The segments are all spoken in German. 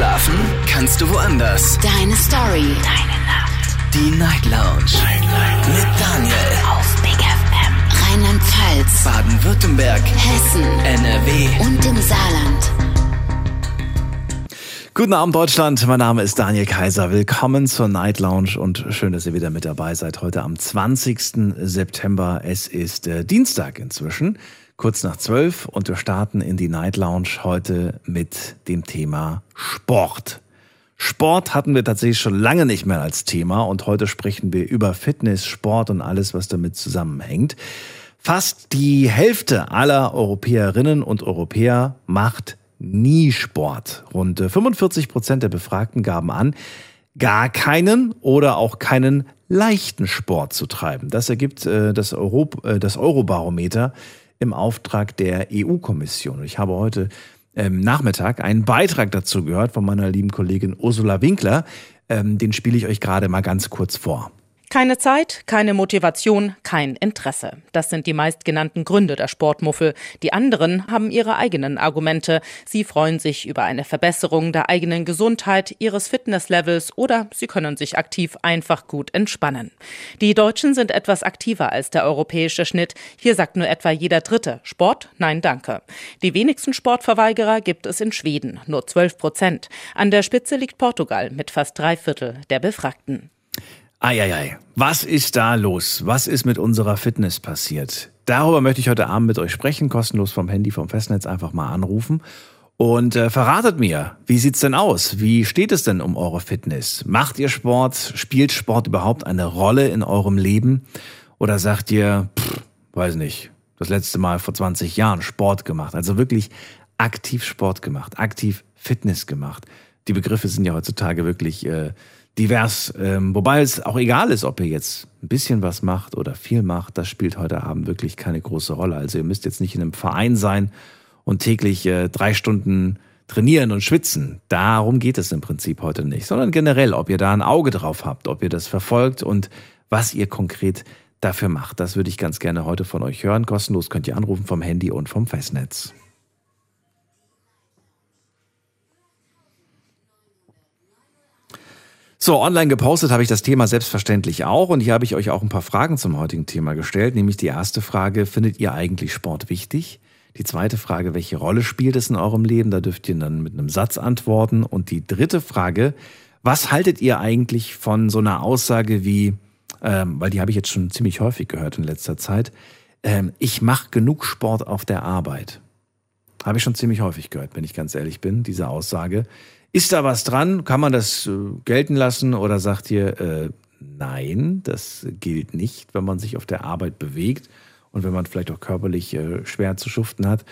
Schlafen kannst du woanders. Deine Story. Deine Nacht. Die Night Lounge. Night, Night. Mit Daniel. Auf Big FM. Rheinland-Pfalz. Baden-Württemberg. Hessen. NRW. Und im Saarland. Guten Abend Deutschland, mein Name ist Daniel Kaiser. Willkommen zur Night Lounge und schön, dass ihr wieder mit dabei seid. Heute am 20. September. Es ist äh, Dienstag inzwischen, kurz nach 12 und wir starten in die Night Lounge heute mit dem Thema Sport. Sport hatten wir tatsächlich schon lange nicht mehr als Thema und heute sprechen wir über Fitness, Sport und alles, was damit zusammenhängt. Fast die Hälfte aller Europäerinnen und Europäer macht nie Sport. Rund 45 Prozent der Befragten gaben an, gar keinen oder auch keinen leichten Sport zu treiben. Das ergibt äh, das, Euro, äh, das Eurobarometer im Auftrag der EU-Kommission. Ich habe heute ähm, Nachmittag einen Beitrag dazu gehört von meiner lieben Kollegin Ursula Winkler. Ähm, den spiele ich euch gerade mal ganz kurz vor. Keine Zeit, keine Motivation, kein Interesse. Das sind die meistgenannten Gründe der Sportmuffel. Die anderen haben ihre eigenen Argumente. Sie freuen sich über eine Verbesserung der eigenen Gesundheit, ihres Fitnesslevels oder sie können sich aktiv einfach gut entspannen. Die Deutschen sind etwas aktiver als der europäische Schnitt. Hier sagt nur etwa jeder Dritte Sport? Nein, danke. Die wenigsten Sportverweigerer gibt es in Schweden, nur 12 Prozent. An der Spitze liegt Portugal mit fast drei Viertel der Befragten. Eieiei, was ist da los? Was ist mit unserer Fitness passiert? Darüber möchte ich heute Abend mit euch sprechen, kostenlos vom Handy, vom Festnetz einfach mal anrufen. Und äh, verratet mir, wie sieht's denn aus? Wie steht es denn um eure Fitness? Macht ihr Sport? Spielt Sport überhaupt eine Rolle in eurem Leben? Oder sagt ihr, pff, weiß nicht, das letzte Mal vor 20 Jahren Sport gemacht? Also wirklich aktiv Sport gemacht, aktiv Fitness gemacht. Die Begriffe sind ja heutzutage wirklich äh, divers. Ähm, wobei es auch egal ist, ob ihr jetzt ein bisschen was macht oder viel macht. Das spielt heute Abend wirklich keine große Rolle. Also ihr müsst jetzt nicht in einem Verein sein und täglich äh, drei Stunden trainieren und schwitzen. Darum geht es im Prinzip heute nicht, sondern generell, ob ihr da ein Auge drauf habt, ob ihr das verfolgt und was ihr konkret dafür macht. Das würde ich ganz gerne heute von euch hören. Kostenlos könnt ihr anrufen vom Handy und vom Festnetz. So, online gepostet habe ich das Thema selbstverständlich auch und hier habe ich euch auch ein paar Fragen zum heutigen Thema gestellt, nämlich die erste Frage, findet ihr eigentlich Sport wichtig? Die zweite Frage, welche Rolle spielt es in eurem Leben? Da dürft ihr dann mit einem Satz antworten. Und die dritte Frage, was haltet ihr eigentlich von so einer Aussage wie, ähm, weil die habe ich jetzt schon ziemlich häufig gehört in letzter Zeit, ähm, ich mache genug Sport auf der Arbeit. Habe ich schon ziemlich häufig gehört, wenn ich ganz ehrlich bin, diese Aussage. Ist da was dran? Kann man das äh, gelten lassen oder sagt ihr, äh, nein, das gilt nicht, wenn man sich auf der Arbeit bewegt und wenn man vielleicht auch körperlich äh, schwer zu schuften hat.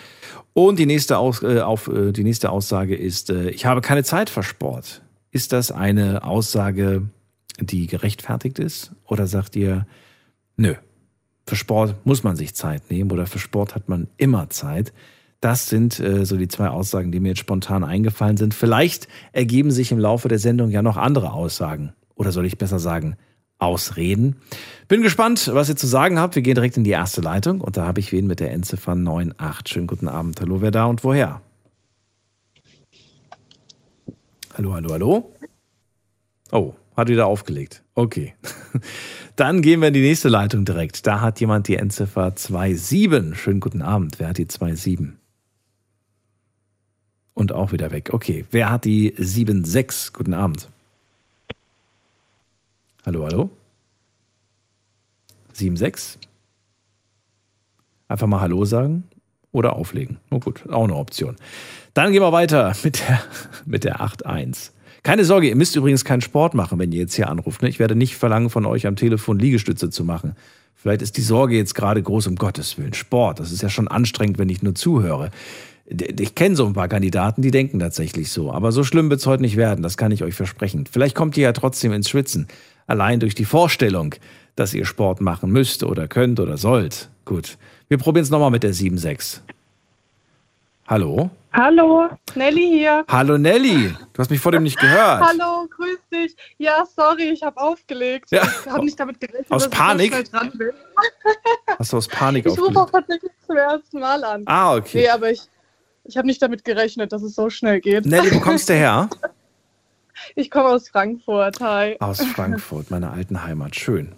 Und die nächste, Aus, äh, auf, äh, die nächste Aussage ist, äh, ich habe keine Zeit für Sport. Ist das eine Aussage, die gerechtfertigt ist? Oder sagt ihr, nö, für Sport muss man sich Zeit nehmen oder für Sport hat man immer Zeit? Das sind äh, so die zwei Aussagen, die mir jetzt spontan eingefallen sind. Vielleicht ergeben sich im Laufe der Sendung ja noch andere Aussagen. Oder soll ich besser sagen, Ausreden. Bin gespannt, was ihr zu sagen habt. Wir gehen direkt in die erste Leitung und da habe ich wen mit der Endziffer 98. Schönen guten Abend. Hallo, wer da und woher? Hallo, hallo, hallo. Oh, hat wieder aufgelegt. Okay. Dann gehen wir in die nächste Leitung direkt. Da hat jemand die Endziffer 27. Schönen guten Abend. Wer hat die 27? Und auch wieder weg. Okay. Wer hat die 7-6? Guten Abend. Hallo, hallo? 7-6? Einfach mal Hallo sagen oder auflegen. Oh gut, auch eine Option. Dann gehen wir weiter mit der, mit der 8-1. Keine Sorge, ihr müsst übrigens keinen Sport machen, wenn ihr jetzt hier anruft. Ne? Ich werde nicht verlangen von euch am Telefon Liegestütze zu machen. Vielleicht ist die Sorge jetzt gerade groß, um Gottes Willen. Sport, das ist ja schon anstrengend, wenn ich nur zuhöre ich kenne so ein paar Kandidaten, die denken tatsächlich so. Aber so schlimm wird es heute nicht werden, das kann ich euch versprechen. Vielleicht kommt ihr ja trotzdem ins Schwitzen. Allein durch die Vorstellung, dass ihr Sport machen müsst oder könnt oder sollt. Gut. Wir probieren es nochmal mit der 7-6. Hallo? Hallo, Nelly hier. Hallo Nelly, du hast mich vor dem nicht gehört. Hallo, grüß dich. Ja, sorry, ich habe aufgelegt. Ja. Ich habe nicht damit gerechnet, aus dass Panik? ich so dran bin. Hast du aus Panik Ich rufe aufgelegt? auch tatsächlich zum ersten Mal an. Ah, okay. Nee, aber ich, ich habe nicht damit gerechnet, dass es so schnell geht. Nelly, wo kommst du her? Ich komme aus Frankfurt. Hi. Aus Frankfurt, meiner alten Heimat. Schön.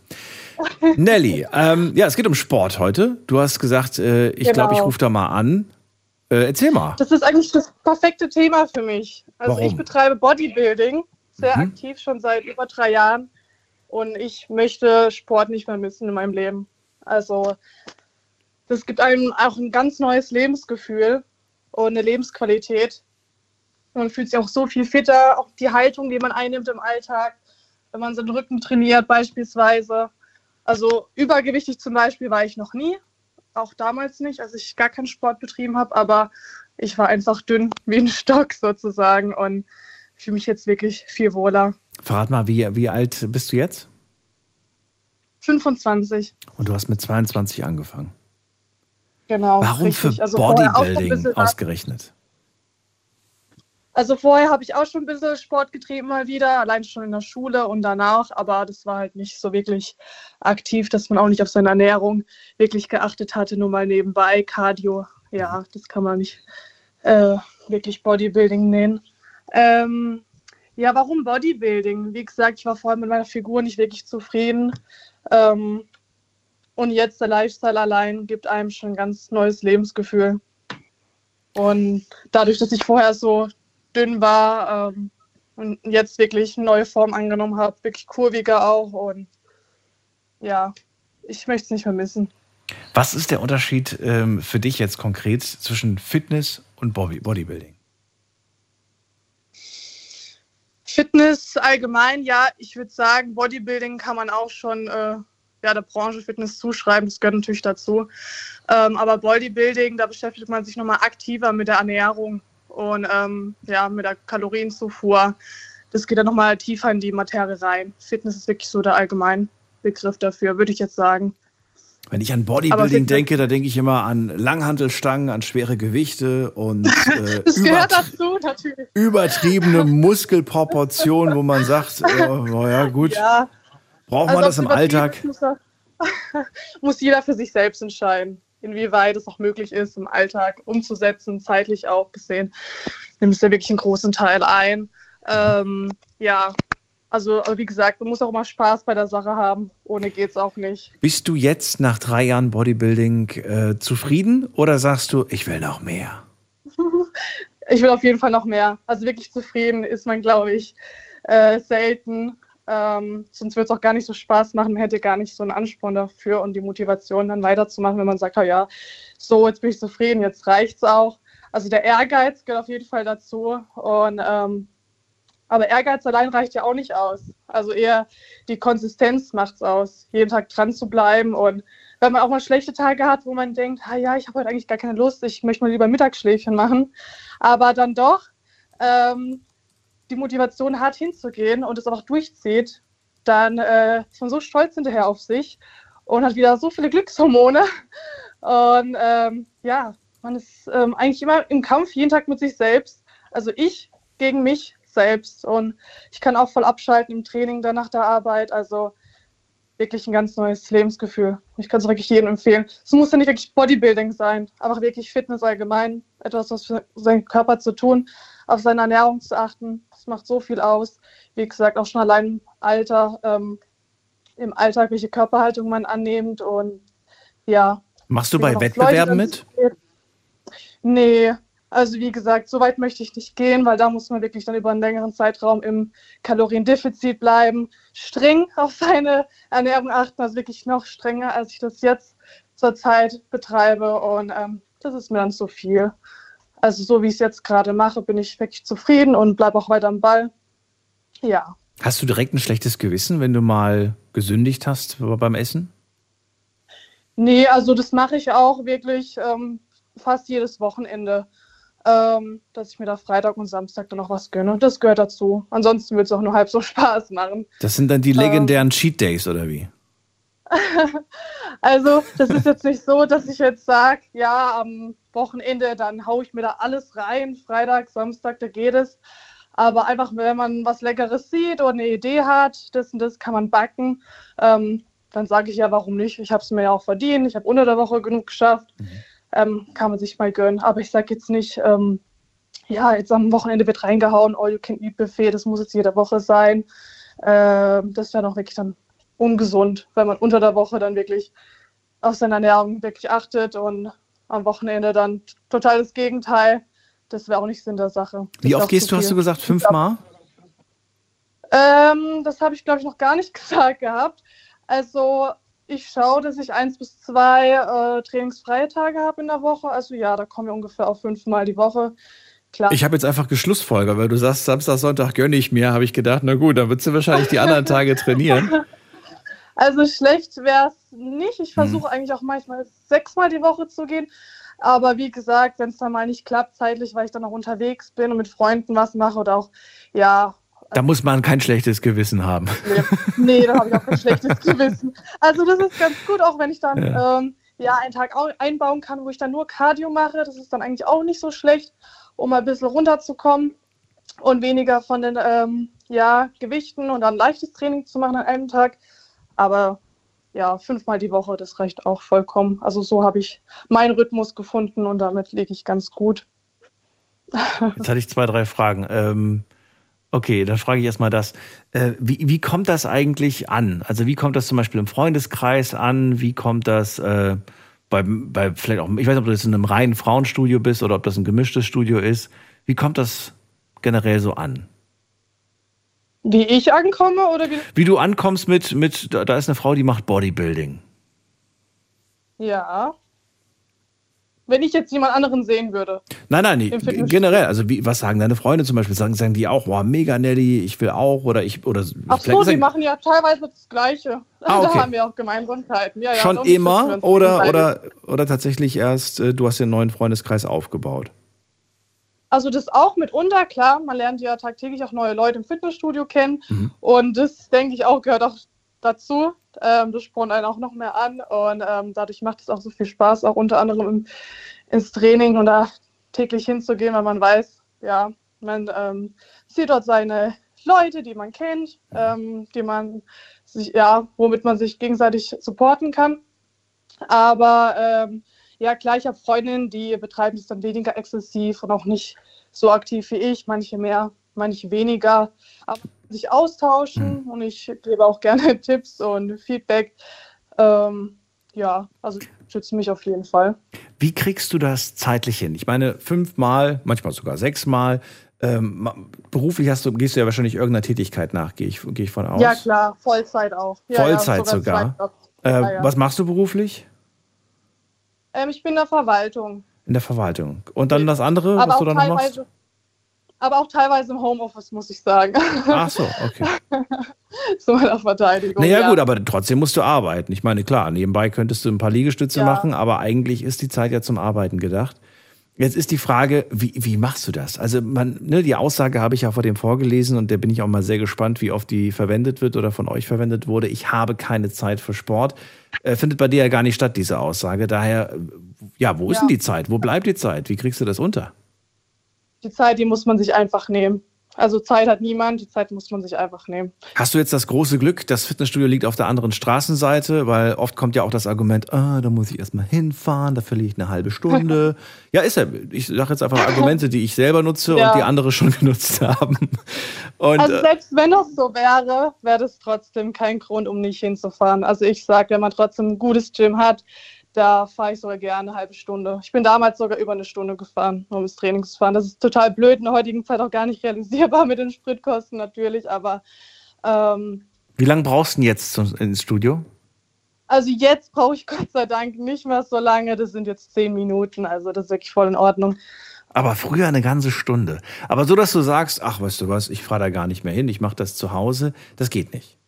Nelly, ähm, ja, es geht um Sport heute. Du hast gesagt, äh, ich Genau. glaube, ich rufe da mal an. Äh, erzähl mal. Das ist eigentlich das perfekte Thema für mich. Also Warum? ich betreibe Bodybuilding, sehr Mhm. aktiv schon seit über drei Jahren. Und ich möchte Sport nicht mehr missen in meinem Leben. Also das gibt einem auch ein ganz neues Lebensgefühl und eine Lebensqualität. Man fühlt sich auch so viel fitter, auch die Haltung, die man einnimmt im Alltag, wenn man seinen Rücken trainiert beispielsweise. Also übergewichtig zum Beispiel war ich noch nie, auch damals nicht, als ich gar keinen Sport betrieben habe, aber ich war einfach dünn wie ein Stock sozusagen und fühle mich jetzt wirklich viel wohler. Verrat mal, wie, wie alt bist du jetzt? 25, Und du hast mit 22 angefangen. Genau. Warum richtig. für Also Bodybuilding ausgerechnet? Also vorher habe ich auch schon ein bisschen Sport getrieben mal wieder, allein schon in der Schule und danach, aber das war halt nicht so wirklich aktiv, dass man auch nicht auf seine Ernährung wirklich geachtet hatte, nur mal nebenbei. Cardio, ja, das kann man nicht äh, wirklich Bodybuilding nennen. Ähm, ja, warum Bodybuilding? Wie gesagt, ich war vorher mit meiner Figur nicht wirklich zufrieden. Ähm, und jetzt der Lifestyle allein gibt einem schon ein ganz neues Lebensgefühl. Und dadurch, dass ich vorher so dünn war ähm, und jetzt wirklich eine neue Form angenommen habe, wirklich kurviger auch. Und ja, ich möchte es nicht mehr missen. Was ist der Unterschied ähm, für dich jetzt konkret zwischen Fitness und Body Bodybuilding? Fitness allgemein, ja, ich würde sagen, Bodybuilding kann man auch schon äh, ja, der Branche Fitness zuschreiben, das gehört natürlich dazu. Ähm, aber Bodybuilding, da beschäftigt man sich nochmal aktiver mit der Ernährung und ähm, ja, mit der Kalorienzufuhr. Das geht dann nochmal tiefer in die Materie rein. Fitness ist wirklich so der Allgemeinbegriff dafür, würde ich jetzt sagen. Wenn ich an Bodybuilding denke, da denke ich immer an Langhantelstangen, an schwere Gewichte und äh, übert dazu, übertriebene Muskelproportionen, wo man sagt, äh, oh ja gut, Ja, braucht man Also das im Alltag? Muss, er, muss jeder für sich selbst entscheiden, inwieweit es auch möglich ist, im Alltag umzusetzen, zeitlich auch gesehen. Nimmt es ja wirklich einen großen Teil ein. Ähm, ja, also wie gesagt, man muss auch immer Spaß bei der Sache haben. Ohne geht's auch nicht. Bist du jetzt nach drei Jahren Bodybuilding äh, zufrieden oder sagst du, ich will noch mehr? Ich will auf jeden Fall noch mehr. Also wirklich zufrieden ist man, glaube ich, äh, selten. Ähm, sonst würde es auch gar nicht so Spaß machen. Man hätte gar nicht so einen Ansporn dafür und die Motivation dann weiterzumachen, wenn man sagt, "Ah ja, so, jetzt bin ich zufrieden, jetzt reicht's auch. Also der Ehrgeiz gehört auf jeden Fall dazu. Und ähm, aber Ehrgeiz allein reicht ja auch nicht aus. Also eher die Konsistenz macht's aus, jeden Tag dran zu bleiben und wenn man auch mal schlechte Tage hat, wo man denkt, ah ja, ich habe heute eigentlich gar keine Lust, ich möchte mal lieber Mittagsschläfchen machen, aber dann doch ähm, die Motivation hat hinzugehen und es auch durchzieht, dann äh, ist man so stolz hinterher auf sich und hat wieder so viele Glückshormone. Und ähm, ja, man ist ähm, eigentlich immer im Kampf jeden Tag mit sich selbst. Also ich gegen mich selbst. Und ich kann auch voll abschalten im Training dann nach der Arbeit. Also wirklich ein ganz neues Lebensgefühl. Ich kann es wirklich jedem empfehlen. Es muss ja nicht wirklich Bodybuilding sein, aber wirklich Fitness allgemein. Etwas, was für seinen Körper zu tun, auf seine Ernährung zu achten. Das macht so viel aus. Wie gesagt, auch schon allein im Alter, ähm, im Alltag, welche Körperhaltung man annimmt. Und ja, Machst du bei Wettbewerben mit? reagiert. Nee, also wie gesagt, so weit möchte ich nicht gehen, weil da muss man wirklich dann über einen längeren Zeitraum im Kaloriendefizit bleiben, streng auf seine Ernährung achten, also wirklich noch strenger, als ich das jetzt zurzeit betreibe. Und ähm, das ist mir dann zu viel. Also so wie ich es jetzt gerade mache, bin ich wirklich zufrieden und bleibe auch weiter am Ball. Ja. Hast du direkt ein schlechtes Gewissen, wenn du mal gesündigt hast beim Essen? Nee, also das mache ich auch wirklich ähm, fast jedes Wochenende, ähm, dass ich mir da Freitag und Samstag dann noch was gönne. Das gehört dazu. Ansonsten würde es auch nur halb so Spaß machen. Das sind dann die legendären Cheat Days oder wie? Also das ist jetzt nicht so, dass ich jetzt sage, ja, am Wochenende, dann haue ich mir da alles rein. Freitag, Samstag, da geht es. Aber einfach, wenn man was Leckeres sieht oder eine Idee hat, das und das kann man backen, ähm, dann sage ich ja, warum nicht? Ich habe es mir ja auch verdient. Ich habe unter der Woche genug geschafft. Ähm, kann man sich mal gönnen. Aber ich sage jetzt nicht, ähm, ja, jetzt am Wochenende wird reingehauen, All-You-Can-Eat-Buffet, das muss jetzt jede Woche sein. Ähm, das wäre doch wirklich dann ungesund, wenn man unter der Woche dann wirklich auf seine Ernährung wirklich achtet und am Wochenende dann total das Gegenteil. Das wäre auch nicht Sinn der Sache. Das Wie oft gehst du, hast du gesagt, fünfmal? Ähm, das habe ich, glaube ich, noch gar nicht gesagt gehabt. Also ich schaue, dass ich eins bis zwei äh, trainingsfreie Tage habe in der Woche. Also ja, da kommen wir ungefähr auf fünfmal die Woche. Klar. Ich habe jetzt einfach geschlussfolgert, weil du sagst, Samstag, Sonntag gönne ich mir, habe ich gedacht, na gut, dann würdest du wahrscheinlich die anderen Tage trainieren. Also schlecht wäre es nicht. Ich versuche hm. eigentlich auch manchmal sechsmal die Woche zu gehen. Aber wie gesagt, wenn es dann mal nicht klappt zeitlich, weil ich dann noch unterwegs bin und mit Freunden was mache oder auch, ja. Da muss man kein schlechtes Gewissen haben. Nee, nee da habe ich auch kein schlechtes Gewissen. Also das ist ganz gut, auch wenn ich dann ja. Ähm, ja einen Tag einbauen kann, wo ich dann nur Cardio mache. Das ist dann eigentlich auch nicht so schlecht, um ein bisschen runterzukommen und weniger von den ähm, ja, Gewichten und dann leichtes Training zu machen an einem Tag. Aber ja, fünfmal die Woche, das reicht auch vollkommen. Also so habe ich meinen Rhythmus gefunden und damit liege ich ganz gut. Jetzt hatte ich zwei, drei Fragen. Ähm, okay, dann frage ich erstmal das. Äh, wie, wie kommt das eigentlich an? Also wie kommt das zum Beispiel im Freundeskreis an? Wie kommt das äh, bei, bei vielleicht auch, ich weiß nicht, ob du jetzt in einem reinen Frauenstudio bist oder ob das ein gemischtes Studio ist. Wie kommt das generell so an? Wie ich ankomme oder wie? Wie du ankommst mit, mit da ist eine Frau, die macht Bodybuilding. Ja. Wenn ich jetzt jemand anderen sehen würde. Nein, nein, nee, generell. Also wie, was sagen deine Freunde zum Beispiel? Sagen, sagen die auch, wow, mega Nelly, ich will auch oder ich oder. Ach so, die machen ja teilweise das Gleiche. Ah, okay. Da haben wir auch Gemeinsamkeiten. Ja, Schon immer oder oder oder tatsächlich erst? Äh, du hast den neuen Freundeskreis aufgebaut. Also das auch mitunter, klar, man lernt ja tagtäglich auch neue Leute im Fitnessstudio kennen mhm. und das, denke ich, auch gehört auch dazu. Ähm, das spornt einen auch noch mehr an und ähm, dadurch macht es auch so viel Spaß, auch unter anderem im, ins Training und da täglich hinzugehen, weil man weiß, ja, man ähm, sieht dort seine Leute, die man kennt, ähm, die man sich, ja, womit man sich gegenseitig supporten kann. Aber ähm, ja, klar, ich habe Freundinnen, die betreiben es dann weniger exzessiv und auch nicht so aktiv wie ich, manche mehr, manche weniger, aber sich austauschen mhm. und ich gebe auch gerne Tipps und Feedback. Ähm, ja, also schütze mich auf jeden Fall. Wie kriegst du das zeitlich hin? Ich meine, fünfmal, manchmal sogar sechsmal. Ähm, beruflich hast du, gehst du ja wahrscheinlich irgendeiner Tätigkeit nach, gehe ich, gehe ich von aus. Ja, klar, Vollzeit auch. Ja, Vollzeit ja, sogar. sogar. Äh, ja, was machst du beruflich? Ähm, ich bin in der Verwaltung. In der Verwaltung. Und dann das andere, aber was du dann noch machst? Aber auch teilweise im Homeoffice, muss ich sagen. Ach so, okay. Zu meiner Verteidigung. Naja, ja. gut, aber trotzdem musst du arbeiten. Ich meine, klar, nebenbei könntest du ein paar Liegestütze ja. machen, aber eigentlich ist die Zeit ja zum Arbeiten gedacht. Jetzt ist die Frage, wie, wie machst du das? Also man, ne, die Aussage habe ich ja vor dem vorgelesen und da bin ich auch mal sehr gespannt, wie oft die verwendet wird oder von euch verwendet wurde. Ich habe keine Zeit für Sport. Äh, findet bei dir ja gar nicht statt, diese Aussage. Daher, ja, wo ist ja. denn die Zeit? Wo bleibt die Zeit? Wie kriegst du das unter? Die Zeit, die muss man sich einfach nehmen. Also Zeit hat niemand, die Zeit muss man sich einfach nehmen. Hast du jetzt das große Glück, das Fitnessstudio liegt auf der anderen Straßenseite, weil oft kommt ja auch das Argument, ah, da muss ich erstmal hinfahren, da verliere ich eine halbe Stunde. ja, ist ja. Ich sage jetzt einfach Argumente, die ich selber nutze ja. und die andere schon genutzt haben. Und, also äh, selbst wenn das so wäre, wäre das trotzdem kein Grund, um nicht hinzufahren. Also ich sage, wenn man trotzdem ein gutes Gym hat, da fahre ich sogar gerne eine halbe Stunde. Ich bin damals sogar über eine Stunde gefahren, um ins Training zu fahren. Das ist total blöd, in der heutigen Zeit auch gar nicht realisierbar mit den Spritkosten natürlich, aber. Ähm, Wie lange brauchst du denn jetzt zum, ins Studio? Also jetzt brauche ich Gott sei Dank nicht mehr so lange. Das sind jetzt zehn Minuten, also das ist wirklich voll in Ordnung. Aber früher eine ganze Stunde. Aber so, dass du sagst, ach, weißt du was, ich fahre da gar nicht mehr hin, ich mache das zu Hause, das geht nicht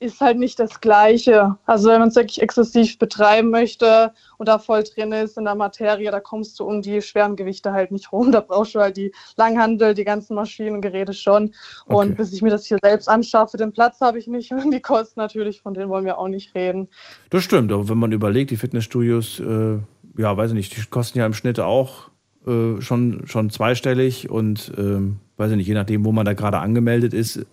ist halt nicht das Gleiche. Also wenn man es wirklich exzessiv betreiben möchte und da voll drin ist in der Materie, da kommst du um die schweren Gewichte halt nicht rum. Da brauchst du halt die Langhandel, die ganzen Maschinen und Geräte schon. Okay. Und bis ich mir das hier selbst anschaffe, den Platz habe ich nicht und die Kosten natürlich, von denen wollen wir auch nicht reden. Das stimmt, aber wenn man überlegt, die Fitnessstudios, äh, ja, weiß ich nicht, die kosten ja im Schnitt auch äh, schon, schon zweistellig und äh, weiß ich nicht, je nachdem, wo man da gerade angemeldet ist,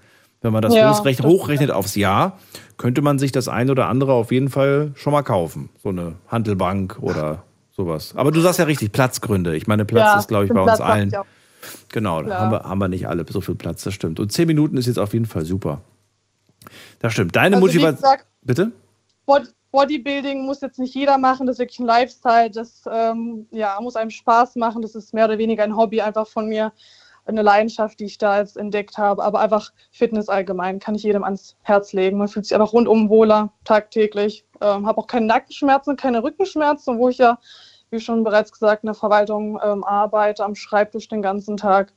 wenn man das ja, recht hochrechnet aufs Jahr, könnte man sich das ein oder andere auf jeden Fall schon mal kaufen. So eine Handelbank oder sowas. Aber du sagst ja richtig, Platzgründe. Ich meine, Platz Ja, ist, glaube ich, bei uns Platz hab allen. Genau, da haben wir, haben wir nicht alle so viel Platz, das stimmt. Und zehn Minuten ist jetzt auf jeden Fall super. Das stimmt. Deine Also Motivation. Bitte? Bod- Bodybuilding muss jetzt nicht jeder machen, das ist wirklich ein Lifestyle, das ähm, ja, muss einem Spaß machen, das ist mehr oder weniger ein Hobby einfach von mir, eine Leidenschaft, die ich da jetzt entdeckt habe, aber einfach Fitness allgemein kann ich jedem ans Herz legen. Man fühlt sich einfach rundum wohler, tagtäglich, ähm, habe auch keine Nackenschmerzen, keine Rückenschmerzen, wo ich ja, wie schon bereits gesagt, in der Verwaltung ähm, arbeite, am Schreibtisch den ganzen Tag.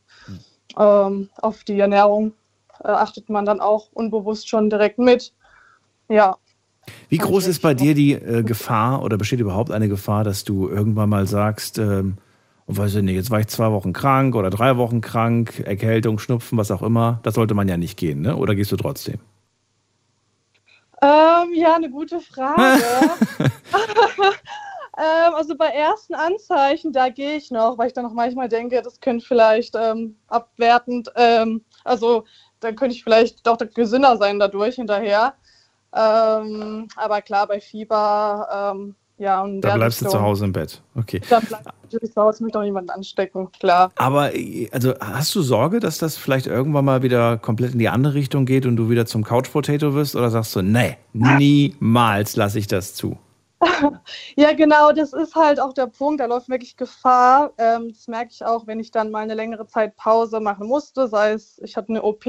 Ähm, auf die Ernährung äh, achtet man dann auch unbewusst schon direkt mit. Ja, Wie groß ist bei dir die äh, Gefahr oder besteht überhaupt eine Gefahr, dass du irgendwann mal sagst, ähm, oh, weiß ich nicht, jetzt war ich zwei Wochen krank oder drei Wochen krank, Erkältung, Schnupfen, was auch immer. Das sollte man ja nicht gehen, ne? Oder gehst du trotzdem? Ähm, ja, eine gute Frage. ähm, also bei ersten Anzeichen, da gehe ich noch, weil ich dann noch manchmal denke, das könnte vielleicht ähm, abwertend, ähm, also dann könnte ich vielleicht doch gesünder sein dadurch hinterher. Ähm, aber klar, bei Fieber, ähm, ja, und Da bleibst du zu Hause im Bett. Okay. Dann bleib ich natürlich zu Hause, mich doch niemanden anstecken, klar. Aber also hast du Sorge, dass das vielleicht irgendwann mal wieder komplett in die andere Richtung geht und du wieder zum Couch Potato wirst? Oder sagst du, nee, niemals lasse ich das zu? Ja, genau, das ist halt auch der Punkt, da läuft wirklich Gefahr. Ähm, das merke ich auch, wenn ich dann mal eine längere Zeit Pause machen musste, sei es, ich hatte eine OP,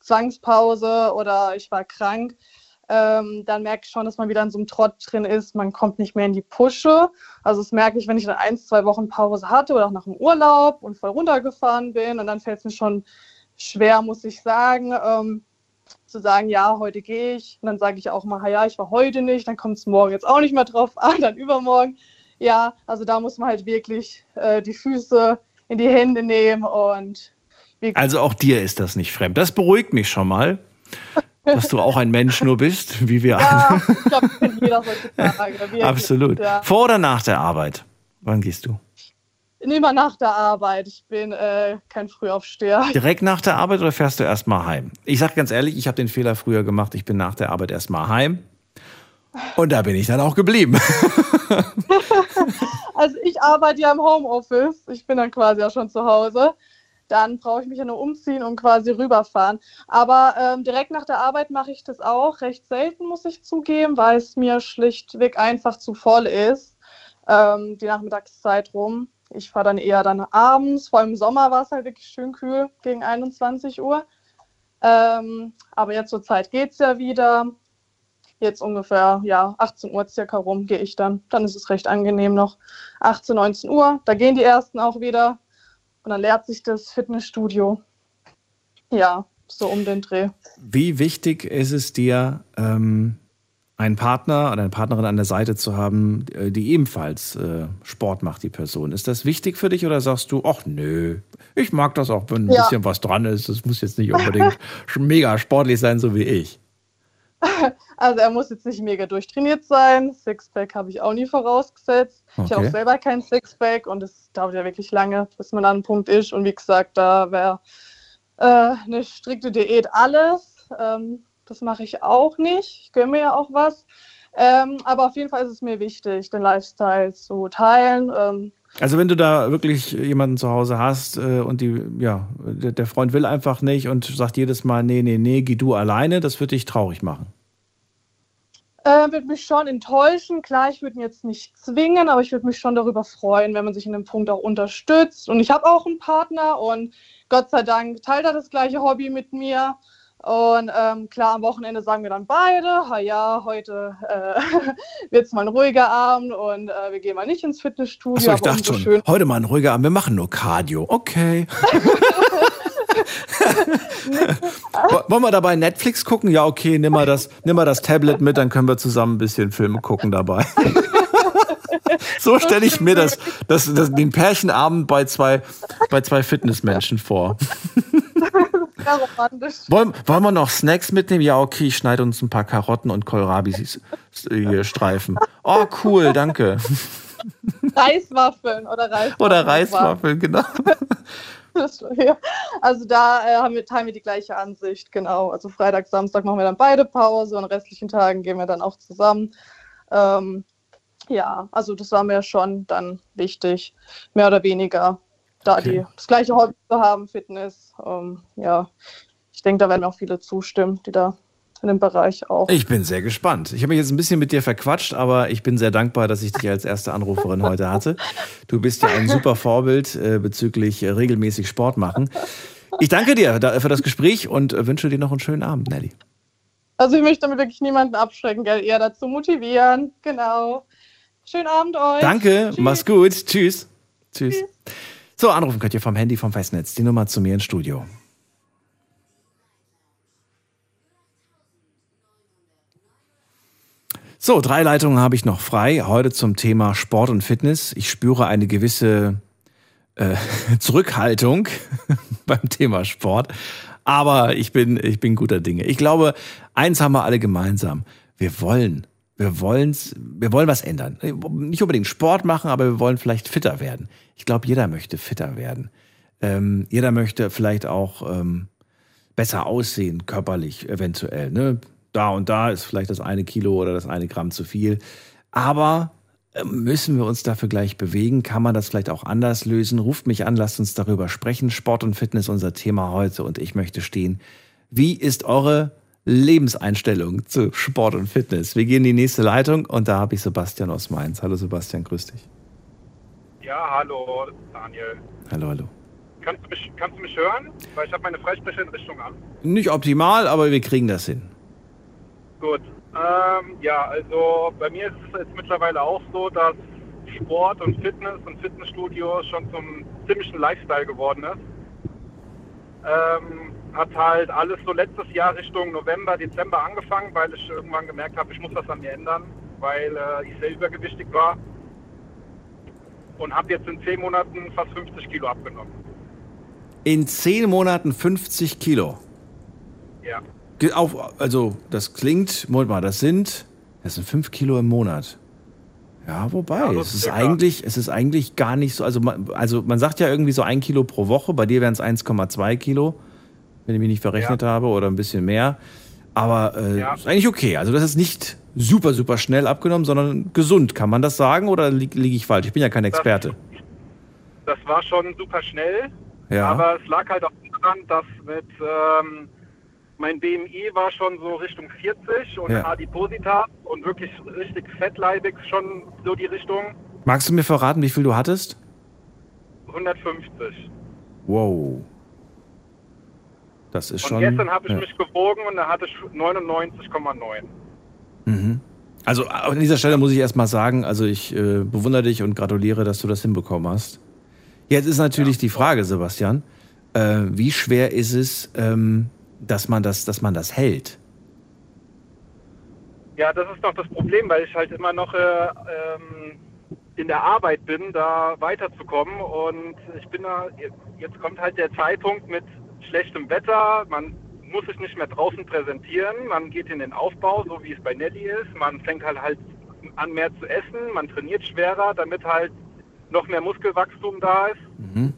Zwangspause oder ich war krank. Ähm, dann merke ich schon, dass man wieder in so einem Trott drin ist. Man kommt nicht mehr in die Pusche. Also das merke ich, wenn ich dann ein, zwei Wochen Pause hatte oder auch nach dem Urlaub und voll runtergefahren bin. Und dann fällt es mir schon schwer, muss ich sagen. Ähm, zu sagen, ja, heute gehe ich. Und dann sage ich auch mal, ja, ich war heute nicht, dann kommt es morgen jetzt auch nicht mehr drauf an, dann übermorgen. Ja, also da muss man halt wirklich äh, die Füße in die Hände nehmen und Also auch dir ist das nicht fremd. Das beruhigt mich schon mal, dass du auch ein Mensch nur bist, wie wir alle. ja, ich glaube, jeder heutzutage. Wirklich, Absolut. Ja. Vor oder nach der Arbeit? Wann gehst du? Immer nach der Arbeit. Ich bin äh, kein Frühaufsteher. Direkt nach der Arbeit oder fährst du erstmal heim? Ich sag ganz ehrlich, ich habe den Fehler früher gemacht. Ich bin nach der Arbeit erstmal heim. Und da bin ich dann auch geblieben. Also ich arbeite ja im Homeoffice. Ich bin dann quasi ja schon zu Hause. Dann brauche ich mich ja nur umziehen und quasi rüberfahren. Aber ähm, direkt nach der Arbeit mache ich das auch. Recht selten, muss ich zugeben, weil es mir schlichtweg einfach zu voll ist. Ähm, die Nachmittagszeit rum. Ich fahre dann eher dann abends. Vor allem im Sommer war es halt wirklich schön kühl gegen 21 Uhr. Ähm, aber jetzt zur Zeit geht es ja wieder. Jetzt ungefähr, ja, 18 Uhr circa rum gehe ich dann. Dann ist es recht angenehm noch. 18, 19 Uhr, da gehen die ersten auch wieder. Und dann leert sich das Fitnessstudio. Ja, so um den Dreh. Wie wichtig ist es dir, ähm, einen Partner oder eine Partnerin an der Seite zu haben, äh, die ebenfalls äh, Sport macht, die Person? Ist das wichtig für dich oder sagst du, ach nö, ich mag das auch, wenn ein Ja. bisschen was dran ist. Das muss jetzt nicht unbedingt mega sportlich sein, so wie ich. Also er muss jetzt nicht mega durchtrainiert sein. Sixpack habe ich auch nie vorausgesetzt. Ich habe Okay. auch selber kein Sixpack und es dauert ja wirklich lange, bis man an einem Punkt ist. Und wie gesagt, da wäre äh, eine strikte Diät alles. Ähm, das mache ich auch nicht. Ich gönne mir ja auch was. Ähm, aber auf jeden Fall ist es mir wichtig, den Lifestyle zu teilen. Ähm, Also wenn du da wirklich jemanden zu Hause hast äh, und die, ja, der, der Freund will einfach nicht und sagt jedes Mal, nee, nee, nee, geh du alleine, das wird dich traurig machen. Äh, würde mich schon enttäuschen. Klar, ich würde ihn jetzt nicht zwingen, aber ich würde mich schon darüber freuen, wenn man sich in dem Punkt auch unterstützt. Und ich habe auch einen Partner und Gott sei Dank teilt er das gleiche Hobby mit mir. Und ähm, klar, am Wochenende sagen wir dann beide, ha ja, heute äh, wird es mal ein ruhiger Abend und äh, wir gehen mal nicht ins Fitnessstudio. Achso, ich dachte schon, schön- heute mal ein ruhiger Abend, wir machen nur Cardio. Okay. Wo- Wollen wir dabei Netflix gucken? Ja, okay, nimm mal, das, nimm mal das Tablet mit, dann können wir zusammen ein bisschen Filme gucken dabei. so stelle ich mir das, das, das, den Pärchenabend bei zwei, bei zwei Fitnessmenschen vor. Wollen, wollen wir noch Snacks mitnehmen? Ja, okay, ich schneide uns ein paar Karotten und Kohlrabi hier Streifen. Oh, cool, danke. Reiswaffeln oder Reiswaffeln. Oder Reiswaffeln, genau. Ja. Also da äh, haben wir, teilen wir die gleiche Ansicht, genau. Also Freitag, Samstag machen wir dann beide Pause und an restlichen Tagen gehen wir dann auch zusammen. Ähm, Ja, also das war mir schon dann wichtig, mehr oder weniger, da Okay. die, das gleiche Hobby zu haben, Fitness. Ähm, ja, ich denke, da werden auch viele zustimmen, die da in dem Bereich auch. Ich bin sehr gespannt. Ich habe mich jetzt ein bisschen mit dir verquatscht, aber ich bin sehr dankbar, dass ich dich als erste Anruferin heute hatte. Du bist ja ein super Vorbild äh, bezüglich äh, regelmäßig Sport machen. Ich danke dir da, für das Gespräch und äh, wünsche dir noch einen schönen Abend, Nelly. Also ich möchte damit wirklich niemanden abschrecken, gell? eher dazu motivieren. Genau. Schönen Abend euch. Danke, Tschüss. mach's gut. Tschüss. Tschüss. So, anrufen könnt ihr vom Handy vom Festnetz. Die Nummer zu mir ins Studio. So, drei Leitungen habe ich noch frei. Heute zum Thema Sport und Fitness. Ich spüre eine gewisse äh, Zurückhaltung beim Thema Sport. Aber ich bin, ich bin guter Dinge. Ich glaube, eins haben wir alle gemeinsam. Wir wollen, wir wollen's, wir wollen was ändern. Nicht unbedingt Sport machen, aber wir wollen vielleicht fitter werden. Ich glaube, jeder möchte fitter werden. Ähm, jeder möchte vielleicht auch ähm, besser aussehen, körperlich eventuell. Ne? Da und da ist vielleicht das eine Kilo oder das eine Gramm zu viel. Aber äh, müssen wir uns dafür gleich bewegen? Kann man das vielleicht auch anders lösen? Ruft mich an, lasst uns darüber sprechen. Sport und Fitness unser Thema heute und ich möchte stehen. Wie ist eure Lebenseinstellung zu Sport und Fitness? Wir gehen in die nächste Leitung und da habe ich Sebastian aus Mainz. Hallo Sebastian, grüß dich. Ja, hallo Daniel. Hallo, hallo. Kannst du mich, kannst du mich hören? Weil ich habe meine Freisprecheinrichtung an. Nicht optimal, aber wir kriegen das hin. Gut. Ähm, ja, also bei mir ist es jetzt mittlerweile auch so, dass Sport und Fitness und Fitnessstudio schon zum ziemlichen Lifestyle geworden ist. Ähm, hat halt alles so letztes Jahr Richtung November, Dezember angefangen, weil ich irgendwann gemerkt habe, ich muss was an mir ändern, weil äh, ich sehr übergewichtig war. Und habe jetzt in zehn Monaten fast 50 Kilo abgenommen. In zehn Monaten 50 Kilo. Ja. Auf, also, das klingt, Moment mal, das sind, das sind fünf Kilo im Monat. Ja, wobei, Ja, es ist circa. eigentlich, es ist eigentlich gar nicht so, also man, also man sagt ja irgendwie so ein Kilo pro Woche, bei dir wären es 1,2 Kilo, wenn ich mich nicht verrechnet Ja. habe, oder ein bisschen mehr. Aber äh, Ja. ist eigentlich okay. Also das ist nicht super, super schnell abgenommen, sondern gesund. Kann man das sagen oder liege lieg ich falsch? Ich bin ja kein Experte. Das war schon super schnell, Ja. aber es lag halt auch daran, dass mit ähm, mein BMI war schon so Richtung 40 und Ja. Adipositas und wirklich richtig fettleibig schon so die Richtung Magst du mir verraten, wie viel du hattest? 150. Wow. Das ist Und schon. gestern habe ich ja. mich gewogen und da hatte ich 99,9. Mhm. Also an dieser Stelle muss ich erstmal sagen, also ich äh, bewundere dich und gratuliere, dass du das hinbekommen hast. Jetzt ist natürlich die Frage, Sebastian, äh, wie schwer ist es, ähm, dass man das, dass man das hält? Ja, das ist noch das Problem, weil ich halt immer noch äh, ähm, in der Arbeit bin, da weiterzukommen. Und ich bin da, jetzt kommt halt der Zeitpunkt mit schlechtem Wetter. Man muss sich nicht mehr draußen präsentieren. Man geht in den Aufbau, so wie es bei Nelly ist. Man fängt halt halt an mehr zu essen. Man trainiert schwerer, damit halt noch mehr Muskelwachstum da ist. Mhm.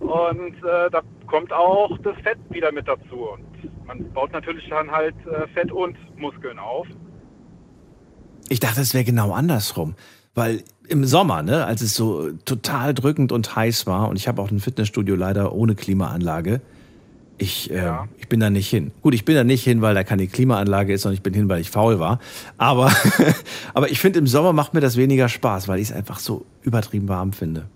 Und äh, da kommt auch das Fett wieder mit dazu. Man baut natürlich dann halt äh, Fett und Muskeln auf. Ich dachte, es wäre genau andersrum. Weil im Sommer, ne, als es so total drückend und heiß war, und ich habe auch ein Fitnessstudio leider ohne Klimaanlage, ich, äh, Ja. ich bin da nicht hin. Gut, ich bin da nicht hin, weil da keine Klimaanlage ist und ich bin hin, weil ich faul war. Aber, aber ich finde, im Sommer macht mir das weniger Spaß, weil ich es einfach so übertrieben warm finde.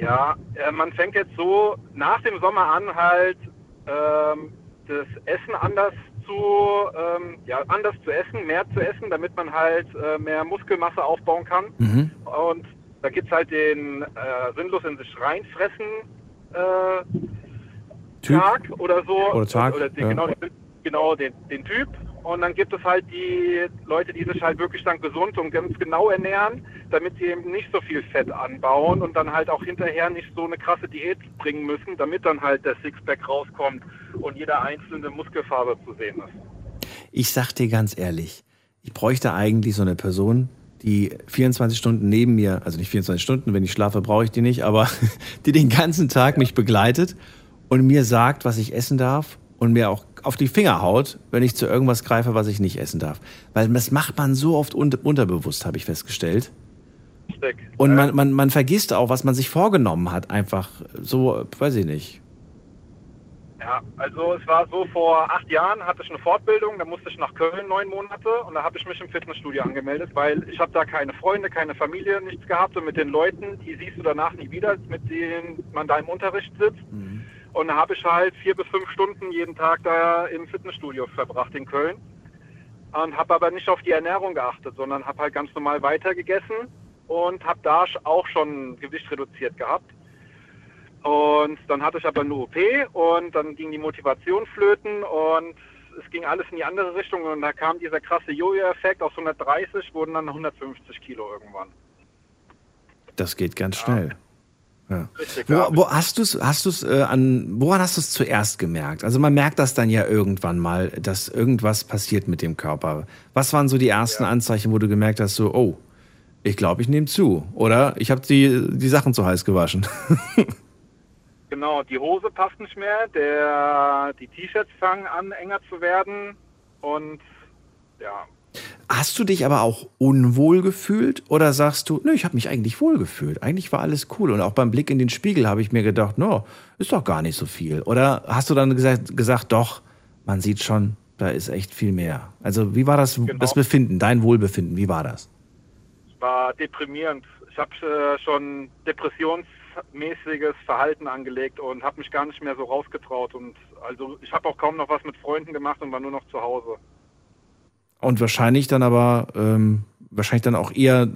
Ja, äh, man fängt jetzt so nach dem Sommer an, halt ähm, das Essen anders zu, ähm, ja, anders zu essen, mehr zu essen, damit man halt äh, mehr Muskelmasse aufbauen kann. Mhm. Und da gibt's halt den äh, sinnlos in sich reinfressen äh. Tag oder so. Oder Tag, Oder den, ja. genau, genau den, den Typ. Und dann gibt es halt die Leute, die sich halt wirklich dann gesund und ganz genau ernähren, damit sie eben nicht so viel Fett anbauen und dann halt auch hinterher nicht so eine krasse Diät bringen müssen, damit dann halt der Sixpack rauskommt und jeder einzelne Muskelfaser zu sehen ist. Ich sag dir ganz ehrlich, ich bräuchte eigentlich so eine Person, die 24 Stunden neben mir, also nicht 24 Stunden, wenn ich schlafe, brauche ich die nicht, aber die den ganzen Tag mich begleitet und mir sagt, was ich essen darf und mir auch auf die Finger haut, wenn ich zu irgendwas greife, was ich nicht essen darf. Weil das macht man so oft un unterbewusst, habe ich festgestellt. Und man, man, man vergisst auch, was man sich vorgenommen hat. Einfach so, weiß ich nicht. Ja, also es war so, vor acht Jahren hatte ich eine Fortbildung, da musste ich nach Köln neun Monate und da habe ich mich im Fitnessstudio angemeldet, weil ich habe da keine Freunde, keine Familie, nichts gehabt und mit den Leuten, die siehst du danach nie wieder, mit denen man da im Unterricht sitzt. Und habe ich halt vier bis fünf Stunden jeden Tag da im Fitnessstudio verbracht in Köln und habe aber nicht auf die Ernährung geachtet, sondern habe halt ganz normal weiter gegessen und habe da auch schon Gewicht reduziert gehabt. Und dann hatte ich aber eine OP und dann ging die Motivation flöten und es ging alles in die andere Richtung und da kam dieser krasse Jojo-Effekt. Aus 130 wurden dann 150 Kilo irgendwann. Das geht ganz schnell. Richtig, Wo, ja. wo hast du es, hast du's, äh, an, woran hast du es zuerst gemerkt? Also man merkt das dann ja irgendwann mal, dass irgendwas passiert mit dem Körper. Was waren so die ersten Anzeichen, wo du gemerkt hast, so, oh, ich glaube, ich nehme zu. Oder ich habe die, die Sachen zu heiß gewaschen. Genau, die Hose passt nicht mehr, der, die T-Shirts fangen an enger zu werden und ja, Hast du dich aber auch unwohl gefühlt oder sagst du, nö, ich habe mich eigentlich wohl gefühlt. Eigentlich war alles cool. Und auch beim Blick in den Spiegel habe ich mir gedacht, no, ist doch gar nicht so viel. Oder hast du dann gesagt, gesagt doch, man sieht schon, da ist echt viel mehr. Also wie war das, Genau. das Befinden, dein Wohlbefinden, wie war das? es war deprimierend. Ich habe äh, schon depressionsmäßiges Verhalten angelegt und habe mich gar nicht mehr so rausgetraut und also ich habe auch kaum noch was mit Freunden gemacht und war nur noch zu Hause. Und wahrscheinlich dann aber, ähm, wahrscheinlich dann auch eher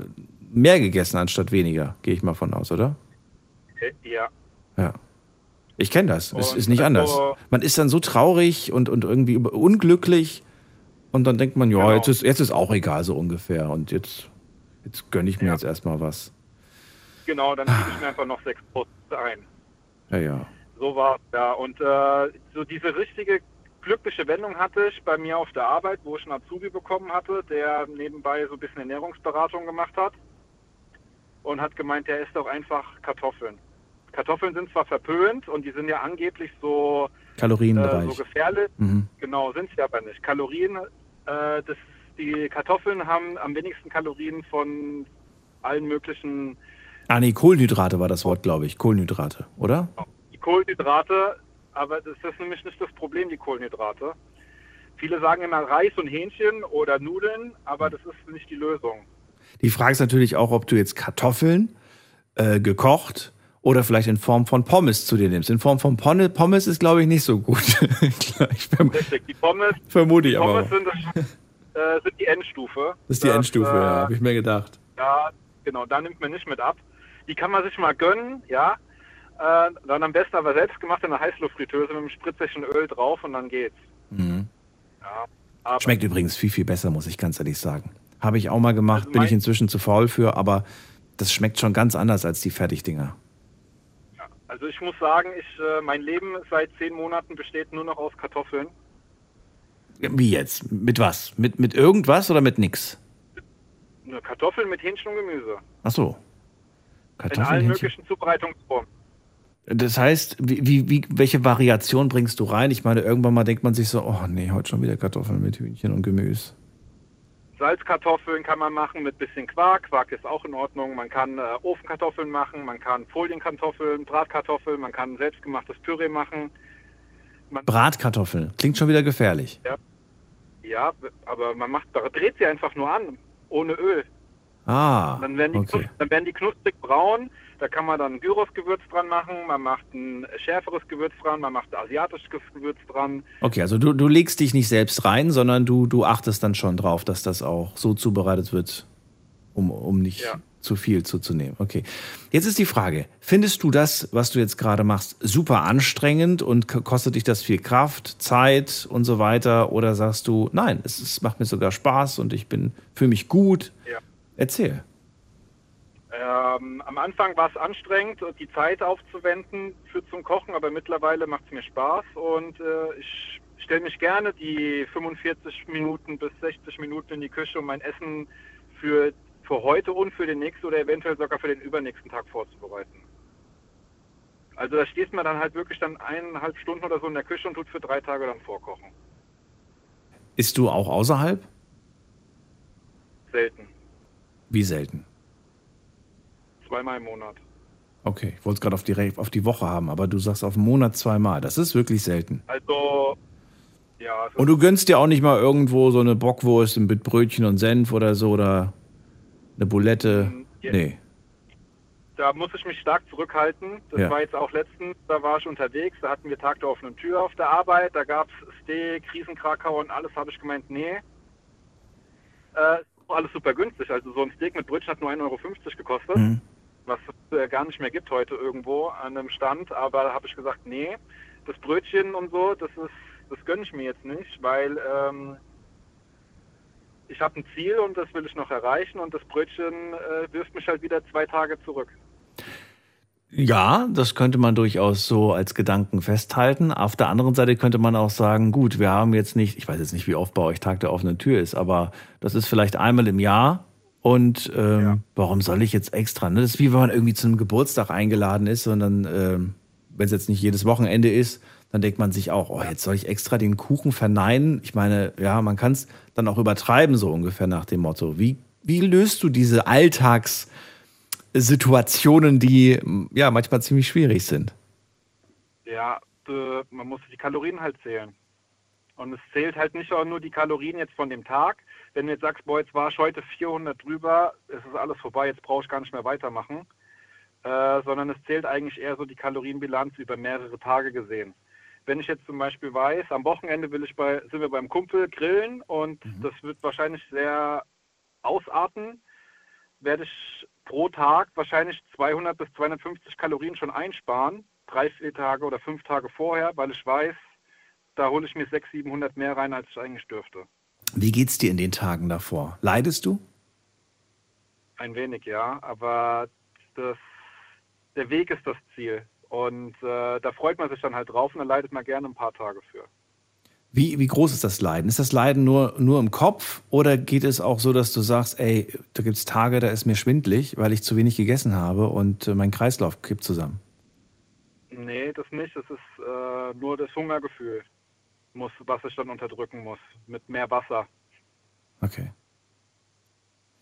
mehr gegessen anstatt weniger, gehe ich mal von aus, oder? Äh, Ja, Ja. Ich kenne das. Es ist nicht anders. Man ist dann so traurig und, und irgendwie unglücklich und dann denkt man, ja, Genau. jetzt, ist, jetzt ist auch egal so ungefähr und jetzt, jetzt gönne ich mir Ja. jetzt erstmal was. genau, dann lege ich mir einfach noch sechs Posts ein. Ja, ja. So war ja. Und äh, so diese richtige glückliche Wendung hatte ich bei mir auf der Arbeit, wo ich einen Azubi bekommen hatte, der nebenbei so ein bisschen Ernährungsberatung gemacht hat und hat gemeint, der isst doch einfach Kartoffeln. Kartoffeln sind zwar verpönt und die sind ja angeblich so, äh, so Kalorienbereich. gefährlich, mhm. genau, sind sie aber nicht. Kalorien, äh, das, die Kartoffeln haben am wenigsten Kalorien von allen möglichen Ah, nee, Kohlenhydrate war das Wort, glaube ich. Kohlenhydrate, oder? die Kohlenhydrate, aber das ist nämlich nicht das Problem, die Kohlenhydrate. Viele sagen immer Reis und Hähnchen oder Nudeln, aber das ist nicht die Lösung. Die Frage ist natürlich auch, ob du jetzt Kartoffeln äh, gekocht oder vielleicht in Form von Pommes zu dir nimmst. In Form von Ponne- Pommes ist, glaube ich, nicht so gut. Richtig, die Pommes, vermute ich aber. Pommes sind, das, äh, sind die Endstufe. Das ist die Endstufe, äh, ja, habe ich mir gedacht. Ja, genau, da nimmt man nicht mit ab. Die kann man sich mal gönnen, ja. Äh, dann am besten aber selbst gemacht in einer Heißluftfritteuse mit einem spritzigen Öl drauf und dann geht's. Mhm. Ja, Schmeckt übrigens viel, viel besser, muss ich ganz ehrlich sagen. Habe ich auch mal gemacht, Also bin ich inzwischen zu faul für, aber das schmeckt schon ganz anders als die Fertigdinger. Ja, also ich muss sagen, ich, äh, mein Leben seit zehn Monaten besteht nur noch aus Kartoffeln. Wie jetzt? Mit was? Mit, mit irgendwas oder mit nix? Kartoffeln mit Hähnchen und Gemüse. Ach so. In Kartoffeln, allen Hähnchen. möglichen Zubereitungsformen. Das heißt, wie, wie, welche Variation bringst du rein? Ich meine, irgendwann mal denkt man sich so, oh nee, heute schon wieder Kartoffeln mit Hühnchen und Gemüse. Salzkartoffeln kann man machen mit bisschen Quark. Quark ist auch in Ordnung. Man kann äh, Ofenkartoffeln machen, man kann Folienkartoffeln, Bratkartoffeln, man kann selbstgemachtes Püree machen. Man, Bratkartoffeln. Klingt schon wieder gefährlich. ja, aber man macht, dreht sie einfach nur an, ohne Öl. Ah, Dann werden, die okay. dann werden die knusprig braun. Da kann man dann Gyros-Gewürz dran machen. Man macht ein schärferes Gewürz dran. Man macht asiatisches Gewürz dran. Okay, also du, du legst dich nicht selbst rein, sondern du, du achtest dann schon drauf, dass das auch so zubereitet wird, um, um nicht Ja. zu viel zuzunehmen. Okay. Jetzt ist die Frage, findest du das, was du jetzt gerade machst, super anstrengend und kostet dich das viel Kraft, Zeit und so weiter? Oder sagst du, nein, es, es macht mir sogar Spaß und ich bin fühle mich gut? Ja. Erzähl. Ähm, am Anfang war es anstrengend, die Zeit aufzuwenden für zum Kochen, aber mittlerweile macht es mir Spaß und äh, ich stelle mich gerne die 45 Minuten bis 60 Minuten in die Küche, um mein Essen für, für heute und für den nächsten oder eventuell sogar für den übernächsten Tag vorzubereiten. Also da stehst man dann halt wirklich dann eineinhalb Stunden oder so in der Küche und tut für drei Tage dann vorkochen. Isst du auch außerhalb? Selten. Wie selten? Zweimal im Monat. Okay, ich wollte es gerade auf die, auf die Woche haben, aber du sagst auf den Monat zweimal. Das ist wirklich selten. Also, ja, Und du gönnst dir auch nicht mal irgendwo so eine Bockwurst mit Brötchen und Senf oder so oder eine Bulette. ja. Nee. da muss ich mich stark zurückhalten. Das Ja. war jetzt auch letztens, da war ich unterwegs, da hatten wir Tag der offenen Tür auf der Arbeit, da gab es Steak, Riesenkrakau und alles, habe ich gemeint, nee. Äh, ist auch alles super günstig, also so ein Steak mit Brötchen hat nur 1,50 Euro gekostet, Mhm. Was es äh, gar nicht mehr gibt heute irgendwo an einem Stand, aber da habe ich gesagt, nee, das Brötchen und so, das ist, das gönne ich mir jetzt nicht, weil ähm, ich habe ein Ziel und das will ich noch erreichen und das Brötchen äh, wirft mich halt wieder zwei Tage zurück. Ja, das könnte man durchaus so als Gedanken festhalten. Auf der anderen Seite könnte man auch sagen, gut, wir haben jetzt nicht, ich weiß jetzt nicht, wie oft bei euch Tag der offenen Tür ist, aber das ist vielleicht einmal im Jahr. Und ähm, Ja. warum soll ich jetzt extra? Ne? Das ist wie wenn man irgendwie zu einem Geburtstag eingeladen ist und dann, ähm, wenn es jetzt nicht jedes Wochenende ist, dann denkt man sich auch, oh, jetzt soll ich extra den Kuchen verneinen. Ich meine, ja, man kann es dann auch übertreiben, so ungefähr nach dem Motto. Wie, wie löst du diese Alltagssituationen, die ja manchmal ziemlich schwierig sind? Ja, äh, man muss die Kalorien halt zählen. Und es zählt halt nicht auch nur die Kalorien jetzt von dem Tag. Wenn du jetzt sagst, boah, jetzt war ich heute 400 drüber, es ist alles vorbei, jetzt brauche ich gar nicht mehr weitermachen. Äh, sondern es zählt eigentlich eher so die Kalorienbilanz über mehrere Tage gesehen. Wenn ich jetzt zum Beispiel weiß, am Wochenende will ich bei, sind wir beim Kumpel grillen und das wird wahrscheinlich sehr ausarten, werde ich pro Tag wahrscheinlich 200 bis 250 Kalorien schon einsparen, drei, vier Tage oder fünf Tage vorher, weil ich weiß, da hole ich mir 600, 700 mehr rein, als ich eigentlich dürfte. Wie geht's dir in den Tagen davor? Leidest du? Ein wenig, ja, aber das, der Weg ist das Ziel. Und äh, da freut man sich dann halt drauf und da leidet man gerne ein paar Tage für. Wie, wie groß ist das Leiden? Ist das Leiden nur, nur im Kopf oder geht es auch so, dass du sagst, ey, da gibt's Tage, da ist mir schwindlig, weil ich zu wenig gegessen habe und äh, mein Kreislauf kippt zusammen? Nee, das nicht. Es ist äh, nur das Hungergefühl, muss, was ich dann unterdrücken muss, mit mehr Wasser. Okay.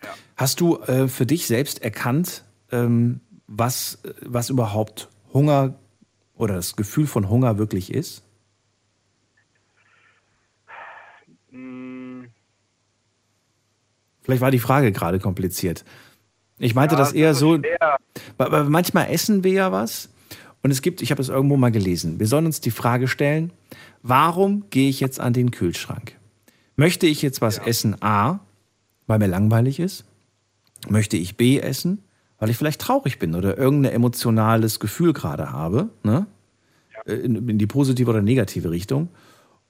Ja. Hast du äh, für dich selbst erkannt, ähm, was, was überhaupt Hunger oder das Gefühl von Hunger wirklich ist? Mm, Vielleicht war die Frage gerade kompliziert. Ich meinte ja, das eher so, schwer. Manchmal essen wir ja was und es gibt, ich habe es irgendwo mal gelesen, wir sollen uns die Frage stellen, warum gehe ich jetzt an den Kühlschrank? Möchte ich jetzt was essen A, weil mir langweilig ist? Möchte ich B essen, weil ich vielleicht traurig bin oder irgendein emotionales Gefühl gerade habe, ne? In, in die positive oder negative Richtung?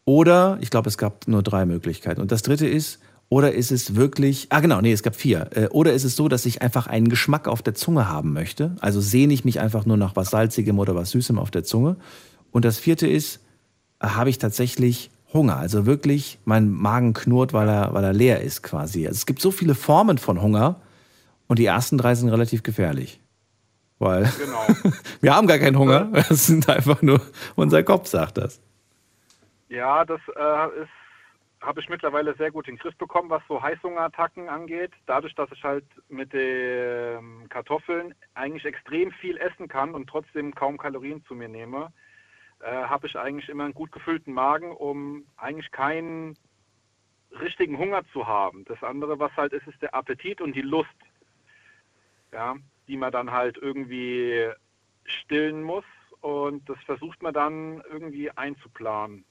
Oder, ich glaube, es gab nur drei Möglichkeiten. Und das dritte ist, oder ist es wirklich, ah genau, nee, es gab vier. Äh, Oder ist es so, dass ich einfach einen Geschmack auf der Zunge haben möchte? Also sehne ich mich einfach nur nach was Salzigem oder was Süßem auf der Zunge. Und das vierte ist, äh, habe ich tatsächlich Hunger? Also wirklich, mein Magen knurrt, weil er, weil er leer ist quasi. Also es gibt so viele Formen von Hunger und die ersten drei sind relativ gefährlich. Weil Genau. wir haben gar keinen Hunger. Es sind einfach nur, unser Kopf sagt das. Ja, das äh, ist, habe ich mittlerweile sehr gut in den Griff bekommen, was so Heißhungerattacken angeht. Dadurch, dass ich halt mit den Kartoffeln eigentlich extrem viel essen kann und trotzdem kaum Kalorien zu mir nehme, äh, habe ich eigentlich immer einen gut gefüllten Magen, um eigentlich keinen richtigen Hunger zu haben. Das andere, was halt ist, ist der Appetit und die Lust, ja, die man dann halt irgendwie stillen muss. Und das versucht man dann irgendwie einzuplanen.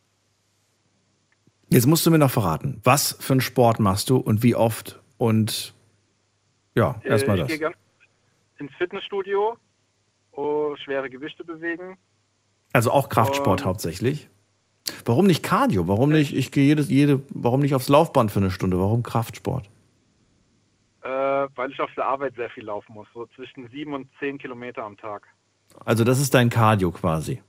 Jetzt musst du mir noch verraten, was für einen Sport machst du und wie oft und ja, erstmal Äh, das. Ich gehe ganz ins Fitnessstudio, oh, schwere Gewichte bewegen. Also auch Kraftsport Ähm, hauptsächlich. Warum nicht Cardio? Warum nicht, ich gehe jedes, jede, warum nicht aufs Laufband für eine Stunde? Warum Kraftsport? Äh, weil ich auf der Arbeit sehr viel laufen muss, so zwischen sieben und zehn Kilometer am Tag. Also das ist dein Cardio quasi.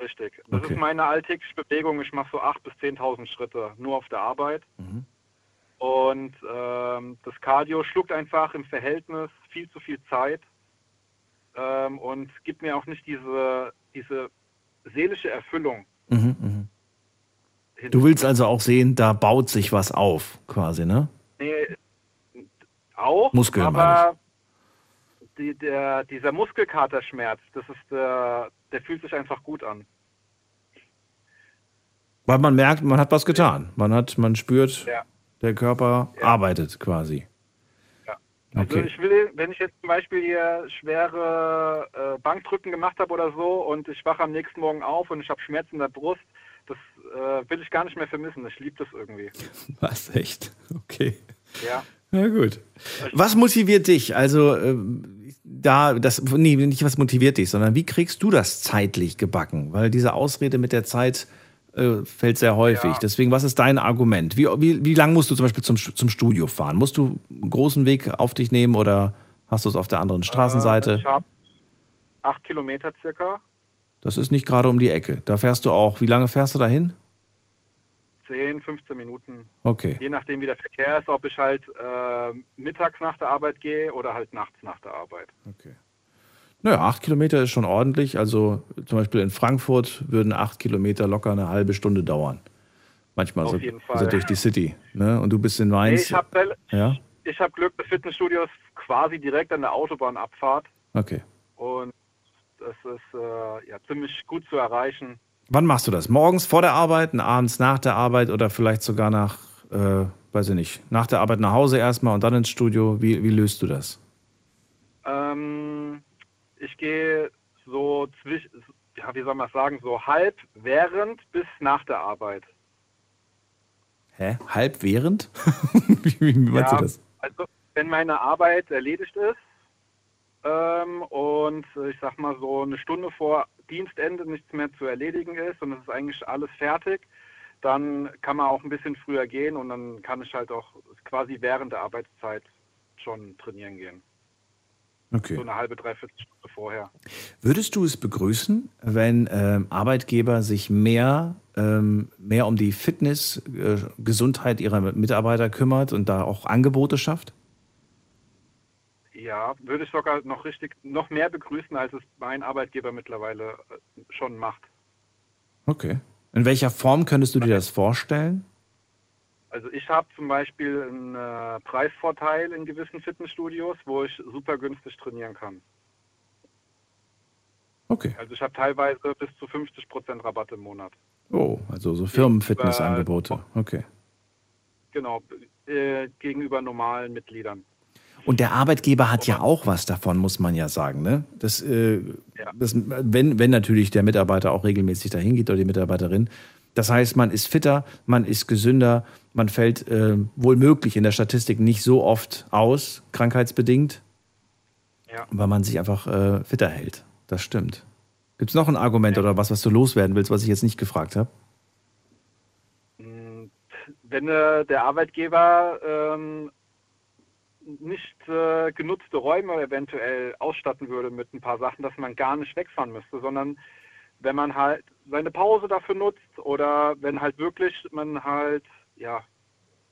Richtig. Das Okay. ist meine alltägliche Bewegung. Ich mache so 8.000 bis 10.000 Schritte nur auf der Arbeit. Mhm. Und ähm, das Cardio schluckt einfach im Verhältnis viel zu viel Zeit. ähm, und gibt mir auch nicht diese, diese seelische Erfüllung. Mhm, mhm. Du willst also auch sehen, da baut sich was auf, quasi, ne? Nee, auch, Muskeln, aber die, der, dieser Muskelkaterschmerz, das ist, äh, der fühlt sich einfach gut an. Weil man merkt, man hat was getan. Man hat, man spürt, Ja. der Körper Ja. arbeitet quasi. Also Okay. ich will, wenn ich jetzt zum Beispiel hier schwere äh, Bankdrücken gemacht habe oder so und ich wache am nächsten Morgen auf und ich habe Schmerzen in der Brust, das äh, will ich gar nicht mehr vermissen. Ich liebe das irgendwie. Was, echt? Okay. Ja. Na gut. Was motiviert dich? Also, ähm, da, das, nee, nicht was motiviert dich, sondern wie kriegst du das zeitlich gebacken? Weil diese Ausrede mit der Zeit äh, fällt sehr häufig. Ja. Deswegen, was ist dein Argument? Wie, wie, wie lang musst du zum Beispiel zum, zum Studio fahren? Musst du einen großen Weg auf dich nehmen oder hast du es auf der anderen Äh, Straßenseite? ich habe acht Kilometer circa, Das ist nicht gerade um die Ecke. Da fährst du auch. Wie lange fährst du dahin? 10, 15 Minuten. Okay. Je nachdem, wie der Verkehr ist, ob ich halt äh, mittags nach der Arbeit gehe oder halt nachts nach der Arbeit. Okay. Naja, acht Kilometer ist schon ordentlich. Also zum Beispiel in Frankfurt würden acht Kilometer locker eine halbe Stunde dauern. Manchmal Auf so, jeden also Fall. durch die City. Ne? Und du bist in Nee, Mainz. ich habe ja, ich hab Glück, das Fitnessstudio ist quasi direkt an der Autobahnabfahrt okay. und das ist äh, ja ziemlich gut zu erreichen. Wann machst du das? Morgens vor der Arbeit, abends nach der Arbeit oder vielleicht sogar nach, äh, weiß ich nicht, nach der Arbeit nach Hause erstmal und dann ins Studio? Wie, wie löst du das? Ähm, ich gehe so zwischen, ja, wie soll man sagen, so halb während bis nach der Arbeit. Hä? Halb während? wie, wie meinst ja, du das? Also, wenn meine Arbeit erledigt ist ähm, und äh, ich sag mal so eine Stunde vor Dienstende nichts mehr zu erledigen ist und es ist eigentlich alles fertig, dann kann man auch ein bisschen früher gehen und dann kann ich halt auch quasi während der Arbeitszeit schon trainieren gehen. Okay. So eine halbe, dreiviertel Stunde vorher. Würdest du es begrüßen, wenn ähm, Arbeitgeber sich mehr, ähm, mehr um die Fitness, äh, Gesundheit ihrer Mitarbeiter kümmert und da auch Angebote schafft? Ja, würde ich sogar noch richtig, noch mehr begrüßen, als es mein Arbeitgeber mittlerweile äh, schon macht. Okay. In welcher Form könntest du dir das vorstellen? Also ich habe zum Beispiel einen äh, Preisvorteil in gewissen Fitnessstudios, wo ich super günstig trainieren kann. Okay. Also ich habe teilweise bis zu 50% Rabatt im Monat. Oh, also so Firmenfitnessangebote. Okay. Genau, äh, gegenüber normalen Mitgliedern. Und der Arbeitgeber hat ja auch was davon, muss man ja sagen. Ne? Das, äh, Ja. das, wenn, wenn natürlich der Mitarbeiter auch regelmäßig dahin geht oder die Mitarbeiterin. Das heißt, man ist fitter, man ist gesünder, man fällt äh, wohl möglich in der Statistik nicht so oft aus, krankheitsbedingt, Ja. weil man sich einfach äh, fitter hält. Das stimmt. Gibt es noch ein Argument oder was, was du loswerden willst, was ich jetzt nicht gefragt habe? Mm, Wenn äh, der Arbeitgeber ähm, nicht äh, genutzte Räume eventuell ausstatten würde mit ein paar Sachen, dass man gar nicht wegfahren müsste, sondern wenn man halt seine Pause dafür nutzt oder wenn halt wirklich man halt, ja,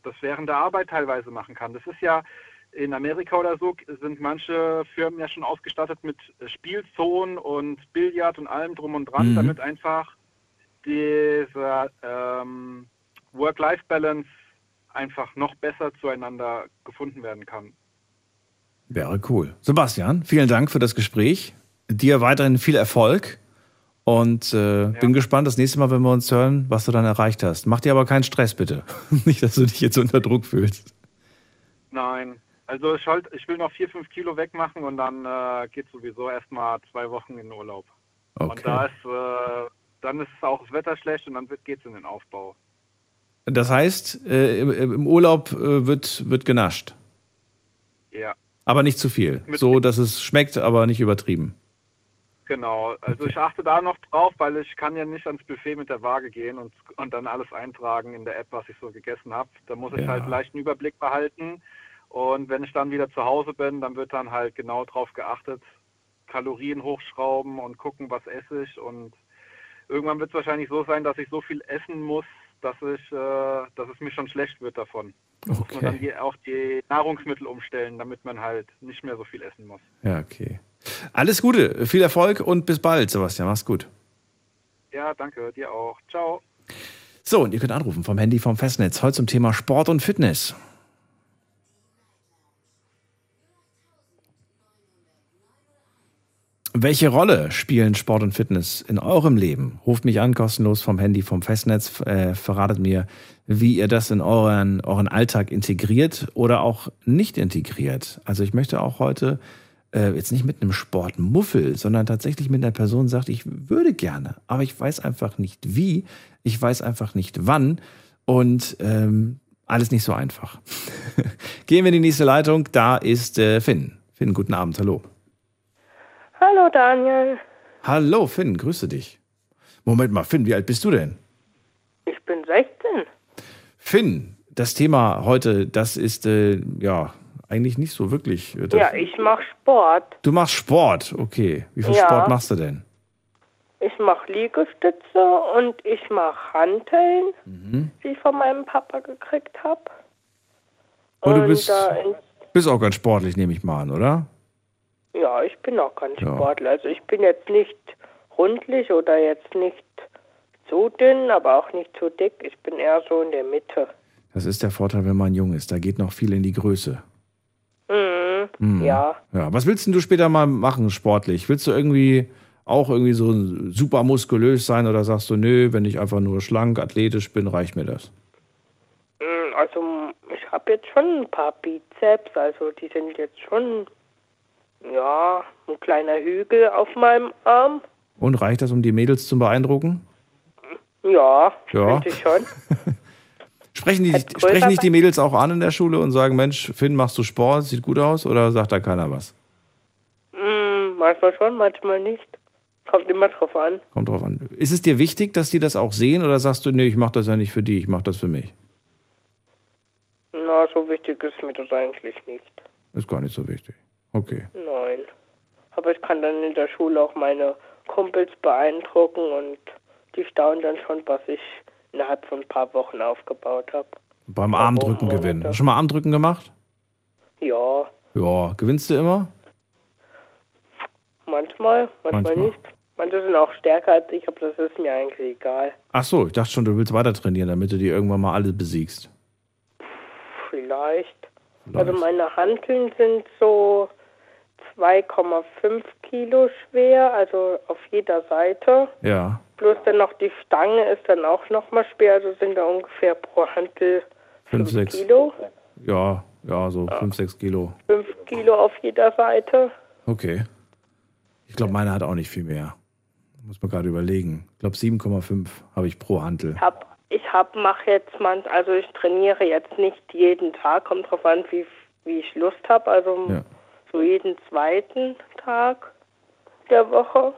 das während der Arbeit teilweise machen kann. Das ist ja in Amerika oder so sind manche Firmen ja schon ausgestattet mit Spielzonen und Billard und allem drum und dran, Mhm. damit einfach diese ähm, Work-Life-Balance einfach noch besser zueinander gefunden werden kann. Wäre cool. Sebastian, vielen Dank für das Gespräch. Dir weiterhin viel Erfolg und äh, bin gespannt, das nächste Mal, wenn wir uns hören, was du dann erreicht hast. Mach dir aber keinen Stress, bitte. Nicht, dass du dich jetzt unter Druck fühlst. Nein, also ich, halt, ich will noch vier, fünf Kilo wegmachen und dann äh, geht sowieso erstmal zwei Wochen in den Urlaub. Und Okay. da ist, äh, dann ist auch das Wetter schlecht und dann geht es in den Aufbau. Das heißt, äh, im, Urlaub äh, wird, wird genascht. Ja, Aber nicht zu viel. Mit- So, dass es schmeckt, aber nicht übertrieben. genau. Also Okay. ich achte da noch drauf, weil ich kann ja nicht ans Buffet mit der Waage gehen und, und dann alles eintragen in der App, was ich so gegessen habe. Da muss ich Ja. halt einen leichten Überblick behalten. Und wenn ich dann wieder zu Hause bin, dann wird dann halt genau drauf geachtet, Kalorien hochschrauben und gucken, was esse ich. Und irgendwann wird es wahrscheinlich so sein, dass ich so viel essen muss, dass ich, äh, dass es mir schon schlecht wird davon. Da muss man dann Okay. die, auch die Nahrungsmittel umstellen, damit man halt nicht mehr so viel essen muss. Ja, okay. Alles Gute, viel Erfolg und bis bald, Sebastian. Mach's gut. Ja, danke, dir auch. Ciao. So, und ihr könnt anrufen vom Handy vom Festnetz. Heute zum Thema Sport und Fitness. Welche Rolle spielen Sport und Fitness in eurem Leben? Ruft mich an, kostenlos vom Handy, vom Festnetz. Äh, verratet mir, wie ihr das in euren, euren Alltag integriert oder auch nicht integriert. Also ich möchte auch heute äh, jetzt nicht mit einem Sportmuffel, sondern tatsächlich mit einer Person sagt, ich würde gerne, aber ich weiß einfach nicht wie, ich weiß einfach nicht wann und ähm, alles nicht so einfach. Gehen wir in die nächste Leitung, da ist äh, Finn. Finn, guten Abend, hallo. Hallo Daniel, Hallo Finn, grüße dich. Moment mal, Finn, wie alt bist du denn? ich bin 16. Finn, das Thema heute, das ist äh, ja eigentlich nicht so wirklich. äh, Das, Ja, ich mache Sport. Du machst Sport, okay. Wie viel Ja. Sport machst du denn? Ich mache Liegestütze und ich mache Hanteln, Mhm. die ich von meinem Papa gekriegt habe. Und du bist- Bist auch ganz sportlich, nehme ich mal an, oder? Ja, ich bin auch ganz Ja. Sportler. Also ich bin jetzt nicht rundlich oder jetzt nicht zu dünn, aber auch nicht zu dick. Ich bin eher so in der Mitte. Das ist der Vorteil, wenn man jung ist. Da geht noch viel in die Größe. Mhm. Mhm. Ja, Ja, was willst denn du später mal machen sportlich? Willst du irgendwie auch irgendwie so super muskulös sein oder sagst du, nö, wenn ich einfach nur schlank, athletisch bin, reicht mir das? Mm, also ich habe jetzt schon ein paar Bizeps, also die sind jetzt schon, ja, ein kleiner Hügel auf meinem Arm. Und reicht das, um die Mädels zu beeindrucken? Ja, Ja. finde ich schon. Sprechen, die, sprechen dich die Mädels auch an in der Schule und sagen, Mensch, Finn, machst du Sport, sieht gut aus? Oder sagt da keiner was? Mm, manchmal schon, manchmal nicht. Kommt immer drauf an. Kommt drauf an. Ist es dir wichtig, dass die das auch sehen oder sagst du, nee, ich mache das ja nicht für die, ich mache das für mich? Na, so wichtig ist mir das eigentlich nicht. Ist gar nicht so wichtig. Okay. Nein. Aber ich kann dann in der Schule auch meine Kumpels beeindrucken und die staunen dann schon, was ich innerhalb von ein paar Wochen aufgebaut habe. Beim Armdrücken gewinnen. Hast du schon mal Armdrücken gemacht? Ja, Ja. Gewinnst du immer? manchmal, manchmal, Manchmal. nicht. Manche sind auch stärker als ich, aber das ist mir eigentlich egal. Ach so, ich dachte schon, du willst weiter trainieren, damit du die irgendwann mal alle besiegst. Vielleicht. Vielleicht. Also meine Hanteln sind so 2,5 Kilo schwer, also auf jeder Seite. Ja. Plus dann noch die Stange ist dann auch nochmal schwer, also sind da ungefähr pro Hantel Fünf, 5 sechs. Kilo. Ja, ja, so 5, 6 Kilo. 5 Kilo auf jeder Seite. Okay. Ich glaube, meine hat auch nicht viel mehr. Muss man gerade überlegen. Ich glaube, 7,5 habe ich pro Hantel. Hab, ich hab, mache jetzt man, also ich trainiere jetzt nicht jeden Tag, kommt drauf an, wie, wie ich Lust habe. Also Ja. So jeden zweiten Tag der Woche.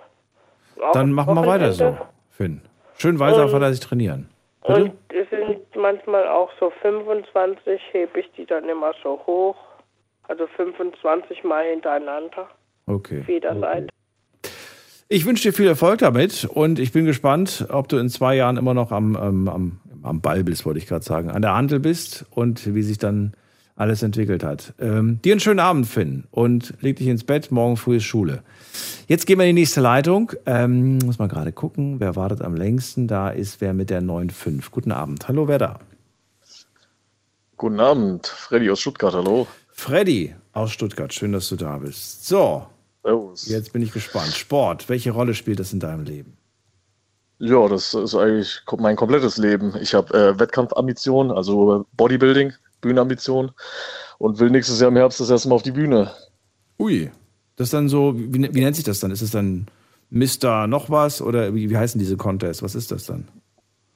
Dann machen wir weiter so. Finn. Schön weiter fleißig trainieren. Bitte? Und es sind manchmal auch so 25, hebe ich die dann immer so hoch. Also 25 Mal hintereinander Okay. auf jeder Seite. Ich wünsche dir viel Erfolg damit und ich bin gespannt, ob du in zwei Jahren immer noch am, am, am, am Ball bist, wollte ich gerade sagen, an der Handel bist und wie sich dann alles entwickelt hat. Ähm, dir einen schönen Abend, Finn, und leg dich ins Bett. Morgen früh ist Schule. Jetzt gehen wir in die nächste Leitung. Ähm, muss mal gerade gucken, wer wartet am längsten. Da ist wer mit der 9.5. Guten Abend. Hallo, wer da? Guten Abend, Freddy aus Stuttgart, hallo. Freddy aus Stuttgart. Schön, dass du da bist. So, Servus. jetzt bin ich gespannt. Sport, welche Rolle spielt das in deinem Leben? Ja, das ist eigentlich mein komplettes Leben. Ich habe äh, Wettkampfambitionen, also Bodybuilding, Bühnenambitionen und will nächstes Jahr im Herbst das erste Mal auf die Bühne. Ui, das ist dann so, wie, wie nennt sich das dann? Ist es dann Mr. noch was oder wie, wie heißen diese Contests? Was ist das dann?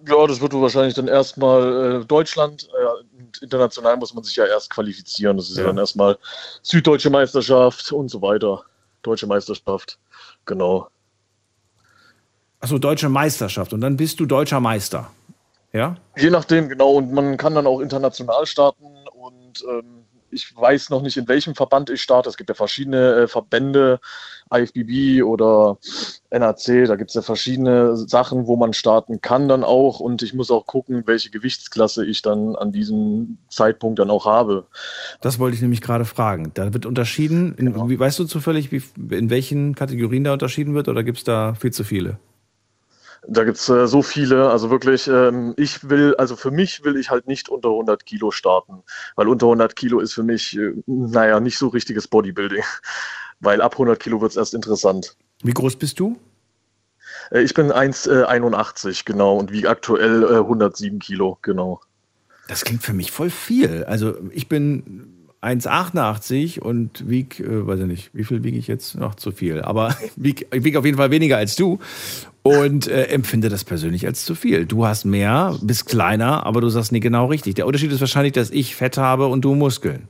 Ja, das wird wahrscheinlich dann erstmal äh, Deutschland. Äh, international muss man sich ja erst qualifizieren. Das ist ja, Ja. dann erstmal Süddeutsche Meisterschaft und so weiter. Deutsche Meisterschaft, genau. Achso, Deutsche Meisterschaft und dann bist du deutscher Meister. Ja? Je nachdem, genau. Und man kann dann auch international starten und ähm, ich weiß noch nicht, in welchem Verband ich starte. Es gibt ja verschiedene äh, Verbände, IFBB oder NAC, da gibt es ja verschiedene Sachen, wo man starten kann dann auch. Und ich muss auch gucken, welche Gewichtsklasse ich dann an diesem Zeitpunkt dann auch habe. Das wollte ich nämlich gerade fragen. Da wird unterschieden. In, Genau. wie, weißt du zufällig, wie, in welchen Kategorien da unterschieden wird oder gibt es da viel zu viele? Da gibt's äh, so viele, also wirklich, ähm, ich will, also für mich will ich halt nicht unter 100 Kilo starten, weil unter 100 Kilo ist für mich, äh, naja, nicht so richtiges Bodybuilding, weil ab 100 Kilo wird's erst interessant. Wie groß bist du? Äh, ich bin 1,81 genau und wiege aktuell äh, 107 Kilo, genau. Das klingt für mich voll viel. Also ich bin 1,88 und wieg, äh, weiß ich nicht, wie viel wiege ich jetzt? Noch zu viel. Aber wieg, ich wiege auf jeden Fall weniger als du und äh, empfinde das persönlich als zu viel. Du hast mehr, bist kleiner, aber du sagst nie genau richtig. Der Unterschied ist wahrscheinlich, dass ich Fett habe und du Muskeln.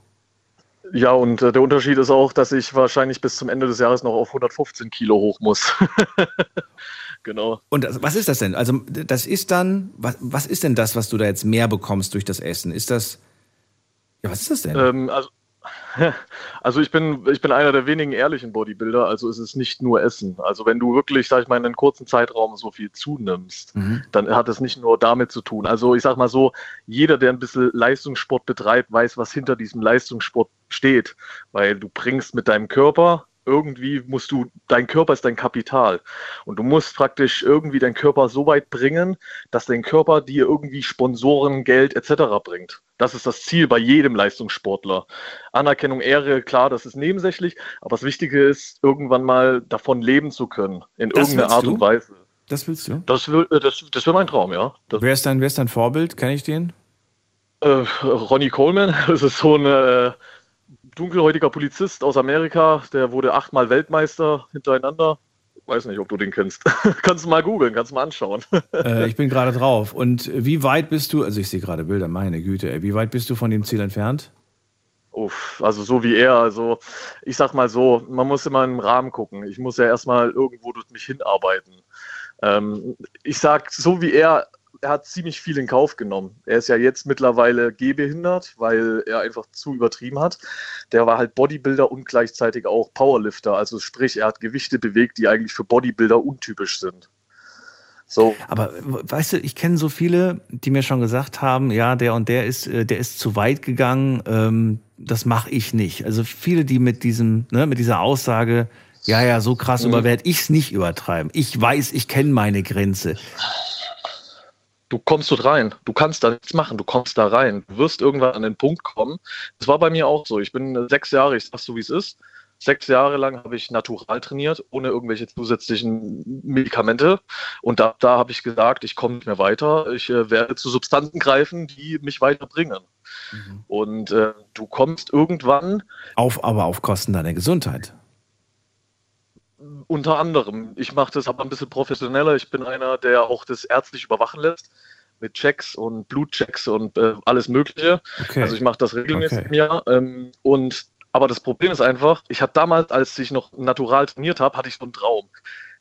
Ja, und äh, der Unterschied ist auch, dass ich wahrscheinlich bis zum Ende des Jahres noch auf 115 Kilo hoch muss. genau. Und das, was ist das denn? Also das ist dann, was, was ist denn das, was du da jetzt mehr bekommst durch das Essen? Ist das, ja, was ist das denn? Ähm, also, also ich bin, ich bin einer der wenigen ehrlichen Bodybuilder, also es ist nicht nur Essen. Also wenn du wirklich, sag ich mal, in einem kurzen Zeitraum so viel zunimmst, Mhm. dann hat es nicht nur damit zu tun. Also ich sag mal so, jeder, der ein bisschen Leistungssport betreibt, weiß, was hinter diesem Leistungssport steht. Weil du bringst mit deinem Körper, irgendwie musst du, dein Körper ist dein Kapital. Und du musst praktisch irgendwie deinen Körper so weit bringen, dass dein Körper dir irgendwie Sponsoren, Geld etc. bringt. Das ist das Ziel bei jedem Leistungssportler. Anerkennung, Ehre, klar, das ist nebensächlich, aber das Wichtige ist, irgendwann mal davon leben zu können, in Das irgendeiner Art du? und Weise. Das willst du? Das, will, äh, das, das wäre mein Traum, ja. Das, Wer ist dein, wer ist dein Vorbild? Kenn ich den? äh, Ronnie Coleman, das ist so ein äh, dunkelhäutiger Polizist aus Amerika, der wurde achtmal Weltmeister hintereinander. Weiß nicht, ob du den kennst. kannst du mal googeln, kannst du mal anschauen. Äh, ich bin gerade drauf. Und wie weit bist du, also ich sehe gerade Bilder, meine Güte, ey, wie weit bist du von dem Ziel entfernt? Uff, also so wie er, also ich sag mal so, man muss immer im Rahmen gucken. Ich muss ja erstmal irgendwo durch mich hinarbeiten. Ähm, ich sag, so wie er, er hat ziemlich viel in Kauf genommen. Er ist ja jetzt mittlerweile gehbehindert, weil er einfach zu übertrieben hat. Der war halt Bodybuilder und gleichzeitig auch Powerlifter. Also sprich, er hat Gewichte bewegt, die eigentlich für Bodybuilder untypisch sind. So, Aber weißt du, ich kenne so viele, die mir schon gesagt haben, ja, der und der ist, äh, der ist zu weit gegangen, ähm, das mache ich nicht. Also viele, die mit diesem, ne, mit dieser Aussage, ja, ja, so krass über werde ich es nicht übertreiben. Ich weiß, ich kenne meine Grenze. Du kommst dort rein. Du kannst da nichts machen. Du kommst da rein. Du wirst irgendwann an den Punkt kommen. Das war bei mir auch so. Ich bin äh, sechs Jahre, ich sag's so wie es ist. Sechs Jahre lang habe ich natural trainiert, ohne irgendwelche zusätzlichen Medikamente. Und da, da habe ich gesagt, ich komme nicht mehr weiter. Ich äh, werde zu Substanzen greifen, die mich weiterbringen. Und äh, du kommst irgendwann Auf, aber auf Kosten deiner Gesundheit. Unter anderem. Ich mache das aber ein bisschen professioneller. Ich bin einer, der auch das ärztlich überwachen lässt mit Checks und Blutchecks und äh, alles Mögliche. Okay. Also ich mache das regelmäßig Okay. im Jahr. Ähm, und aber das Problem ist einfach, ich hatte damals, als ich noch natural trainiert habe, hatte ich so einen Traum.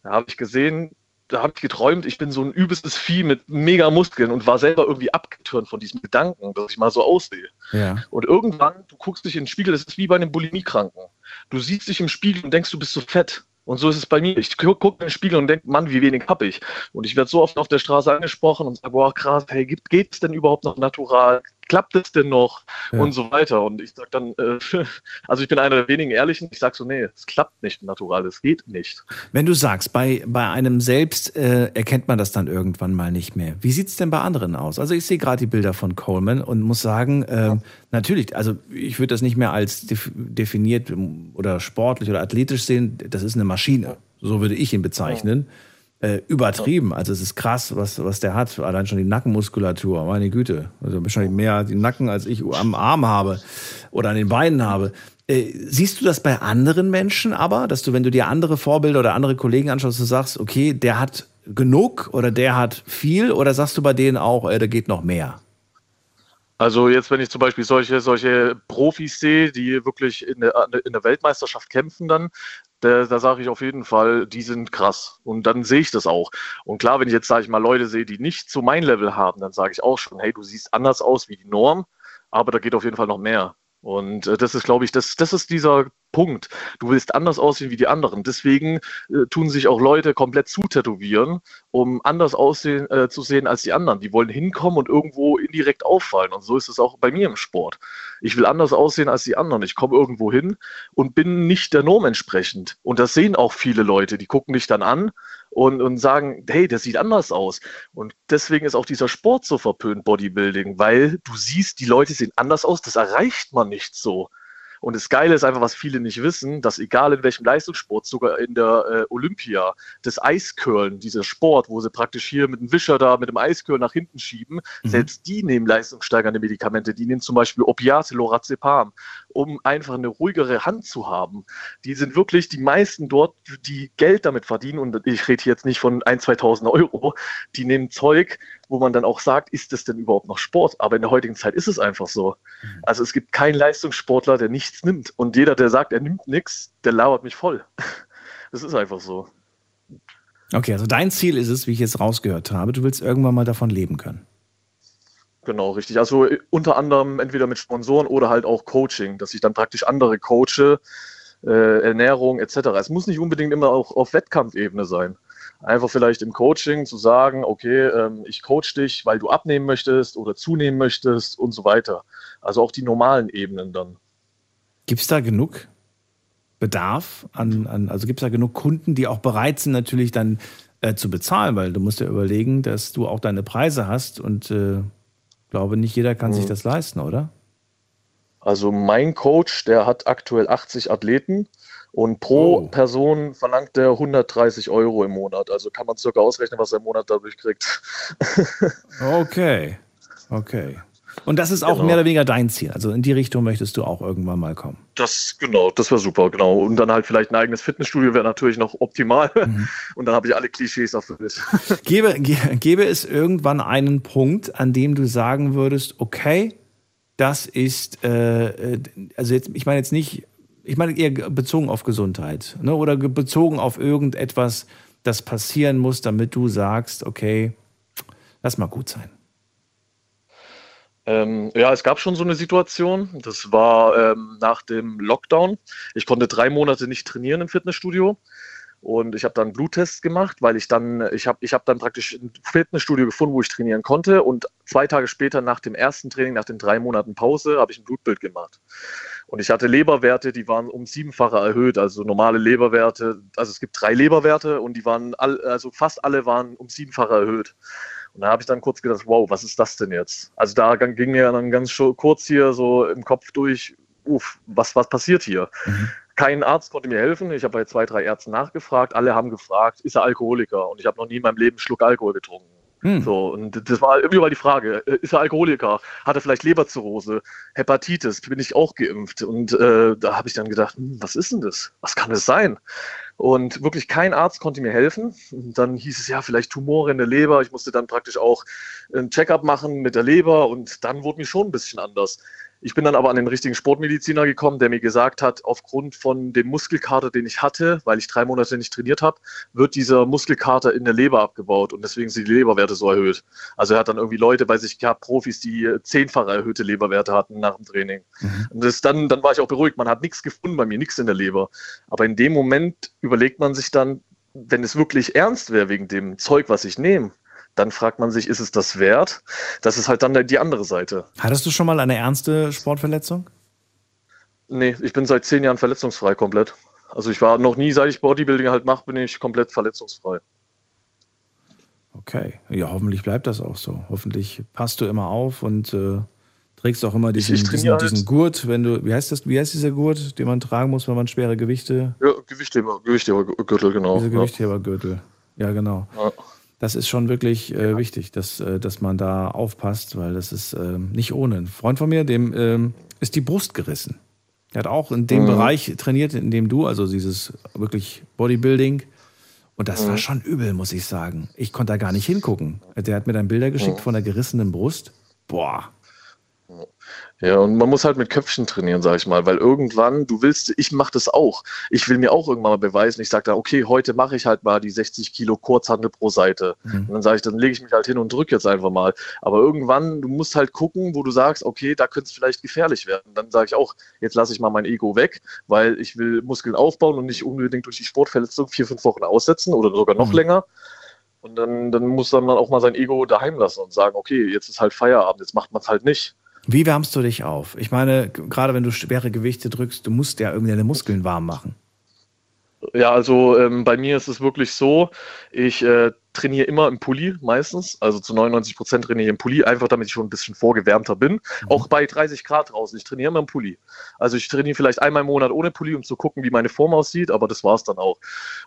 Da habe ich gesehen, da habe ich geträumt, ich bin so ein übelstes Vieh mit mega Muskeln und war selber irgendwie abgetürnt von diesem Gedanken, dass ich mal so aussehe. Ja. Und irgendwann, du guckst dich in den Spiegel, das ist wie bei einem Bulimiekranken. Du siehst dich im Spiegel und denkst, du bist so fett. Und so ist es bei mir. Ich gucke guck in den Spiegel und denke, Mann, wie wenig habe ich. Und ich werde so oft auf der Straße angesprochen und sage, boah, krass, hey, geht, es denn überhaupt noch natural? Klappt es denn noch? Ja. Und so weiter. Und ich sage dann, äh, also ich bin einer der wenigen Ehrlichen, ich sage so, nee, es klappt nicht natural, es geht nicht. Wenn du sagst, bei, bei einem selbst äh, erkennt man das dann irgendwann mal nicht mehr. Wie sieht's denn bei anderen aus? Also ich sehe gerade die Bilder von Coleman und muss sagen, ähm, natürlich, also ich würde das nicht mehr als def definiert oder sportlich oder athletisch sehen. Das ist eine Maschine. So würde ich ihn bezeichnen. Äh, übertrieben. Also es ist krass, was, was der hat. Allein schon die Nackenmuskulatur, meine Güte. Also wahrscheinlich mehr den Nacken, als ich am Arm habe oder an den Beinen habe. Äh, siehst du das bei anderen Menschen aber, dass du, wenn du dir andere Vorbilder oder andere Kollegen anschaust, du sagst, okay, der hat genug oder der hat viel oder sagst du bei denen auch, äh, da geht noch mehr? Also jetzt, wenn ich zum Beispiel solche, solche Profis sehe, die wirklich in der, in der Weltmeisterschaft kämpfen dann, da, da sage ich auf jeden Fall, die sind krass. Und dann sehe ich das auch. Und klar, wenn ich jetzt, sage ich mal, Leute sehe, die nicht so mein Level haben, dann sage ich auch schon, hey, du siehst anders aus wie die Norm, aber da geht auf jeden Fall noch mehr. Und äh, das ist, glaube ich, das, das ist dieser Punkt. Du willst anders aussehen wie die anderen. Deswegen äh, tun sich auch Leute komplett zutätowieren, um anders aussehen äh, zu sehen als die anderen. Die wollen hinkommen und irgendwo indirekt auffallen. Und so ist es auch bei mir im Sport. Ich will anders aussehen als die anderen. Ich komme irgendwo hin und bin nicht der Norm entsprechend. Und das sehen auch viele Leute. Die gucken dich dann an und, und sagen, hey, der sieht anders aus. Und deswegen ist auch dieser Sport so verpönt, Bodybuilding, weil du siehst, die Leute sehen anders aus, das erreicht man nicht so. Und das Geile ist einfach, was viele nicht wissen, dass egal in welchem Leistungssport, sogar in der äh, Olympia, das Eiscurlen, dieser Sport, wo sie praktisch hier mit dem Wischer da, mit dem Eiscurl nach hinten schieben, mhm. selbst die nehmen leistungssteigernde Medikamente. Die nehmen zum Beispiel Opiate, Lorazepam, um einfach eine ruhigere Hand zu haben. Die sind wirklich die meisten dort, die Geld damit verdienen, und ich rede jetzt nicht von 1.000, 2.000 Euro, die nehmen Zeug, wo man dann auch sagt, ist das denn überhaupt noch Sport? Aber in der heutigen Zeit ist es einfach so. Mhm. Also es gibt keinen Leistungssportler, der nichts nimmt. Und jeder, der sagt, er nimmt nichts, der lauert mich voll. Das ist einfach so. Okay, also dein Ziel ist es, wie ich jetzt rausgehört habe, du willst irgendwann mal davon leben können. Genau, richtig. Also äh, unter anderem entweder mit Sponsoren oder halt auch Coaching, dass ich dann praktisch andere coache, äh, Ernährung etc. Es muss nicht unbedingt immer auch auf Wettkampfebene sein einfach vielleicht im Coaching zu sagen, okay, ähm, ich coach dich, weil du abnehmen möchtest oder zunehmen möchtest und so weiter. Also auch die normalen Ebenen dann. Gibt es da genug Bedarf an, an also gibt es da genug Kunden, die auch bereit sind, natürlich dann äh, zu bezahlen, weil du musst ja überlegen, dass du auch deine Preise hast und äh, glaube, nicht jeder kann mhm. sich das leisten, oder? Also mein Coach, der hat aktuell 80 Athleten und pro oh. Person verlangt er 130 Euro im Monat. Also kann man circa ausrechnen, was er im Monat dadurch kriegt. okay, okay. Und das ist auch genau. mehr oder weniger dein Ziel. Also in die Richtung möchtest du auch irgendwann mal kommen. Das, genau, das wäre super, genau. Und dann halt vielleicht ein eigenes Fitnessstudio wäre natürlich noch optimal. Mhm. Und dann habe ich alle Klischees erfüllt. Gäbe, gäbe es irgendwann einen Punkt, an dem du sagen würdest, okay, das ist, äh, äh also jetzt, ich meine jetzt nicht ich meine eher bezogen auf Gesundheit ne? oder bezogen auf irgendetwas, das passieren muss, damit du sagst, okay, lass mal gut sein. Ähm, ja, es gab schon so eine Situation. Das war ähm, nach dem Lockdown. Ich konnte drei Monate nicht trainieren im Fitnessstudio. Und ich habe dann Bluttests gemacht, weil ich dann, ich habe ich hab dann praktisch ein Fitnessstudio gefunden, wo ich trainieren konnte. Und zwei Tage später nach dem ersten Training, nach den drei Monaten Pause, habe ich ein Blutbild gemacht. Und ich hatte Leberwerte, die waren um siebenfache erhöht, also normale Leberwerte. Also es gibt drei Leberwerte und die waren, all, also fast alle waren um siebenfache erhöht. Und da habe ich dann kurz gedacht, wow, was ist das denn jetzt? Also da ging mir dann ganz kurz hier so im Kopf durch, uff, was, was passiert hier? Mhm. Kein Arzt konnte mir helfen. Ich habe bei zwei, drei Ärzten nachgefragt. Alle haben gefragt, ist er Alkoholiker? Und ich habe noch nie in meinem Leben einen Schluck Alkohol getrunken. Hm. So, und das war irgendwie die Frage, äh, ist er Alkoholiker? Hat er vielleicht Leberzirrhose? Hepatitis? Bin ich auch geimpft? Und äh, da habe ich dann gedacht, hm, was ist denn das? Was kann das sein? Und wirklich kein Arzt konnte mir helfen. Und dann hieß es ja, vielleicht Tumore in der Leber. Ich musste dann praktisch auch ein Checkup machen mit der Leber und dann wurde mir schon ein bisschen anders. Ich bin dann aber an den richtigen Sportmediziner gekommen, der mir gesagt hat, aufgrund von dem Muskelkater, den ich hatte, weil ich drei Monate nicht trainiert habe, wird dieser Muskelkater in der Leber abgebaut und deswegen sind die Leberwerte so erhöht. Also er hat dann irgendwie Leute bei sich gehabt, Profis, die zehnfach erhöhte Leberwerte hatten nach dem Training. Mhm. Und das dann, dann war ich auch beruhigt. Man hat nichts gefunden bei mir, nichts in der Leber. Aber in dem Moment überlegt man sich dann, wenn es wirklich ernst wäre wegen dem Zeug, was ich nehme, dann fragt man sich, ist es das wert? Das ist halt dann die andere Seite. Hattest du schon mal eine ernste Sportverletzung? Nee, ich bin seit zehn Jahren verletzungsfrei komplett. Also ich war noch nie, seit ich Bodybuilding halt mache, bin ich komplett verletzungsfrei. Okay, ja, hoffentlich bleibt das auch so. Hoffentlich passt du immer auf und äh, trägst auch immer diesen, diesen, diesen, halt. Gurt, wenn du, wie heißt das, wie heißt dieser Gurt, den man tragen muss, wenn man schwere Gewichte. Ja, Gewichtheber, Gewichthebergürtel, genau. Dieser Gewichthebergürtel. Ja, genau. Ja das ist schon wirklich äh, wichtig, dass, äh, dass man da aufpasst, weil das ist äh, nicht ohne. Ein Freund von mir, dem ähm, ist die Brust gerissen. Er hat auch in dem mhm. Bereich trainiert, in dem du, also dieses wirklich Bodybuilding. Und das mhm. war schon übel, muss ich sagen. Ich konnte da gar nicht hingucken. Der hat mir dann Bilder geschickt mhm. von der gerissenen Brust. Boah. Ja, und man muss halt mit Köpfchen trainieren, sag ich mal, weil irgendwann, du willst, ich mache das auch. Ich will mir auch irgendwann mal beweisen. Ich sage da, okay, heute mache ich halt mal die 60 Kilo Kurzhandel pro Seite. Mhm. Und dann sage ich, dann lege ich mich halt hin und drücke jetzt einfach mal. Aber irgendwann, du musst halt gucken, wo du sagst, okay, da könnte es vielleicht gefährlich werden. Dann sage ich auch, jetzt lasse ich mal mein Ego weg, weil ich will Muskeln aufbauen und nicht unbedingt durch die Sportverletzung vier, fünf Wochen aussetzen oder sogar noch mhm. länger. Und dann, dann muss dann auch mal sein Ego daheim lassen und sagen, okay, jetzt ist halt Feierabend, jetzt macht man es halt nicht. Wie wärmst du dich auf? Ich meine, gerade wenn du schwere Gewichte drückst, du musst ja irgendwie deine Muskeln warm machen. Ja, also ähm, bei mir ist es wirklich so, ich äh, trainiere immer im Pulli meistens, also zu 99 Prozent trainiere ich im Pulli, einfach damit ich schon ein bisschen vorgewärmter bin. Mhm. Auch bei 30 Grad draußen, ich trainiere immer im Pulli. Also ich trainiere vielleicht einmal im Monat ohne Pulli, um zu gucken, wie meine Form aussieht, aber das war es dann auch.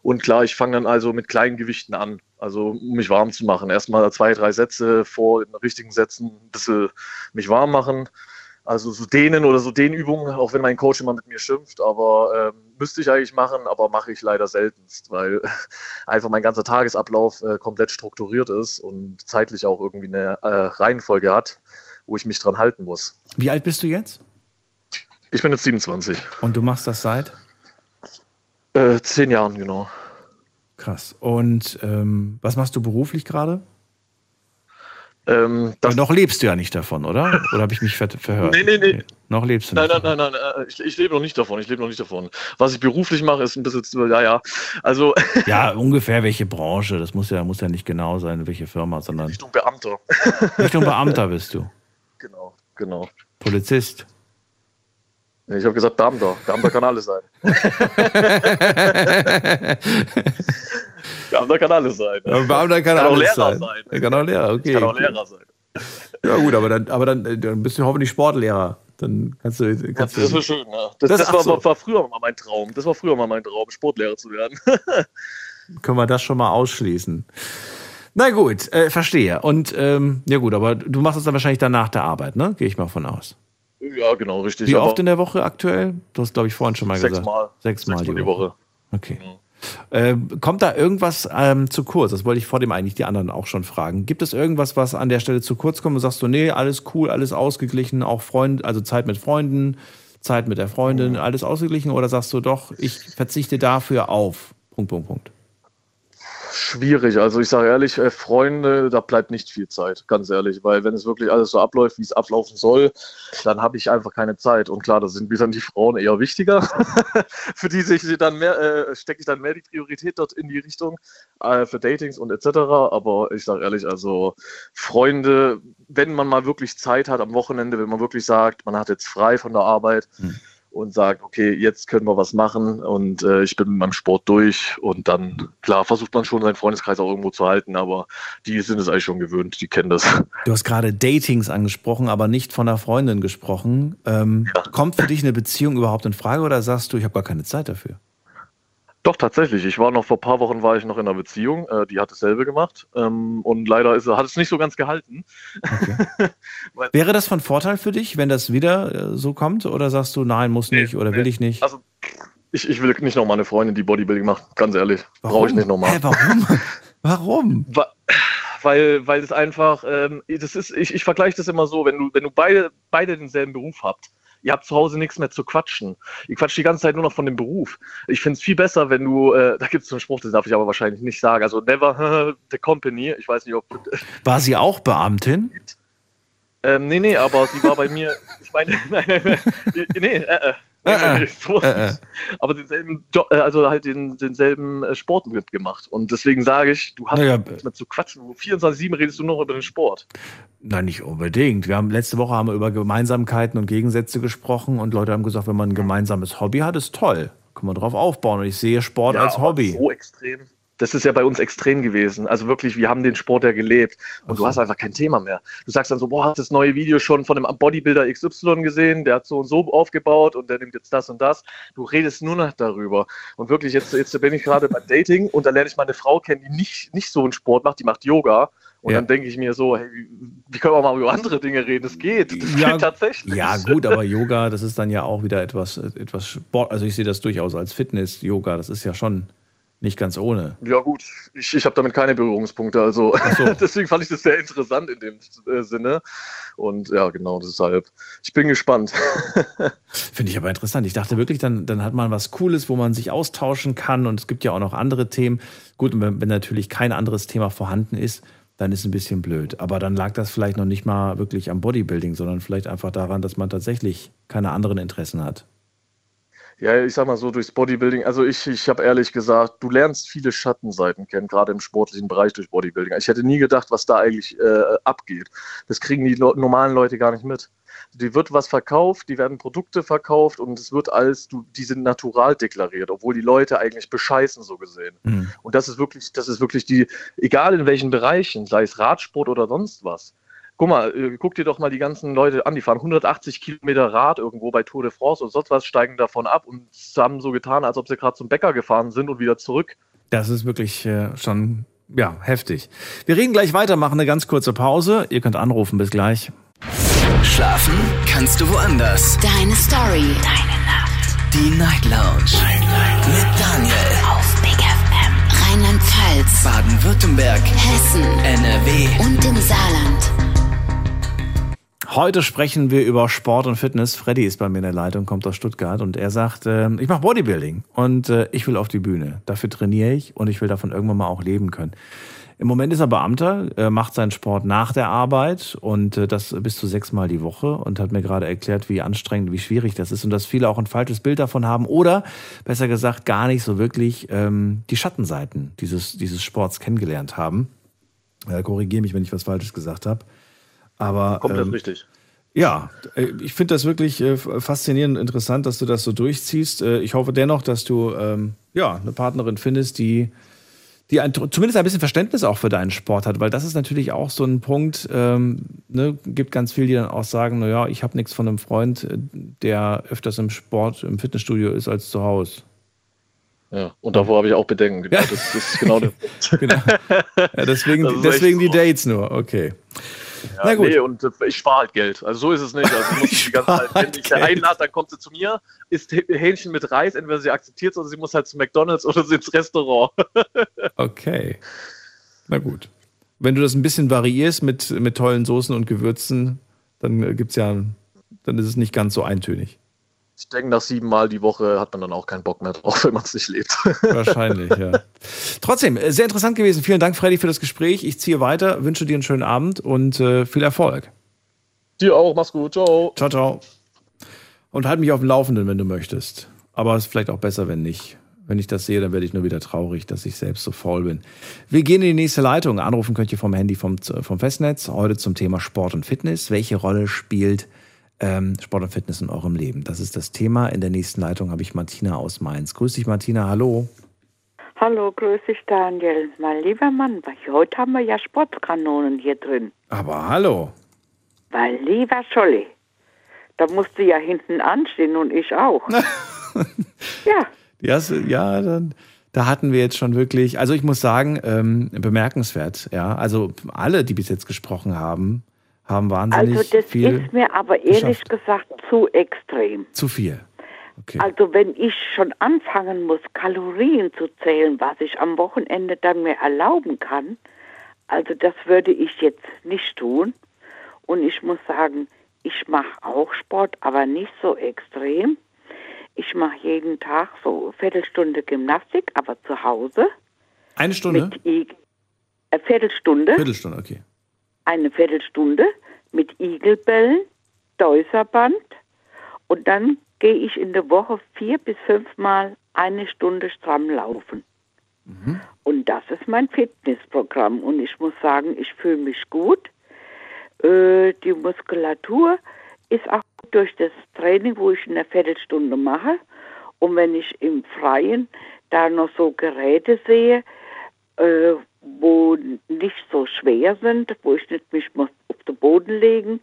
Und klar, ich fange dann also mit kleinen Gewichten an, also um mich warm zu machen. Erstmal zwei, drei Sätze vor den richtigen Sätzen, ein bisschen mich warm machen also so dehnen oder so Dehnübungen, auch wenn mein Coach immer mit mir schimpft, aber ähm, müsste ich eigentlich machen, aber mache ich leider seltenst, weil einfach mein ganzer Tagesablauf äh, komplett strukturiert ist und zeitlich auch irgendwie eine äh, Reihenfolge hat, wo ich mich dran halten muss. Wie alt bist du jetzt? Ich bin jetzt 27. Und du machst das seit? Äh, zehn Jahren, genau. Krass. Und ähm, was machst du beruflich gerade? Ähm, Aber noch lebst du ja nicht davon, oder? Oder habe ich mich ver verhört? Nee, nee, nee. Noch lebst du nein, nicht. Nein, nein, nein, nein. Ich, ich lebe noch nicht davon. Ich lebe noch nicht davon. Was ich beruflich mache, ist ein bisschen, ja, ja. Also. Ja, ungefähr welche Branche. Das muss ja, muss ja nicht genau sein, welche Firma, sondern. Richtung Beamter. Richtung Beamter bist du. Genau, genau. Polizist. Ich habe gesagt Beamter. Beamter kann alles sein. Beamter kann alles sein. Ja, Beamter kann, kann alles auch Lehrer sein. sein. Er kann auch Lehrer, okay. Kann auch Lehrer sein. Ja gut, aber dann, aber dann, dann bist du hoffentlich Sportlehrer. Dann kannst du. Kannst das wäre schön, ja. Das, das, das war, so. war, früher mal mein Traum. Das war früher mal mein Traum, Sportlehrer zu werden. Können wir das schon mal ausschließen? Na gut, äh, verstehe. Und ähm, ja gut, aber du machst es dann wahrscheinlich dann nach der Arbeit, ne? Gehe ich mal von aus. Ja, genau, richtig. Wie oft in der Woche aktuell? Du hast, glaube ich, vorhin schon mal sechs gesagt. Mal. Sechs Mal. Sechs Mal die Woche. Woche. Okay. Ja. Ähm, kommt da irgendwas ähm, zu kurz? Das wollte ich vor dem eigentlich die anderen auch schon fragen. Gibt es irgendwas, was an der Stelle zu kurz kommt und sagst du, nee, alles cool, alles ausgeglichen, auch Freund, also Zeit mit Freunden, Zeit mit der Freundin, alles ausgeglichen? Oder sagst du doch, ich verzichte dafür auf? Punkt, Punkt, Punkt. Schwierig. Also ich sage ehrlich, äh, Freunde, da bleibt nicht viel Zeit, ganz ehrlich, weil wenn es wirklich alles so abläuft, wie es ablaufen soll, dann habe ich einfach keine Zeit. Und klar, da sind mir dann die Frauen eher wichtiger. für die sich dann mehr, äh, stecke ich dann mehr die Priorität dort in die Richtung äh, für Datings und etc. Aber ich sage ehrlich, also Freunde, wenn man mal wirklich Zeit hat am Wochenende, wenn man wirklich sagt, man hat jetzt frei von der Arbeit. Hm und sagt, okay, jetzt können wir was machen und äh, ich bin mit meinem Sport durch und dann, klar, versucht man schon seinen Freundeskreis auch irgendwo zu halten, aber die sind es eigentlich schon gewöhnt, die kennen das. Du hast gerade Datings angesprochen, aber nicht von einer Freundin gesprochen. Ähm, ja. Kommt für dich eine Beziehung überhaupt in Frage oder sagst du, ich habe gar keine Zeit dafür? Doch, tatsächlich. Ich war noch vor ein paar Wochen war ich noch in einer Beziehung, äh, die hat dasselbe gemacht. Ähm, und leider ist, hat es nicht so ganz gehalten. Okay. Wäre das von Vorteil für dich, wenn das wieder äh, so kommt? Oder sagst du, nein, muss nicht nee, oder will nee. ich nicht? Also ich, ich will nicht nochmal eine Freundin, die Bodybuilding macht, ganz ehrlich. Brauche ich nicht nochmal. Hä, warum? warum? Weil, weil es einfach, ähm, das ist, ich, ich vergleiche das immer so, wenn du, wenn du beide, beide denselben Beruf habt, ihr habt zu Hause nichts mehr zu quatschen. Ihr quatscht die ganze Zeit nur noch von dem Beruf. Ich finde es viel besser, wenn du, äh, da gibt es einen Spruch, den darf ich aber wahrscheinlich nicht sagen. Also never the company. Ich weiß nicht, ob. War sie auch Beamtin? Ähm, nee, nee, aber sie war bei mir, ich meine, nee, äh, äh. Äh, äh, äh, äh, aber denselben Job, äh, also halt den, denselben Sport mitgemacht. Und deswegen sage ich, du hast naja, nichts mehr zu quatschen. 24-7 redest du noch über den Sport. Nein, nicht unbedingt. Wir haben letzte Woche haben wir über Gemeinsamkeiten und Gegensätze gesprochen und Leute haben gesagt, wenn man ein gemeinsames Hobby hat, ist toll. Kann man drauf aufbauen. Und ich sehe Sport ja, als Hobby. So extrem das ist ja bei uns extrem gewesen. Also wirklich, wir haben den Sport ja gelebt und okay. du hast einfach kein Thema mehr. Du sagst dann so, boah, hast das neue Video schon von dem Bodybuilder XY gesehen, der hat so und so aufgebaut und der nimmt jetzt das und das. Du redest nur noch darüber. Und wirklich, jetzt, jetzt bin ich gerade beim Dating und da lerne ich mal eine Frau kennen, die nicht, nicht so einen Sport macht, die macht Yoga. Und ja. dann denke ich mir so, hey, wie können wir mal über andere Dinge reden? Das geht. Das ja, geht tatsächlich. Ja, gut, aber Yoga, das ist dann ja auch wieder etwas, etwas Sport. Also ich sehe das durchaus als Fitness-Yoga. Das ist ja schon nicht ganz ohne. Ja gut, ich, ich habe damit keine Berührungspunkte, also so. deswegen fand ich das sehr interessant in dem äh, Sinne. Und ja, genau deshalb. Ich bin gespannt. Finde ich aber interessant. Ich dachte wirklich, dann, dann hat man was Cooles, wo man sich austauschen kann und es gibt ja auch noch andere Themen. Gut, und wenn, wenn natürlich kein anderes Thema vorhanden ist, dann ist es ein bisschen blöd. Aber dann lag das vielleicht noch nicht mal wirklich am Bodybuilding, sondern vielleicht einfach daran, dass man tatsächlich keine anderen Interessen hat. Ja, ich sag mal so, durchs Bodybuilding, also ich, ich habe ehrlich gesagt, du lernst viele Schattenseiten kennen, gerade im sportlichen Bereich durch Bodybuilding. Ich hätte nie gedacht, was da eigentlich äh, abgeht. Das kriegen die normalen Leute gar nicht mit. Die wird was verkauft, die werden Produkte verkauft und es wird alles, du, die sind natural deklariert, obwohl die Leute eigentlich bescheißen, so gesehen. Mhm. Und das ist wirklich, das ist wirklich die, egal in welchen Bereichen, sei es Radsport oder sonst was, Guck mal, äh, guck dir doch mal die ganzen Leute an, die fahren 180 Kilometer Rad irgendwo bei Tour de France und sonst was, steigen davon ab und haben so getan, als ob sie gerade zum Bäcker gefahren sind und wieder zurück. Das ist wirklich äh, schon, ja, heftig. Wir reden gleich weiter, machen eine ganz kurze Pause. Ihr könnt anrufen, bis gleich. Schlafen kannst du woanders. Deine Story. Deine Nacht. Die Night Lounge. Night, Night. Mit Daniel. Auf Big FM. Rheinland-Pfalz. Baden-Württemberg. Hessen. NRW. Und im Saarland. Heute sprechen wir über Sport und Fitness. Freddy ist bei mir in der Leitung, kommt aus Stuttgart und er sagt, äh, ich mache Bodybuilding und äh, ich will auf die Bühne. Dafür trainiere ich und ich will davon irgendwann mal auch leben können. Im Moment ist er Beamter, äh, macht seinen Sport nach der Arbeit und äh, das bis zu sechsmal die Woche und hat mir gerade erklärt, wie anstrengend, wie schwierig das ist und dass viele auch ein falsches Bild davon haben oder besser gesagt gar nicht so wirklich ähm, die Schattenseiten dieses, dieses Sports kennengelernt haben. Äh, Korrigiere mich, wenn ich was Falsches gesagt habe. Aber, Komplett ähm, richtig. Ja, äh, ich finde das wirklich äh, faszinierend und interessant, dass du das so durchziehst. Äh, ich hoffe dennoch, dass du ähm, ja, eine Partnerin findest, die, die ein, zumindest ein bisschen Verständnis auch für deinen Sport hat, weil das ist natürlich auch so ein Punkt, ähm, ne, gibt ganz viele, die dann auch sagen, naja, ich habe nichts von einem Freund, der öfters im Sport, im Fitnessstudio ist als zu Hause. Ja, und davor habe ich auch Bedenken. Genau, das, das ist genau der Punkt. genau. Ja, deswegen deswegen die Dates nur, okay. Ja, Na gut. Nee, und äh, ich spare halt Geld. Also so ist es nicht. Also muss ich die ganze Zeit, wenn ich sie einlade, dann kommt sie zu mir, isst Hähnchen mit Reis, entweder sie akzeptiert es oder sie muss halt zu McDonalds oder sie ins Restaurant. okay. Na gut. Wenn du das ein bisschen variierst mit, mit tollen Soßen und Gewürzen, dann äh, gibt's ja, dann ist es nicht ganz so eintönig ich denke, nach sieben Mal die Woche hat man dann auch keinen Bock mehr drauf, wenn man es nicht lebt. Wahrscheinlich, ja. Trotzdem, äh, sehr interessant gewesen. Vielen Dank, Freddy, für das Gespräch. Ich ziehe weiter, wünsche dir einen schönen Abend und äh, viel Erfolg. Dir auch, mach's gut. Ciao. Ciao, ciao. Und halt mich auf dem Laufenden, wenn du möchtest. Aber es ist vielleicht auch besser, wenn nicht. Wenn ich das sehe, dann werde ich nur wieder traurig, dass ich selbst so faul bin. Wir gehen in die nächste Leitung. Anrufen könnt ihr vom Handy vom, vom Festnetz. Heute zum Thema Sport und Fitness. Welche Rolle spielt ähm, Sport und Fitness in eurem Leben. Das ist das Thema. In der nächsten Leitung habe ich Martina aus Mainz. Grüß dich, Martina. Hallo. Hallo, grüß dich, Daniel. Mein lieber Mann, heute haben wir ja Sportkanonen hier drin. Aber hallo. Mein lieber Scholli, da musst du ja hinten anstehen und ich auch. ja. Ja, ja dann, da hatten wir jetzt schon wirklich, also ich muss sagen, ähm, bemerkenswert, ja. Also alle, die bis jetzt gesprochen haben, haben wahnsinnig Also das viel ist mir aber ehrlich geschafft. gesagt zu extrem. Zu viel. Okay. Also wenn ich schon anfangen muss, Kalorien zu zählen, was ich am Wochenende dann mir erlauben kann, also das würde ich jetzt nicht tun. Und ich muss sagen, ich mache auch Sport, aber nicht so extrem. Ich mache jeden Tag so eine Viertelstunde Gymnastik, aber zu Hause. Eine Stunde? Mit eine Viertelstunde. Viertelstunde, okay eine Viertelstunde mit Igelbällen, Deuserband und dann gehe ich in der Woche vier bis fünfmal eine Stunde stramm laufen. Mhm. Und das ist mein Fitnessprogramm und ich muss sagen, ich fühle mich gut. Äh, die Muskulatur ist auch durch das Training, wo ich in der Viertelstunde mache. Und wenn ich im Freien da noch so Geräte sehe, äh, wo nicht so schwer sind, wo ich nicht mich muss auf den Boden legen,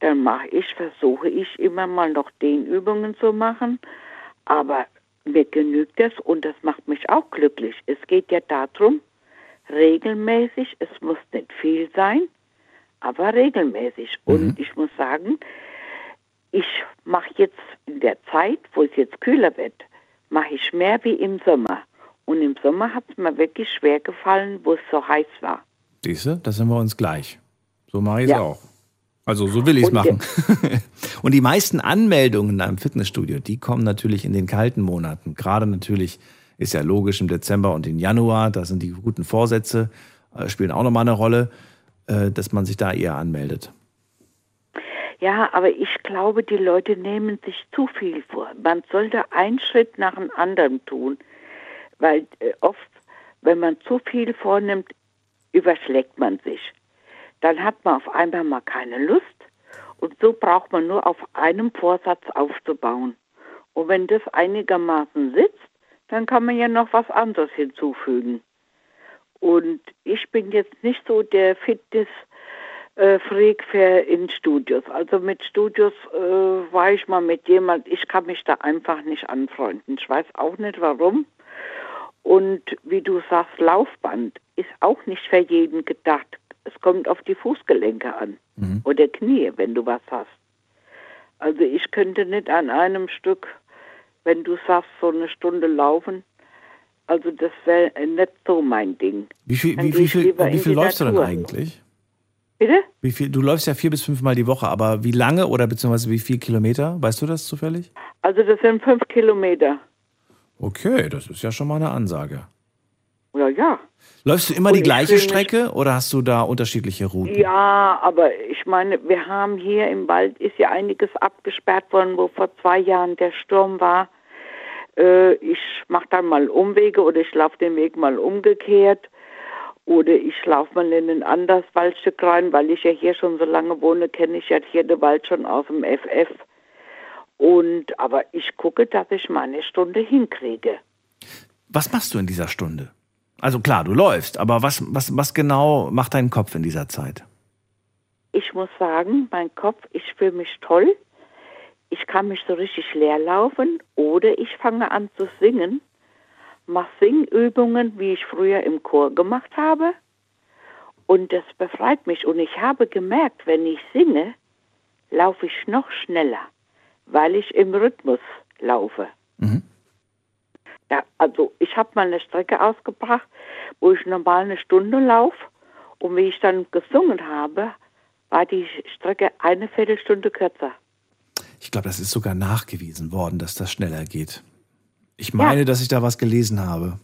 dann mache ich, versuche ich immer mal noch den Übungen zu machen. Aber mir genügt das und das macht mich auch glücklich. Es geht ja darum, regelmäßig, es muss nicht viel sein, aber regelmäßig. Mhm. Und ich muss sagen, ich mache jetzt in der Zeit, wo es jetzt kühler wird, mache ich mehr wie im Sommer. Und im Sommer hat es mir wirklich schwer gefallen, wo es so heiß war. Siehst du, da sind wir uns gleich. So mache ich es Ja. auch. Also so will ich es machen. Und die meisten Anmeldungen in einem Fitnessstudio, die kommen natürlich in den kalten Monaten. Gerade natürlich ist ja logisch im Dezember und im Januar, da sind die guten Vorsätze, äh, spielen auch nochmal eine Rolle, äh, dass man sich da eher anmeldet. Ja, aber ich glaube, die Leute nehmen sich zu viel vor. Man sollte einen Schritt nach dem anderen tun, weil äh, oft, wenn man zu viel vornimmt, überschlägt man sich. Dann hat man auf einmal mal keine Lust und so braucht man nur auf einem Vorsatz aufzubauen. Und wenn das einigermaßen sitzt, dann kann man ja noch was anderes hinzufügen. Und ich bin jetzt nicht so der Fitness äh, für in Studios. Also mit Studios äh, war ich mal mit jemand, ich kann mich da einfach nicht anfreunden. Ich weiß auch nicht warum. Und wie du sagst, Laufband ist auch nicht für jeden gedacht. Es kommt auf die Fußgelenke an oder Knie, wenn du was hast. Also ich könnte nicht an einem Stück, wenn du sagst, so eine Stunde laufen. Also das wäre nicht so mein Ding. Wie viel, wie, wie viel, wie viel läufst du denn Natur. eigentlich? Bitte? Wie viel, du läufst ja vier bis fünfmal die Woche, aber wie lange oder beziehungsweise wie viel Kilometer? Weißt du das zufällig? Also das sind fünf Kilometer. Okay, das ist ja schon mal eine Ansage. Ja, ja. Läufst du immer Und die ich gleiche Strecke oder hast du da unterschiedliche Routen? Ja, aber ich meine, wir haben hier im Wald ist ja einiges abgesperrt worden, wo vor zwei Jahren der Sturm war. Äh, ich mache dann mal Umwege oder ich laufe den Weg mal umgekehrt oder ich laufe mal in ein anderes Waldstück rein, weil ich ja hier schon so lange wohne, kenne ich ja hier den Wald schon aus dem FF. Und aber ich gucke, dass ich mal eine Stunde hinkriege. Was machst du in dieser Stunde? Also klar, du läufst, aber was, was, was genau macht dein Kopf in dieser Zeit? ich muss sagen, mein Kopf, ich fühle mich toll. Ich kann mich so richtig leer laufen oder ich fange an zu singen, mache Singübungen, wie ich früher im Chor gemacht habe. Und das befreit mich. Und ich habe gemerkt, wenn ich singe, laufe ich noch schneller, weil ich im Rhythmus laufe. Ja, also ich habe mal eine Strecke ausgebracht, wo ich normal eine Stunde laufe. Und wie ich dann gesungen habe, war die Strecke eine Viertelstunde kürzer. Ich glaube, das ist sogar nachgewiesen worden, dass das schneller geht. Ich meine, dass ich da was gelesen habe.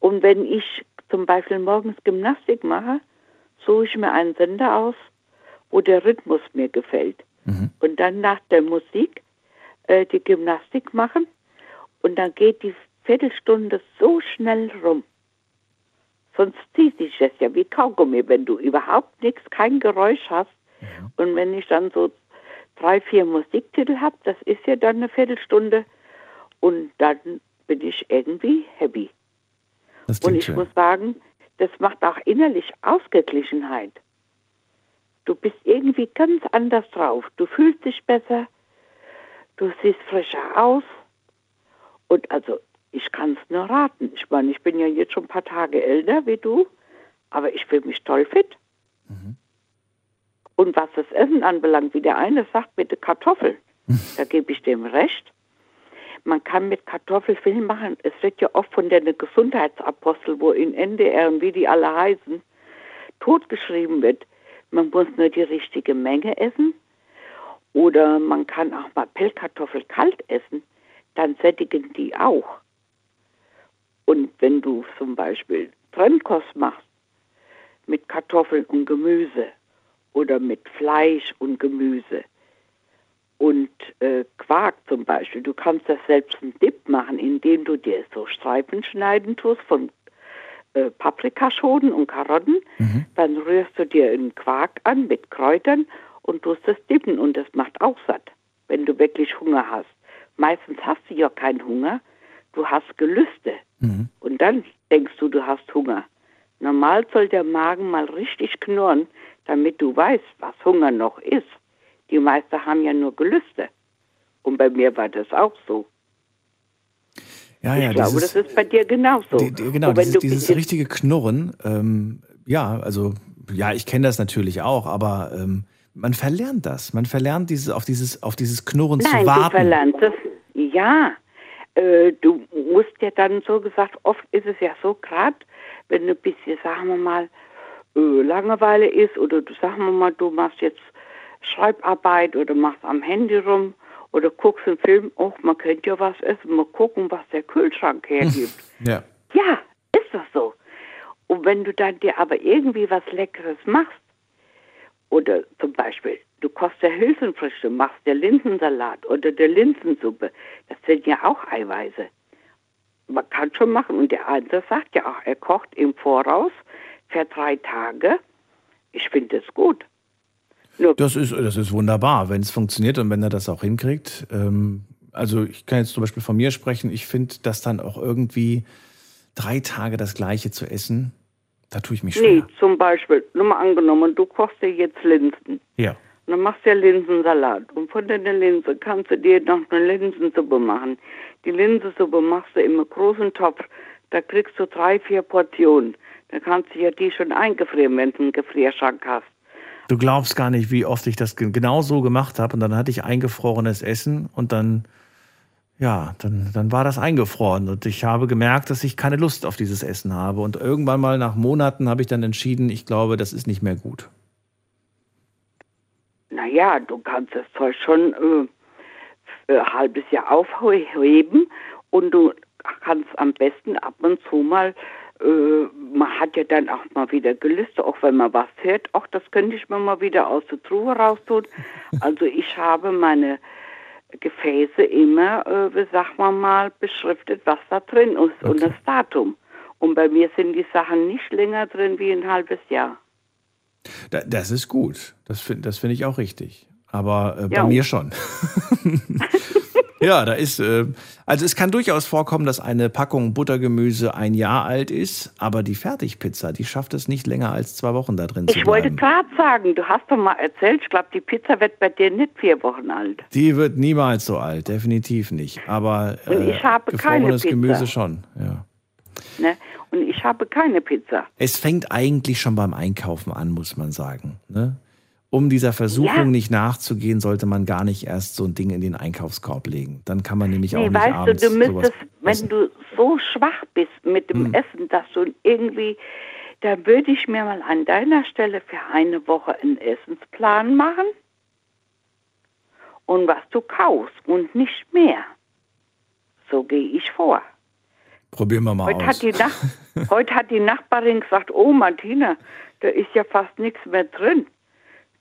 Und wenn ich zum Beispiel morgens Gymnastik mache, suche ich mir einen Sender aus, wo der Rhythmus mir gefällt. Und dann nach der Musik äh, die Gymnastik machen. Und dann geht die Viertelstunde so schnell rum. Sonst zieht sich das ja wie Kaugummi, wenn du überhaupt nichts, kein Geräusch hast. Und wenn ich dann so drei, vier Musiktitel habe, das ist ja dann eine Viertelstunde. Und dann bin ich irgendwie happy. Und ich schön. muss sagen, das macht auch innerlich Ausgeglichenheit. Du bist irgendwie ganz anders drauf. Du fühlst dich besser, du siehst frischer aus. Und also, ich kann es nur raten. Ich meine, ich bin ja jetzt schon ein paar Tage älter wie du, aber ich fühle mich toll fit. Und was das Essen anbelangt, wie der eine sagt mit den Kartoffeln, da gebe ich dem recht. Man kann mit Kartoffel viel machen. Es wird ja oft von den Gesundheitsapostel, wo in NDR und wie die alle heißen, totgeschrieben wird. Man muss nur die richtige Menge essen. Oder man kann auch mal Pellkartoffel kalt essen. Dann sättigen die auch. Und wenn du zum Beispiel Trennkost machst mit Kartoffeln und Gemüse oder mit Fleisch und Gemüse und äh, Quark zum Beispiel, du kannst das selbst einen Dip machen, indem du dir so Streifen schneiden tust von äh, Paprikaschoten und Karotten. Dann rührst du dir einen Quark an mit Kräutern und tust das dippen und das macht auch satt, wenn du wirklich Hunger hast. Meistens hast du ja keinen Hunger, du hast Gelüste. Und dann denkst du, du hast Hunger. Normal soll der Magen mal richtig knurren, damit du weißt, was Hunger noch ist. Die meisten haben ja nur Gelüste. Und bei mir war das auch so. Ja, ja, ich glaube, dieses, das ist bei dir genauso. die, die, genau, dieses, du dieses richtige Knurren, ähm, ja, also, ja, ich kenne das natürlich auch, aber ähm, man verlernt das. Man verlernt dieses, auf dieses, auf dieses Knurren Nein, zu du warten. verlernst es. Ja, äh, du musst ja dann so gesagt, oft ist es ja so, gerade wenn du ein bisschen, sagen wir mal, äh, Langeweile ist oder du sagen wir mal, du machst jetzt Schreibarbeit oder machst am Handy rum oder guckst einen Film, oh, man könnte ja was essen, mal gucken, was der Kühlschrank hergibt. Ja. Ja, ist doch so. Und wenn du dann dir aber irgendwie was Leckeres machst, oder zum Beispiel, du kochst der Hülsenfrüchte, machst der Linsensalat oder der Linsensuppe, das sind ja auch Eiweiße. Man kann schon machen. Und der andere sagt ja auch, er kocht im Voraus für drei Tage. Ich finde es gut. Das ist, das ist wunderbar, wenn es funktioniert und wenn er das auch hinkriegt. Ähm, also ich kann jetzt zum Beispiel von mir sprechen. Ich finde das dann auch irgendwie drei Tage das Gleiche zu essen, da tue ich mich Nee, schwer. zum Beispiel, nur mal angenommen, du kochst dir jetzt Linsen. Ja. Und dann machst du ja Linsensalat. Und von der Linse kannst du dir noch eine Linsensuppe machen. Die Linsensuppe machst du im großen Topf. Da kriegst du drei, vier Portionen. Da kannst du ja die schon eingefrieren, wenn du einen Gefrierschrank hast. Du glaubst gar nicht, wie oft ich das ge- genau so gemacht habe. Und dann hatte ich eingefrorenes Essen und dann, ja, dann, dann war das eingefroren. Und ich habe gemerkt, dass ich keine Lust auf dieses Essen habe. Und irgendwann mal nach Monaten habe ich dann entschieden, ich glaube, das ist nicht mehr gut. Naja, du kannst das Zeug schon äh, ein halbes Jahr aufheben und du kannst am besten ab und zu mal, äh, man hat ja dann auch mal wieder Gelüste, auch wenn man was hört, auch das könnte ich mir mal wieder aus der Truhe raustun. Also ich habe meine Gefäße immer, äh, wie sagt man mal, beschriftet, was da drin ist und das Datum. Und bei mir sind die Sachen nicht länger drin wie ein halbes Jahr. Da, das ist gut. Das finde das find ich auch richtig. Aber äh, bei Ja. mir schon. ja, da ist, äh, also es kann durchaus vorkommen, dass eine Packung Buttergemüse ein Jahr alt ist, aber die Fertigpizza, die schafft es nicht länger als zwei Wochen da drin zu Ich wollte bleiben. gerade sagen, du hast doch mal erzählt, ich glaube, die Pizza wird bei dir nicht vier Wochen alt. Die wird niemals so alt, definitiv nicht. Aber äh, ich habe keine gefrorenes Pizza. Gemüse schon. Ja. Ne? Und ich habe keine Pizza. Es fängt eigentlich schon beim Einkaufen an, muss man sagen. Ne? Um dieser Versuchung Ja. nicht nachzugehen, sollte man gar nicht erst so ein Ding in den Einkaufskorb legen. Dann kann man nämlich auch Nee, nicht weißt abends du, du sowas müsstest, wenn du so schwach bist mit dem Hm. Essen, dass du irgendwie, da würde ich mir mal an deiner Stelle für eine Woche einen Essensplan machen und was du kaufst und nicht mehr. So gehe ich vor. Probieren wir mal Heute aus. hat, die Nach heute hat die Nachbarin gesagt, oh Martina, da ist ja fast nichts mehr drin.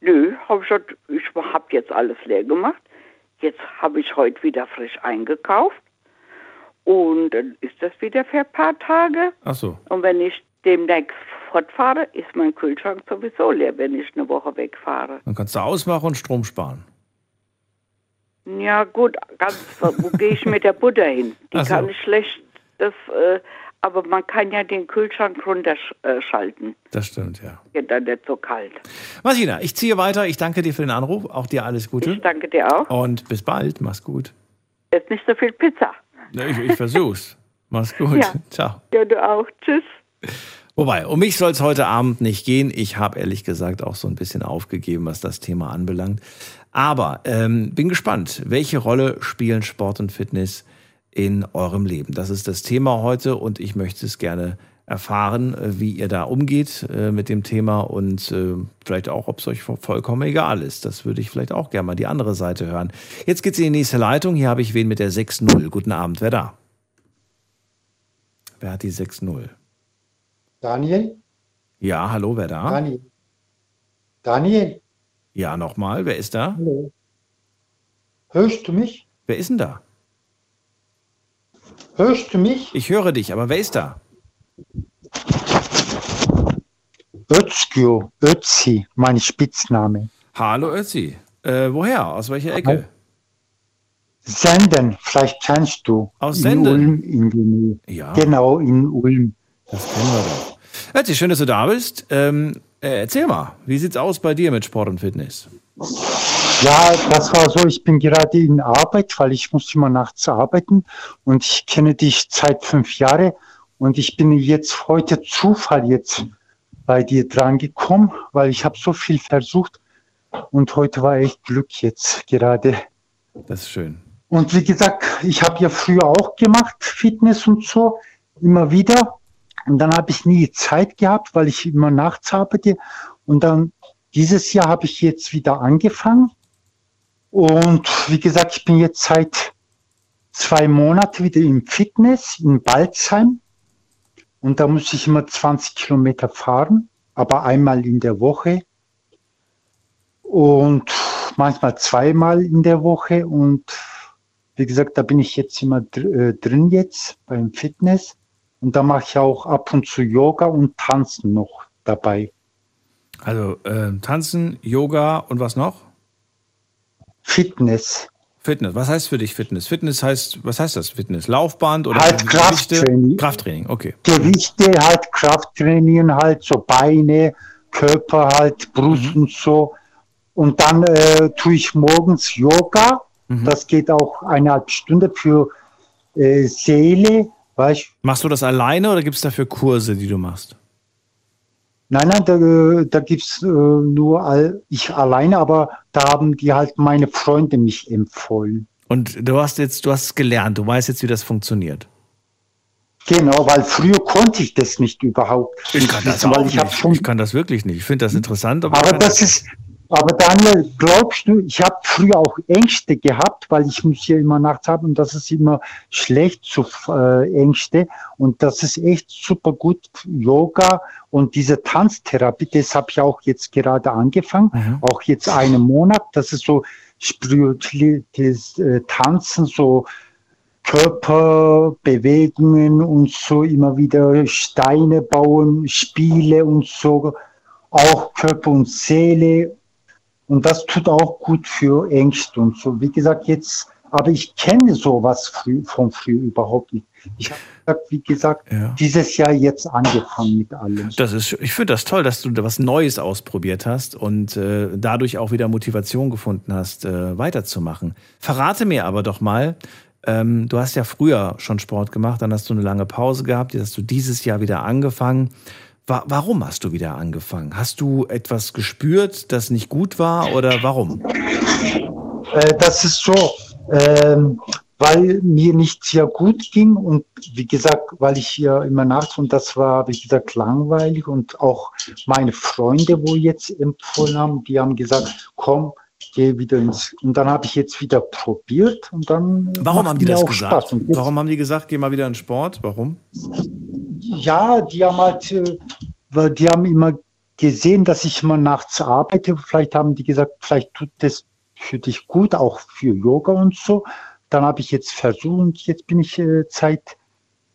Nö, habe ich gesagt, ich habe jetzt alles leer gemacht. Jetzt habe ich heute wieder frisch eingekauft. Und dann ist das wieder für ein paar Tage. Ach so. Und wenn ich demnächst fortfahre, ist mein Kühlschrank sowieso leer, wenn ich eine Woche wegfahre. Dann kannst du ausmachen und Strom sparen. Ja gut, ganz, wo gehe ich mit der Butter hin? Die so. kann ich schlecht, das, äh, aber man kann ja den Kühlschrank runterschalten. Das stimmt, ja. Wird dann nicht so kalt. Martina, ich ziehe weiter. Ich danke dir für den Anruf. Auch dir alles Gute. Ich danke dir auch. Und bis bald. Mach's gut. Jetzt nicht so viel Pizza. Ich, ich versuch's. Mach's gut. Ja. Ciao. Ja, du auch. Tschüss. Wobei, um mich soll es heute Abend nicht gehen. Ich habe ehrlich gesagt auch so ein bisschen aufgegeben, was das Thema anbelangt. Aber ähm, bin gespannt, welche Rolle spielen Sport und Fitness in eurem Leben? Das ist das Thema heute und ich möchte es gerne erfahren, äh, wie ihr da umgeht äh, mit dem Thema und äh, vielleicht auch, ob es euch vo- vollkommen egal ist. Das würde ich vielleicht auch gerne mal die andere Seite hören. Jetzt geht's in die nächste Leitung. Hier habe ich wen mit der 6-0. Guten Abend, wer da? Wer hat die 6-0? Daniel? Ja, hallo, wer da? Daniel? Daniel? Ja, nochmal, wer ist da? Hallo. Hörst du mich? Wer ist denn da? Hörst du mich? Ich höre dich, aber wer ist da? Özgür, Ötzi, mein Spitzname. Hallo Ötzi. Äh, woher? Aus welcher Ecke? Senden, vielleicht kennst du. Aus in Senden? Ulm in der Nähe. Ja. Genau, in Ulm. Das kennen wir doch. Ötzi, schön, dass du da bist. Ähm, äh, erzähl mal, wie sieht's aus bei dir mit Sport und Fitness? Ja, das war so, ich bin gerade in Arbeit, weil ich muss immer nachts arbeiten und ich kenne dich seit fünf Jahren und ich bin jetzt heute Zufall jetzt bei dir dran gekommen, weil ich habe so viel versucht und heute war echt Glück jetzt gerade. Das ist schön. Und wie gesagt, ich habe ja früher auch gemacht, Fitness und so, immer wieder. Und dann habe ich nie Zeit gehabt, weil ich immer nachts arbeite. Und dann dieses Jahr habe ich jetzt wieder angefangen. Und wie gesagt, ich bin jetzt seit zwei Monaten wieder im Fitness in Balzheim. Und da muss ich immer 20 Kilometer fahren, aber einmal in der Woche. Und manchmal zweimal in der Woche. Und wie gesagt, da bin ich jetzt immer äh, drin jetzt beim Fitness. Und da mache ich auch ab und zu Yoga und Tanzen noch dabei. Also äh, Tanzen, Yoga und was noch? Fitness. Fitness. Was heißt für dich Fitness? Fitness heißt, was heißt das? Fitness? Laufband oder halt Krafttraining. Krafttraining, okay. Gewichte, halt Krafttraining, halt so Beine, Körper, halt Brust mhm. und so. Und dann äh, tue ich morgens Yoga. Mhm. Das geht auch eineinhalb Stunden für äh, Seele. Weißt? Machst du das alleine oder gibt es dafür Kurse, die du machst? Nein, nein, da, da gibt es äh, nur all, ich alleine, aber da haben die halt meine Freunde mich empfohlen. Und du hast jetzt, du hast gelernt, du weißt jetzt, wie das funktioniert. Genau, weil früher konnte ich das nicht überhaupt. Ich kann das, auch ich, nicht. ich kann das wirklich nicht. Ich finde das interessant. Aber, aber das ist, aber Daniel, glaubst du, ich habe früher auch Ängste gehabt, weil ich muss hier immer nachts haben und das ist immer schlecht zu äh, Ängste und das ist echt super gut Yoga und diese Tanztherapie, das habe ich auch jetzt gerade angefangen, mhm. auch jetzt einen Monat, das ist so spirituelles äh, Tanzen, so Körperbewegungen und so immer wieder Steine bauen, Spiele und so, auch Körper und Seele und das tut auch gut für Ängste und so. Wie gesagt, jetzt, aber ich kenne sowas früh, von früh überhaupt nicht. Ich habe, wie gesagt, ja. dieses Jahr jetzt angefangen mit allem. Das ist, ich finde das toll, dass du da was Neues ausprobiert hast und äh, dadurch auch wieder Motivation gefunden hast, äh, weiterzumachen. Verrate mir aber doch mal, ähm, du hast ja früher schon Sport gemacht, dann hast du eine lange Pause gehabt, jetzt hast du dieses Jahr wieder angefangen. Warum hast du wieder angefangen? Hast du etwas gespürt, das nicht gut war oder warum? Äh, das ist so, ähm, weil mir nicht sehr gut ging und wie gesagt, weil ich hier immer nachts und das war, wie gesagt, langweilig und auch meine Freunde, wo jetzt empfohlen haben, die haben gesagt, komm, geh wieder ins und dann habe ich jetzt wieder probiert und dann warum haben die das gesagt warum haben die gesagt geh mal wieder in Sport warum ja, die haben halt, äh, die haben immer gesehen, dass ich immer nachts arbeite. Vielleicht haben die gesagt, vielleicht tut das für dich gut, auch für Yoga und so. Dann habe ich jetzt versucht jetzt bin ich äh, seit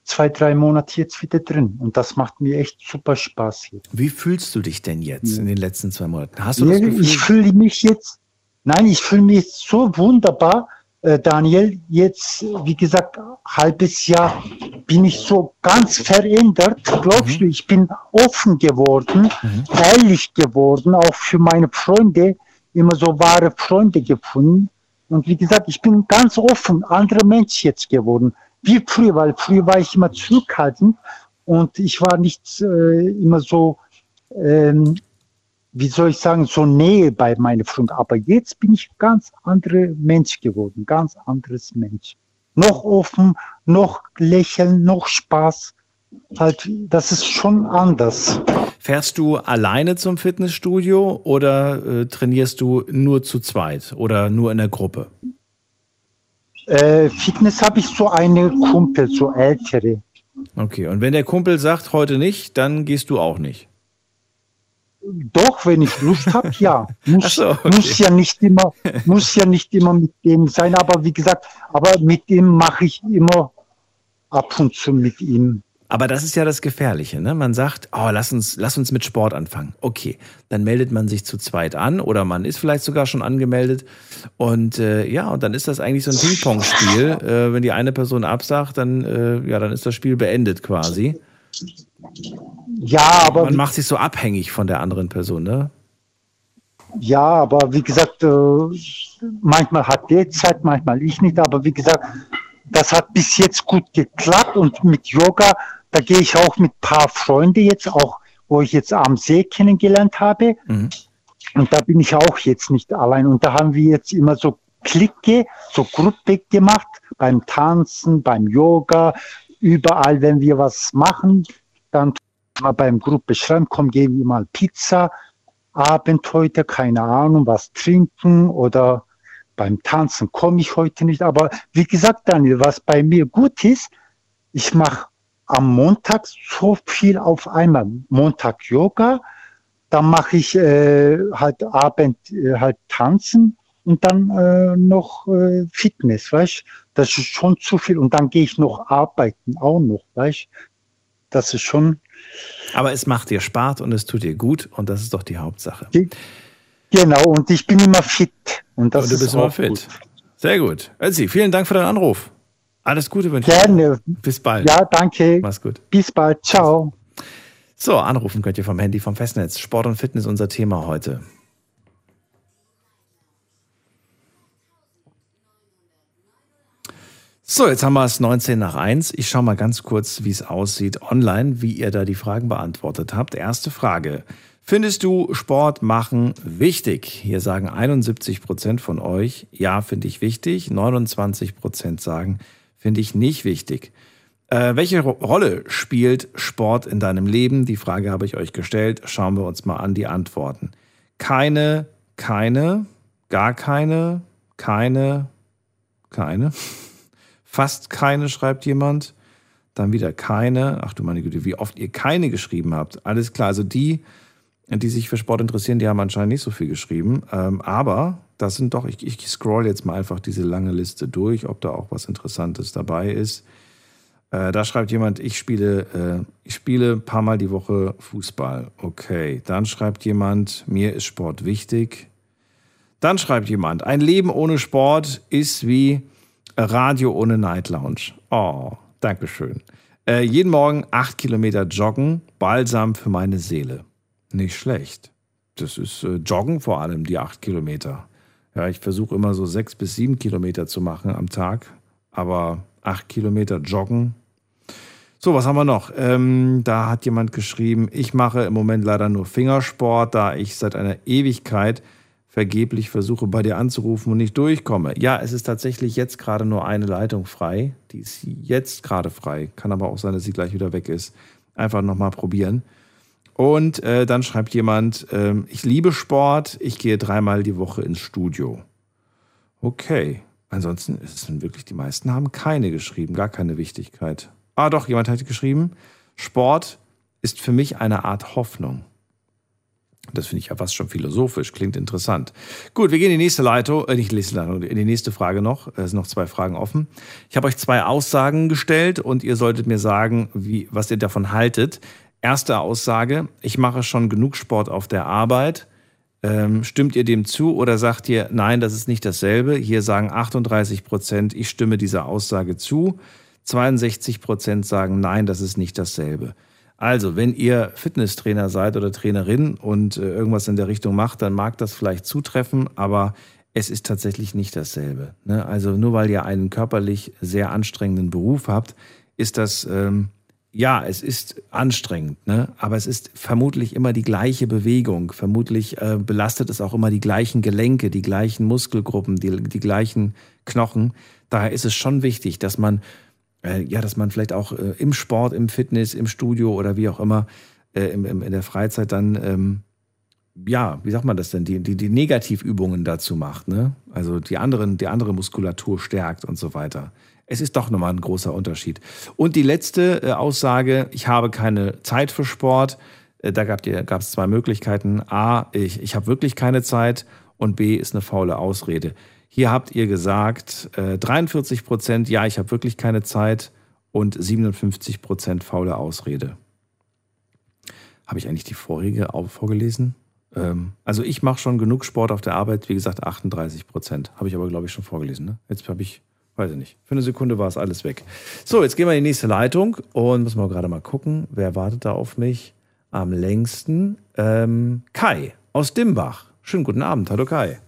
zwei, drei Monaten jetzt wieder drin. Und das macht mir echt super Spaß hier. Wie fühlst du dich denn jetzt in den letzten zwei Monaten? Hast du das Gefühl? Ich fühle mich jetzt, nein, ich fühle mich so wunderbar. Äh, Daniel, jetzt, wie gesagt, halbes Jahr bin ich so ganz verändert. Glaubst mhm. du, ich bin offen geworden, mhm. ehrlich geworden, auch für meine Freunde, immer so wahre Freunde gefunden. Und wie gesagt, ich bin ganz offen, anderer Mensch jetzt geworden. Wie früher, weil früher war ich immer zurückhaltend und ich war nicht äh, immer so ähm, wie soll ich sagen, so Nähe bei meiner Freundin. Aber jetzt bin ich ganz anderer Mensch geworden, ganz anderes Mensch. Noch offen, noch lächeln, noch Spaß. Halt, das ist schon anders. Fährst du alleine zum Fitnessstudio oder äh, trainierst du nur zu zweit oder nur in der Gruppe? Äh, Fitness habe ich so eine Kumpel, so ältere. Okay, und wenn der Kumpel sagt, heute nicht, dann gehst du auch nicht. Doch, wenn ich Lust habe, ja. Muss, so, okay. muss ja nicht immer, muss ja nicht immer mit dem sein, aber wie gesagt, aber mit dem mache ich immer ab und zu mit ihm. Aber das ist ja das Gefährliche, ne? Man sagt, oh, lass uns, lass uns mit Sport anfangen. Okay, dann meldet man sich zu zweit an oder man ist vielleicht sogar schon angemeldet und äh, ja, und dann ist das eigentlich so ein Ping-Pong-Spiel. Äh, wenn die eine Person absagt, dann äh, ja, dann ist das Spiel beendet quasi. Ja, aber. Man macht sich so abhängig von der anderen Person, ne? Ja, aber wie gesagt, äh, manchmal hat der Zeit, manchmal ich nicht, aber wie gesagt, das hat bis jetzt gut geklappt und mit Yoga, da gehe ich auch mit ein paar Freunden jetzt, auch wo ich jetzt am See kennengelernt habe. Mhm. Und da bin ich auch jetzt nicht allein. Und da haben wir jetzt immer so Clique, so Gruppe gemacht, beim Tanzen, beim Yoga, überall, wenn wir was machen, dann beim Gruppe schreiben, komm, gehen wir mal Pizza, Abend heute, keine Ahnung, was trinken oder beim Tanzen komme ich heute nicht. Aber wie gesagt, Daniel, was bei mir gut ist, ich mache am Montag so viel auf einmal. Montag Yoga, dann mache ich äh, halt Abend äh, halt Tanzen und dann äh, noch äh, Fitness, weißt Das ist schon zu viel. Und dann gehe ich noch arbeiten, auch noch, weißt Das ist schon. Aber es macht dir Spaß und es tut dir gut und das ist doch die Hauptsache. Genau, und ich bin immer fit. Und, das und du bist immer fit. Gut. Sehr gut. Elsie, vielen Dank für deinen Anruf. Alles Gute wünsche ich. Gerne. Bis bald. Ja, danke. Mach's gut. Bis bald. Ciao. So, anrufen könnt ihr vom Handy vom Festnetz. Sport und Fitness unser Thema heute. So, jetzt haben wir es 19 nach 1. Ich schaue mal ganz kurz, wie es aussieht online, wie ihr da die Fragen beantwortet habt. Erste Frage. Findest du Sport machen wichtig? Hier sagen 71 Prozent von euch, ja, finde ich wichtig. 29 Prozent sagen, finde ich nicht wichtig. Äh, welche Rolle spielt Sport in deinem Leben? Die Frage habe ich euch gestellt. Schauen wir uns mal an die Antworten. Keine, keine, gar keine, keine, keine. Fast keine, schreibt jemand. Dann wieder keine. Ach du meine Güte, wie oft ihr keine geschrieben habt. Alles klar. Also die, die sich für Sport interessieren, die haben anscheinend nicht so viel geschrieben. Ähm, aber das sind doch, ich, ich scroll jetzt mal einfach diese lange Liste durch, ob da auch was Interessantes dabei ist. Äh, da schreibt jemand, ich spiele, äh, ich spiele ein paar Mal die Woche Fußball. Okay. Dann schreibt jemand, mir ist Sport wichtig. Dann schreibt jemand, ein Leben ohne Sport ist wie Radio ohne Night Lounge. Oh, Dankeschön. Äh, jeden Morgen acht Kilometer joggen, balsam für meine Seele. Nicht schlecht. Das ist äh, Joggen vor allem, die acht Kilometer. Ja, ich versuche immer so sechs bis sieben Kilometer zu machen am Tag, aber acht Kilometer joggen. So, was haben wir noch? Ähm, da hat jemand geschrieben, ich mache im Moment leider nur Fingersport, da ich seit einer Ewigkeit vergeblich versuche, bei dir anzurufen und nicht durchkomme. Ja, es ist tatsächlich jetzt gerade nur eine Leitung frei. Die ist jetzt gerade frei. Kann aber auch sein, dass sie gleich wieder weg ist. Einfach nochmal probieren. Und äh, dann schreibt jemand, äh, ich liebe Sport, ich gehe dreimal die Woche ins Studio. Okay. Ansonsten ist es wirklich, die meisten haben keine geschrieben, gar keine Wichtigkeit. Ah, doch, jemand hat geschrieben, Sport ist für mich eine Art Hoffnung. Das finde ich ja fast schon philosophisch, klingt interessant. Gut, wir gehen in die nächste Leitung, äh, nicht nächste Leitung, in die nächste Frage noch. Es sind noch zwei Fragen offen. Ich habe euch zwei Aussagen gestellt und ihr solltet mir sagen, wie, was ihr davon haltet. Erste Aussage, ich mache schon genug Sport auf der Arbeit. Ähm, stimmt ihr dem zu oder sagt ihr, nein, das ist nicht dasselbe? Hier sagen 38 Prozent, ich stimme dieser Aussage zu. 62 Prozent sagen, nein, das ist nicht dasselbe. Also, wenn ihr Fitnesstrainer seid oder Trainerin und äh, irgendwas in der Richtung macht, dann mag das vielleicht zutreffen, aber es ist tatsächlich nicht dasselbe. Ne? Also nur weil ihr einen körperlich sehr anstrengenden Beruf habt, ist das, ähm, ja, es ist anstrengend, ne? aber es ist vermutlich immer die gleiche Bewegung. Vermutlich äh, belastet es auch immer die gleichen Gelenke, die gleichen Muskelgruppen, die, die gleichen Knochen. Daher ist es schon wichtig, dass man äh, ja, dass man vielleicht auch äh, im Sport, im Fitness, im Studio oder wie auch immer äh, im, im, in der Freizeit dann, ähm, ja, wie sagt man das denn, die, die, die Negativübungen dazu macht, ne? Also die anderen, die andere Muskulatur stärkt und so weiter. Es ist doch nochmal ein großer Unterschied. Und die letzte äh, Aussage, ich habe keine Zeit für Sport. Äh, da gab es zwei Möglichkeiten. A, ich, ich habe wirklich keine Zeit und B ist eine faule Ausrede. Hier habt ihr gesagt, äh, 43 Prozent, ja, ich habe wirklich keine Zeit und 57 Prozent faule Ausrede. Habe ich eigentlich die vorige auch vorgelesen? Ähm, also ich mache schon genug Sport auf der Arbeit, wie gesagt 38 Prozent. Habe ich aber, glaube ich, schon vorgelesen. Ne? Jetzt habe ich, weiß ich nicht, für eine Sekunde war es alles weg. So, jetzt gehen wir in die nächste Leitung und müssen wir gerade mal gucken, wer wartet da auf mich am längsten? Ähm, Kai aus Dimbach. Schönen guten Abend. Hallo Kai.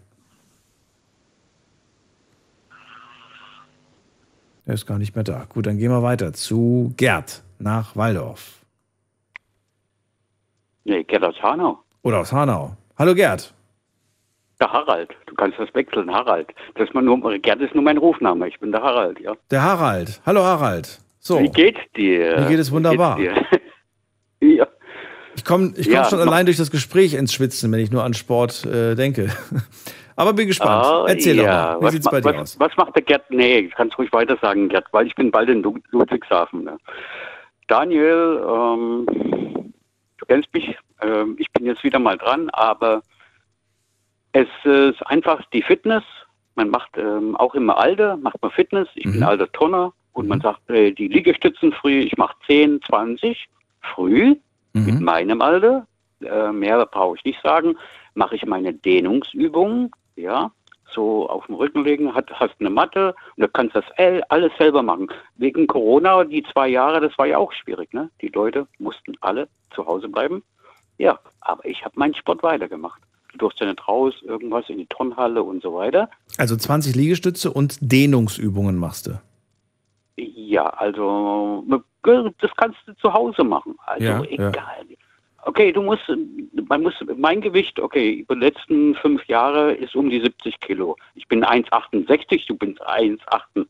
Er ist gar nicht mehr da. Gut, dann gehen wir weiter zu Gerd nach Waldorf. Nee, Gerd aus Hanau. Oder aus Hanau. Hallo Gerd. Der Harald. Du kannst das wechseln, Harald. Das ist nur, Gerd ist nur mein Rufname. Ich bin der Harald, ja. Der Harald. Hallo Harald. So. Wie geht's dir? Mir geht es wunderbar. Wie geht's dir? ja. Ich komme ich komm Ja, schon allein durch das Gespräch ins Schwitzen, wenn ich nur an Sport äh, denke. Aber bin gespannt. Ah, Erzähl ja. doch mal. Wie was, sieht's bei dir was, aus? Was macht der Gerd? Nee, ich kann es ruhig weiter sagen, Gerd, weil ich bin bald in Lu- Ludwigshafen. Ne? Daniel, ähm, du kennst mich, ähm, ich bin jetzt wieder mal dran, aber es ist einfach die Fitness. Man macht ähm, auch im Alter, macht man Fitness. Ich bin alter Tonner und man sagt, äh, die Liegestützen früh, ich mache 10, 20 früh mit meinem Alter. Äh, mehr brauche ich nicht sagen. Mache ich meine Dehnungsübungen, ja, so auf dem Rücken legen, hat, hast eine Matte und du kannst das all- alles selber machen. Wegen Corona, die zwei Jahre, das war ja auch schwierig, ne? Die Leute mussten alle zu Hause bleiben. Ja, aber ich habe meinen Sport weitergemacht. Du durfst ja nicht raus, irgendwas in die Turnhalle und so weiter. Also 20 Liegestütze und Dehnungsübungen machst du. Ja, also das kannst du zu Hause machen. Also Ja, egal. ja. Okay, du musst, man muss, mein Gewicht, okay, über die letzten fünf Jahre ist um die 70 Kilo. Ich bin 1,68, du bist 1,88.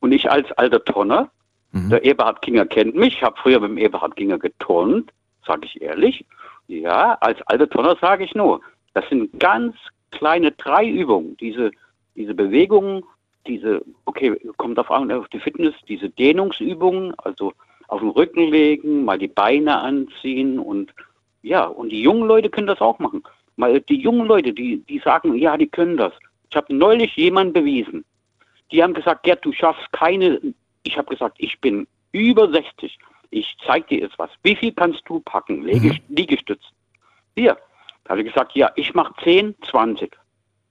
Und ich als alter Tonner, der Eberhard Kinger kennt mich, ich habe früher mit dem Eberhard Kinger geturnt, sage ich ehrlich. Ja, als alter Tonner sage ich nur, das sind ganz kleine drei Übungen. Diese, diese Bewegungen, diese, okay, kommt auf, auf die Fitness, diese Dehnungsübungen, also auf den Rücken legen, mal die Beine anziehen und ja, und die jungen Leute können das auch machen. Mal die jungen Leute, die, die sagen, ja, die können das. Ich habe neulich jemanden bewiesen. Die haben gesagt, Gerd, du schaffst keine. Ich habe gesagt, ich bin über 60. Ich zeig dir jetzt was. Wie viel kannst du packen? Liege, Liegestützen. Hier. Da habe ich gesagt, ja, ich mache 10, 20.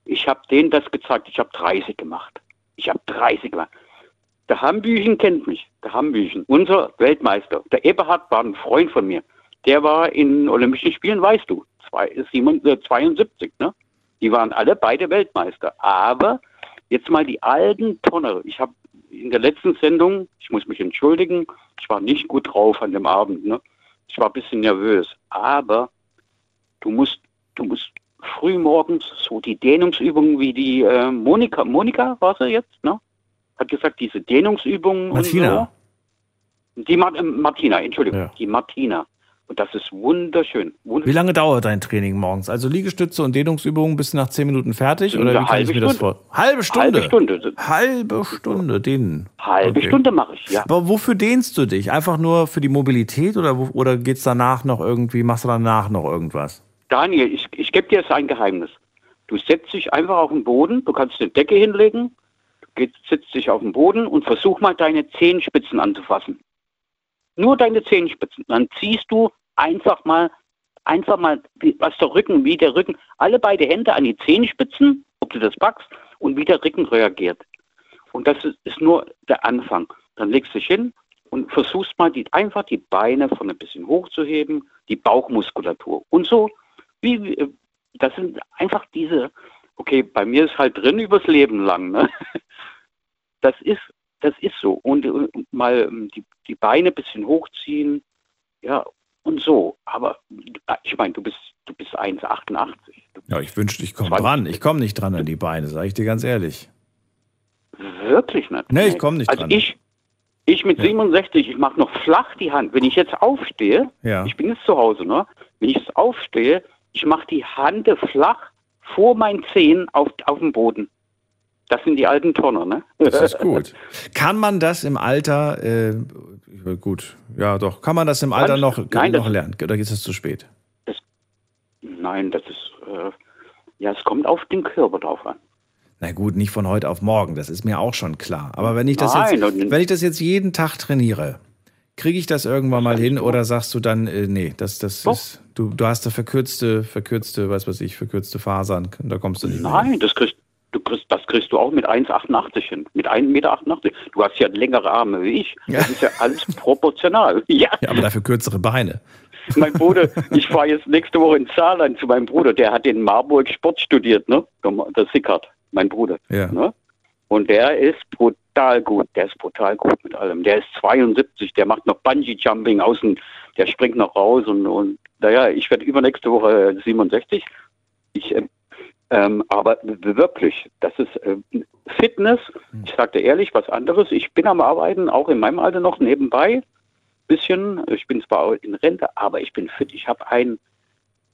Ich habe denen das gezeigt. Ich habe 30 gemacht. Ich habe 30 gemacht. Der Hambüchen kennt mich. Der Hambüchen, unser Weltmeister. Der Eberhard war ein Freund von mir. Der war in Olympischen Spielen, weißt du, zwei, 7, äh, 72. Ne? Die waren alle beide Weltmeister. Aber jetzt mal die alten Tonner. Ich habe in der letzten Sendung, ich muss mich entschuldigen, ich war nicht gut drauf an dem Abend. Ne? Ich war ein bisschen nervös. Aber du musst, du musst früh morgens so die Dehnungsübungen wie die äh, Monika, Monika war sie jetzt, ne? Hat gesagt, diese Dehnungsübungen Martina. und so. Die Ma äh, Martina, Entschuldigung, die Martina. Und das ist wunderschön. Wund Wie lange dauert dein Training morgens? Also Liegestütze und Dehnungsübungen bist du nach 10 Minuten fertig? Oder wie kann ich halbe mir das Stunde. vor? Halbe Stunde? Halbe Stunde. Halbe Stunde dehnen. Halbe Okay. Stunde mache ich, ja. Aber wofür dehnst du dich? Einfach nur für die Mobilität oder, oder geht's danach noch irgendwie, machst du danach noch irgendwas? Daniel, ich, ich gebe dir jetzt ein Geheimnis. Du setzt dich einfach auf den Boden, du kannst eine Decke hinlegen, du gehst, setzt dich auf den Boden und versuch mal deine Zehenspitzen anzufassen. Nur deine Zehenspitzen. Dann ziehst du einfach mal, einfach mal, was der Rücken, wie der Rücken, alle beide Hände an die Zehenspitzen, ob du das packst, und wie der Rücken reagiert. Und das ist, ist nur der Anfang. Dann legst du dich hin und versuchst mal die, einfach die Beine von ein bisschen hochzuheben, die Bauchmuskulatur. Und so, wie, wie- das sind einfach diese, okay, bei mir ist halt drin übers Leben lang. Ne? Das ist, das ist so. Und, äh, mal ähm, die, die Beine ein bisschen hochziehen, ja, und so. Aber äh, ich meine, du bist, du bist 1,88. Ja, ich wünschte, ich komme dran. Ich komme nicht dran an die Beine, sage ich dir ganz ehrlich. Wirklich nicht. Nee, ich komme nicht also dran. ich, ich mit 67, ich mache noch flach die Hand. Wenn ich jetzt aufstehe, Ja. ich bin jetzt zu Hause, ne? Wenn ich jetzt aufstehe, ich mache die Hand flach vor meinen Zehen auf, auf dem Boden. Das sind die alten Tonner, ne? Das ist gut. Kann man das im Alter, äh, gut, ja doch, kann man das im Alter noch, Nein, noch das- lernen? Oder ist es zu spät? Nein, das ist, äh, ja, es kommt auf den Körper drauf an. Na gut, nicht von heute auf morgen, das ist mir auch schon klar. Aber wenn ich das, Nein, jetzt, wenn ich das jetzt jeden Tag trainiere, kriege ich das irgendwann mal hin oder sagst du dann, äh, nee, das, das ist, du, du hast da verkürzte, verkürzte, was weiß ich, verkürzte Fasern, da kommst du nicht mehr hin. Nein, das kriegst, du kriegst, das kriegst du auch mit 1,88 hin. Mit 1,88 Meter. Du hast ja längere Arme wie ich. Das ist ja alles proportional. Ja. Ja, aber dafür kürzere Beine. Mein Bruder, ich fahre jetzt nächste Woche in Saarland zu meinem Bruder, der hat in Marburg Sport studiert, ne? Der, der Sickert, mein Bruder. Ja. Ne? Und der ist brutal gut, der ist brutal gut mit allem. Der ist 72, der macht noch Bungee-Jumping außen, der springt noch raus und, und naja, ich werde übernächste Woche 67. Ich, äh, Ähm, aber wirklich, das ist äh, Fitness. Ich sagte ehrlich, was anderes. Ich bin am Arbeiten, auch in meinem Alter noch nebenbei. Bisschen. Ich bin zwar in Rente, aber ich bin fit. Ich habe ein,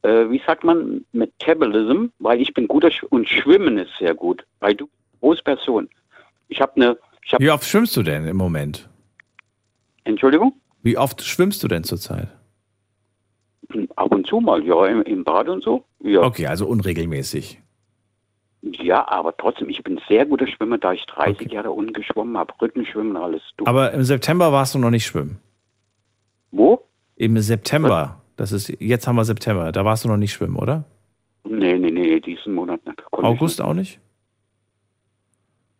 äh, wie sagt man, Metabolism, weil ich bin guter Sch und Schwimmen ist sehr gut. Weil du große Person. Ich habe eine, ich habe, Wie oft schwimmst du denn im Moment? Entschuldigung, Wie oft schwimmst du denn zurzeit? ab und zu mal, ja, im, im Bad und so. Ja. Okay, also unregelmäßig. Ja, aber trotzdem, ich bin sehr guter Schwimmer, da ich 30 Jahre unten geschwommen habe, Rückenschwimmen, alles. Du, Aber im September warst du noch nicht schwimmen. Wo? Im September. Das ist, jetzt haben wir September. Da warst du noch nicht schwimmen, oder? Nee, nee, nee, diesen Monat nicht. Konnte August auch nicht?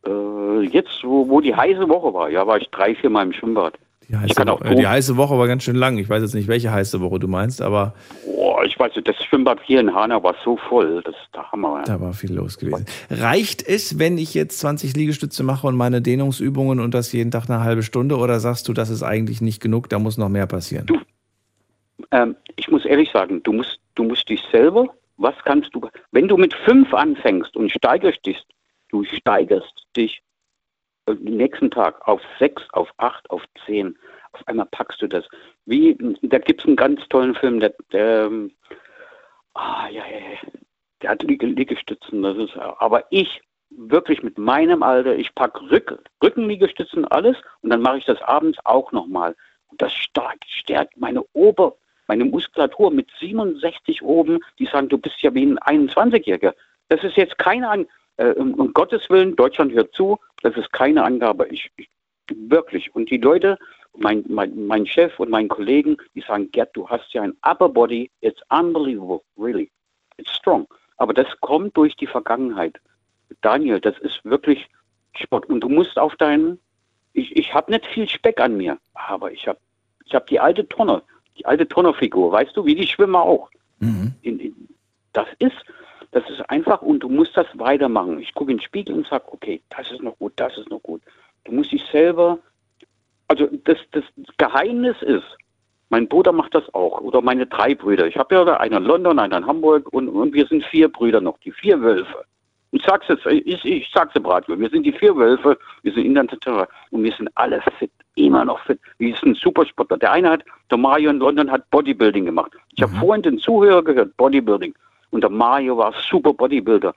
Äh, jetzt, wo, wo die heiße Woche war, ja, war ich drei, vier Mal im Schwimmbad. Die heiße, ich kann auch Wo- äh, die heiße Woche war ganz schön lang. Ich weiß jetzt nicht, welche heiße Woche du meinst, aber Boah, ich weiß nicht, das Schwimmbad hier in Hanau war so voll, das ist der Hammer. da war viel los gewesen. Reicht es, wenn ich jetzt 20 Liegestütze mache und meine Dehnungsübungen und das jeden Tag eine halbe Stunde oder sagst du, das ist eigentlich nicht genug, da muss noch mehr passieren? Ähm, ich muss ehrlich sagen, du musst, du musst dich selber, was kannst du, wenn du mit fünf anfängst und steigerst dich, du steigerst dich nächsten Tag auf sechs, auf acht, auf zehn, auf einmal packst du das. Wie, da gibt es einen ganz tollen Film, der, der ähm, ah, ja, ja, der hat Liege, Liegestützen, das ist, aber ich, wirklich mit meinem Alter, ich packe Rück, Rückenliegestützen, alles und dann mache ich das abends auch nochmal. Und das stark, stärkt meine Ober, meine Muskulatur mit 67 oben, die sagen, du bist ja wie ein 21-Jähriger. Das ist jetzt keine An äh, um, um Gottes Willen, Deutschland hört zu, das ist keine Angabe. Ich, ich wirklich. Und die Leute, mein, mein, mein Chef und mein Kollegen, die sagen, Gerd, du hast ja ein Upper Body, it's unbelievable, really. It's strong. Aber das kommt durch die Vergangenheit. Daniel, das ist wirklich Sport. Und du musst auf deinen, ich, ich habe nicht viel Speck an mir, aber ich habe ich hab die alte Tonne, die alte Tonnerfigur, weißt du, wie die Schwimmer auch. In, in, das ist, das ist einfach und du musst das weitermachen. Ich gucke in den Spiegel und sage, okay, das ist noch gut, das ist noch gut. Du musst dich selber, also das, das Geheimnis ist, mein Bruder macht das auch oder meine drei Brüder. Ich habe ja einen in London, einen in Hamburg und, und wir sind vier Brüder noch, die vier Wölfe. Ich sag's jetzt, ich, ich sag's dir, Bratwürste, wir sind die vier Wölfe, wir sind international und wir sind alle fit, immer noch fit. Wir sind Supersportler. Der eine hat, der Mario in London hat Bodybuilding gemacht. Ich habe vorhin den Zuhörer gehört, Bodybuilding. Und der Mario war super Bodybuilder.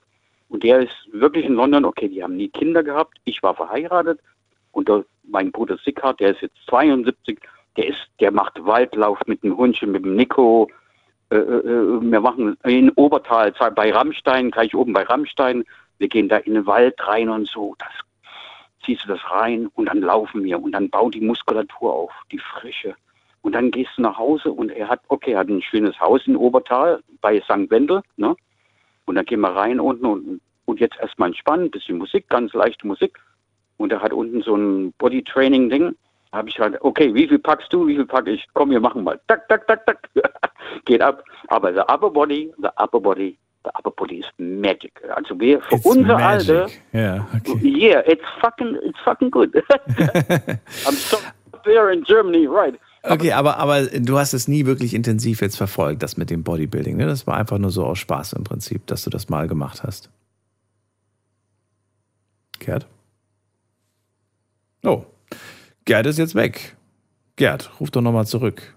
Und der ist wirklich in London, okay, die haben nie Kinder gehabt. Ich war verheiratet. Und der, mein Bruder Sickhardt, der ist jetzt 72, der ist, der macht Waldlauf mit dem Hundchen, mit dem Nico. Äh, äh, wir machen in Obertal, bei Rammstein, gleich oben bei Rammstein. Wir gehen da in den Wald rein und so. Das ziehst du das rein und dann laufen wir und dann baut die Muskulatur auf, die Frische. Und dann gehst du nach Hause und er hat, okay, er hat ein schönes Haus in Obertal bei St. Wendel, ne? Und dann gehen wir rein unten und, und jetzt erstmal entspannen, bisschen Musik, ganz leichte Musik. Und er hat unten so ein Body-Training-Ding. Da habe ich halt, okay, wie viel packst du, wie viel packe ich? Komm, wir machen mal. Tak, tak, tak, tak. Geht ab. Aber the upper body, the upper body, the upper body is magic. Also wir, für It's unser magic. Alter, Ja, okay. yeah, it's fucking, it's fucking good. I'm so there in Germany, right. Okay, aber, aber du hast es nie wirklich intensiv jetzt verfolgt, das mit dem Bodybuilding. Ne? Das war einfach nur so aus Spaß im Prinzip, dass du das mal gemacht hast. Gerd? Oh, Gerd ist jetzt weg. Gerd, ruf doch nochmal zurück.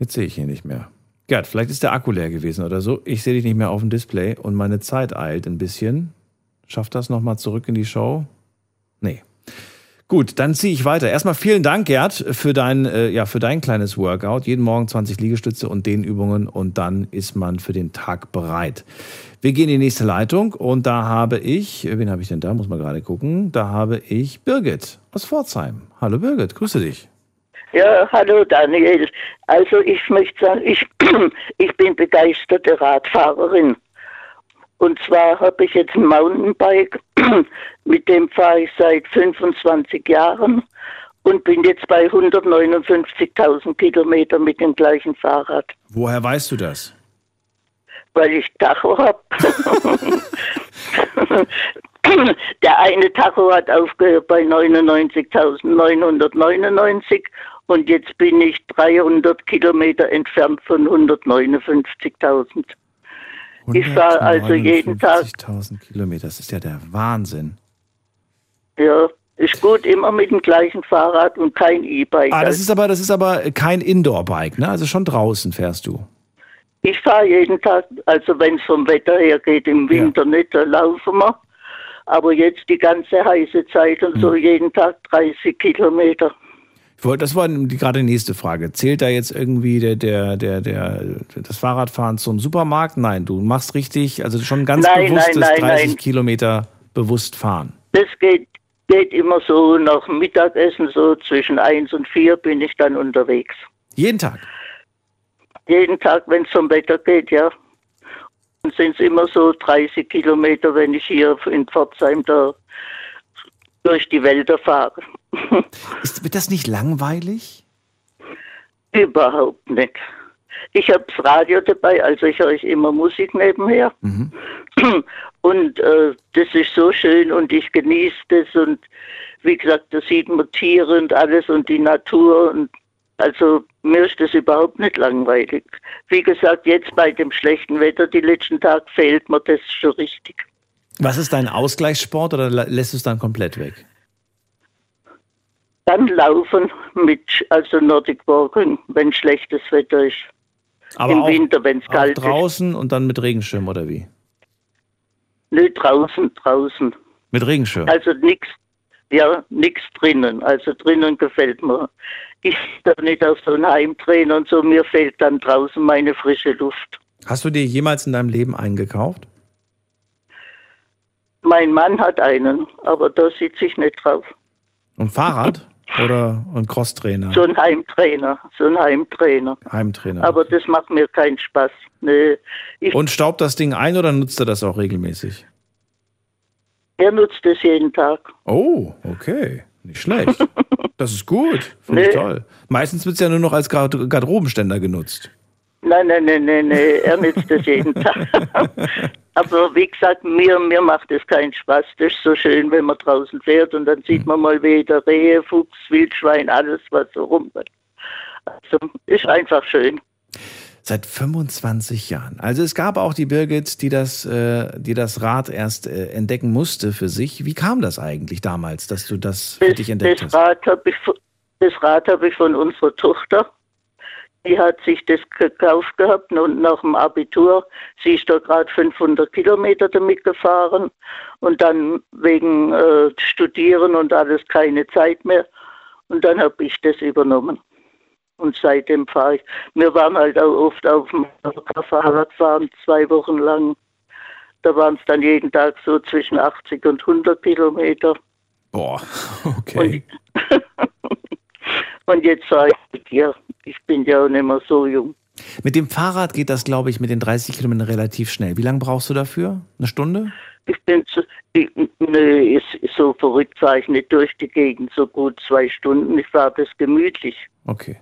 Jetzt sehe ich ihn nicht mehr. Gerd, vielleicht ist der Akku leer gewesen oder so. Ich sehe dich nicht mehr auf dem Display und meine Zeit eilt ein bisschen. Schafft das nochmal zurück in die Show? Nee. Gut, dann ziehe ich weiter. Erstmal vielen Dank, Gerd, für dein, äh, ja, für dein kleines Workout. Jeden Morgen 20 Liegestütze und Dehnübungen und dann ist man für den Tag bereit. Wir gehen in die nächste Leitung und da habe ich, äh, wen habe ich denn da? Muss man gerade gucken. Da habe ich Birgit aus Pforzheim. Hallo Birgit, grüße dich. Ja, hallo Daniel. Also ich möchte sagen, ich, ich bin begeisterte Radfahrerin. Und zwar habe ich jetzt ein Mountainbike, mit dem fahre ich seit 25 Jahren und bin jetzt bei 159.000 Kilometern mit dem gleichen Fahrrad, Woher weißt du das? weil ich Tacho habe. Der eine Tacho hat aufgehört bei 99.999 Und jetzt bin ich 300 Kilometer entfernt von 159.000. Ich fahre also jeden Tag. 159.000 Kilometer, das ist ja der Wahnsinn. Ja, ist gut, immer mit dem gleichen Fahrrad und kein E-Bike. Ah, das ist aber, das ist aber kein Indoor-Bike, ne? Also schon draußen fährst du. Ich fahre jeden Tag, also wenn es vom Wetter her geht, im Winter nicht, da laufen wir. Aber jetzt die ganze heiße Zeit und so jeden Tag 30 Kilometer. Wollte, das war gerade die nächste Frage. Zählt da jetzt irgendwie der, der, der, der, das Fahrradfahren zum Supermarkt? Nein, du machst richtig, also schon ganz Nein, bewusstes nein, nein, 30 nein. Kilometer bewusst fahren. Das geht, geht immer so nach Mittagessen, so zwischen eins und vier bin ich dann unterwegs. Jeden Tag. Jeden Tag, wenn es vom Wetter geht, ja. Und sind es immer so 30 Kilometer, wenn ich hier in Pforzheim da durch die Wälder fahre. Ist, wird das nicht langweilig? Überhaupt nicht. Ich habe das Radio dabei, also ich höre immer Musik nebenher. Und äh, das ist so schön und ich genieße das und wie gesagt, da sieht man Tiere und alles und die Natur und also mir ist das überhaupt nicht langweilig. Wie gesagt, jetzt bei dem schlechten Wetter die letzten Tage fehlt mir das schon richtig. Was ist dein Ausgleichssport oder lä- lässt du es dann komplett weg? Dann laufen mit, also Nordic Walking, wenn schlechtes Wetter ist. Aber Im auch, Winter, wenn es kalt ist. draußen und dann mit Regenschirm oder wie? Nö, draußen, draußen. Mit Regenschirm. Also nichts, ja, nichts drinnen. Also drinnen gefällt mir. Ich darf nicht auf so ein Heim drehen und so. Mir fehlt dann draußen meine frische Luft. Hast du dir jemals in deinem Leben eingekauft? Mein Mann hat einen, aber da sitze ich nicht drauf. Ein Fahrrad oder ein Crosstrainer? So ein Heimtrainer, so ein Heimtrainer. Heimtrainer. Aber das macht mir keinen Spaß. Nee. Ich, Und staubt das Ding ein oder nutzt er das auch regelmäßig? er nutzt es jeden Tag. Oh, okay. Nicht schlecht. Das ist gut. Finde ich Nee. toll. Meistens wird es ja nur noch als Gard- Garderobenständer genutzt. Nein, nein, nein, nein, nein, er nutzt es jeden Tag. Aber wie gesagt, mir, mir macht es keinen Spaß. Das ist so schön, wenn man draußen fährt und dann sieht man mal wieder Rehe, Fuchs, Wildschwein, alles, was so rumrennt. Also ist einfach schön. Seit 25 Jahren. Also es gab auch die Birgit, die das, äh, die das Rad erst äh, entdecken musste für sich. Wie kam das eigentlich damals, dass du das für dich entdeckt Das hast? Rad habe das Rad hab ich von unserer Tochter. Die hat sich das gekauft gehabt und nach dem Abitur, sie ist da gerade 500 Kilometer damit gefahren und dann wegen äh, Studieren und alles keine Zeit mehr. Und dann habe ich das übernommen. Und seitdem fahre ich. Wir waren halt auch oft auf dem Fahrradfahren, zwei Wochen lang. Da waren es dann jeden Tag so zwischen 80 und 100 Kilometer. Boah, okay. Und jetzt sage ich mit dir, ich bin ja auch nicht mehr so jung. Mit dem Fahrrad geht das, glaube ich, mit den 30 Kilometern relativ schnell. Wie lange brauchst du dafür? Eine Stunde? Ich bin zu, ich, nö, ist, so verrückt fahre ich nicht durch die Gegend, so gut zwei Stunden. Ich fahre das gemütlich. Okay.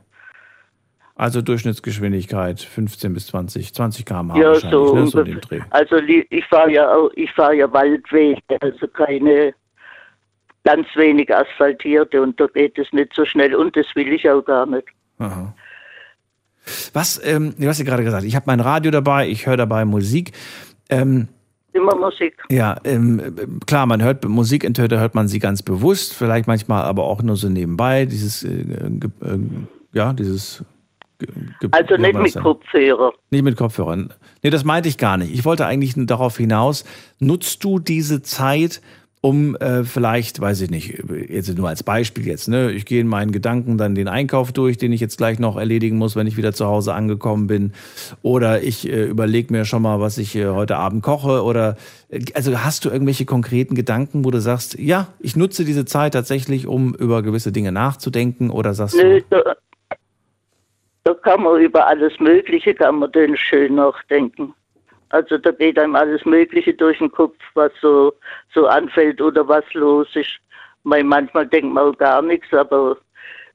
Also Durchschnittsgeschwindigkeit 15 bis 20, 20 km/h ja, wahrscheinlich, so, ne? so dem Dreh. Also ich fahre ja auch, ich fahre ja Waldwege, also keine ganz wenig asphaltierte und da geht es nicht so schnell und das will ich auch gar nicht. Aha. Was, ähm, du hast ja gerade gesagt, ich habe mein Radio dabei, ich höre dabei Musik. Ähm, Immer Musik. ja, ähm, äh, klar, man hört Musik, entweder hört man sie ganz bewusst, vielleicht manchmal aber auch nur so nebenbei, dieses, äh, äh, ja, dieses. Also nicht mit? Kopfhörer. Nicht mit Kopfhörern. Nee, das meinte ich gar nicht. Ich wollte eigentlich darauf hinaus, nutzt du diese Zeit, um äh, vielleicht, weiß ich nicht, jetzt nur als Beispiel jetzt, ne, ich gehe in meinen Gedanken dann den Einkauf durch, den ich jetzt gleich noch erledigen muss, wenn ich wieder zu Hause angekommen bin. Oder ich äh, überlege mir schon mal, was ich äh, heute Abend koche. Oder äh, also hast du irgendwelche konkreten Gedanken, wo du sagst, ja, ich nutze diese Zeit tatsächlich, um über gewisse Dinge nachzudenken? Oder sagst Nö, du, da, da kann man über alles Mögliche, kann man denn schön nachdenken. Also da geht einem alles Mögliche durch den Kopf, was so, so anfällt oder was los ist. Weil manchmal denkt man auch gar nichts, aber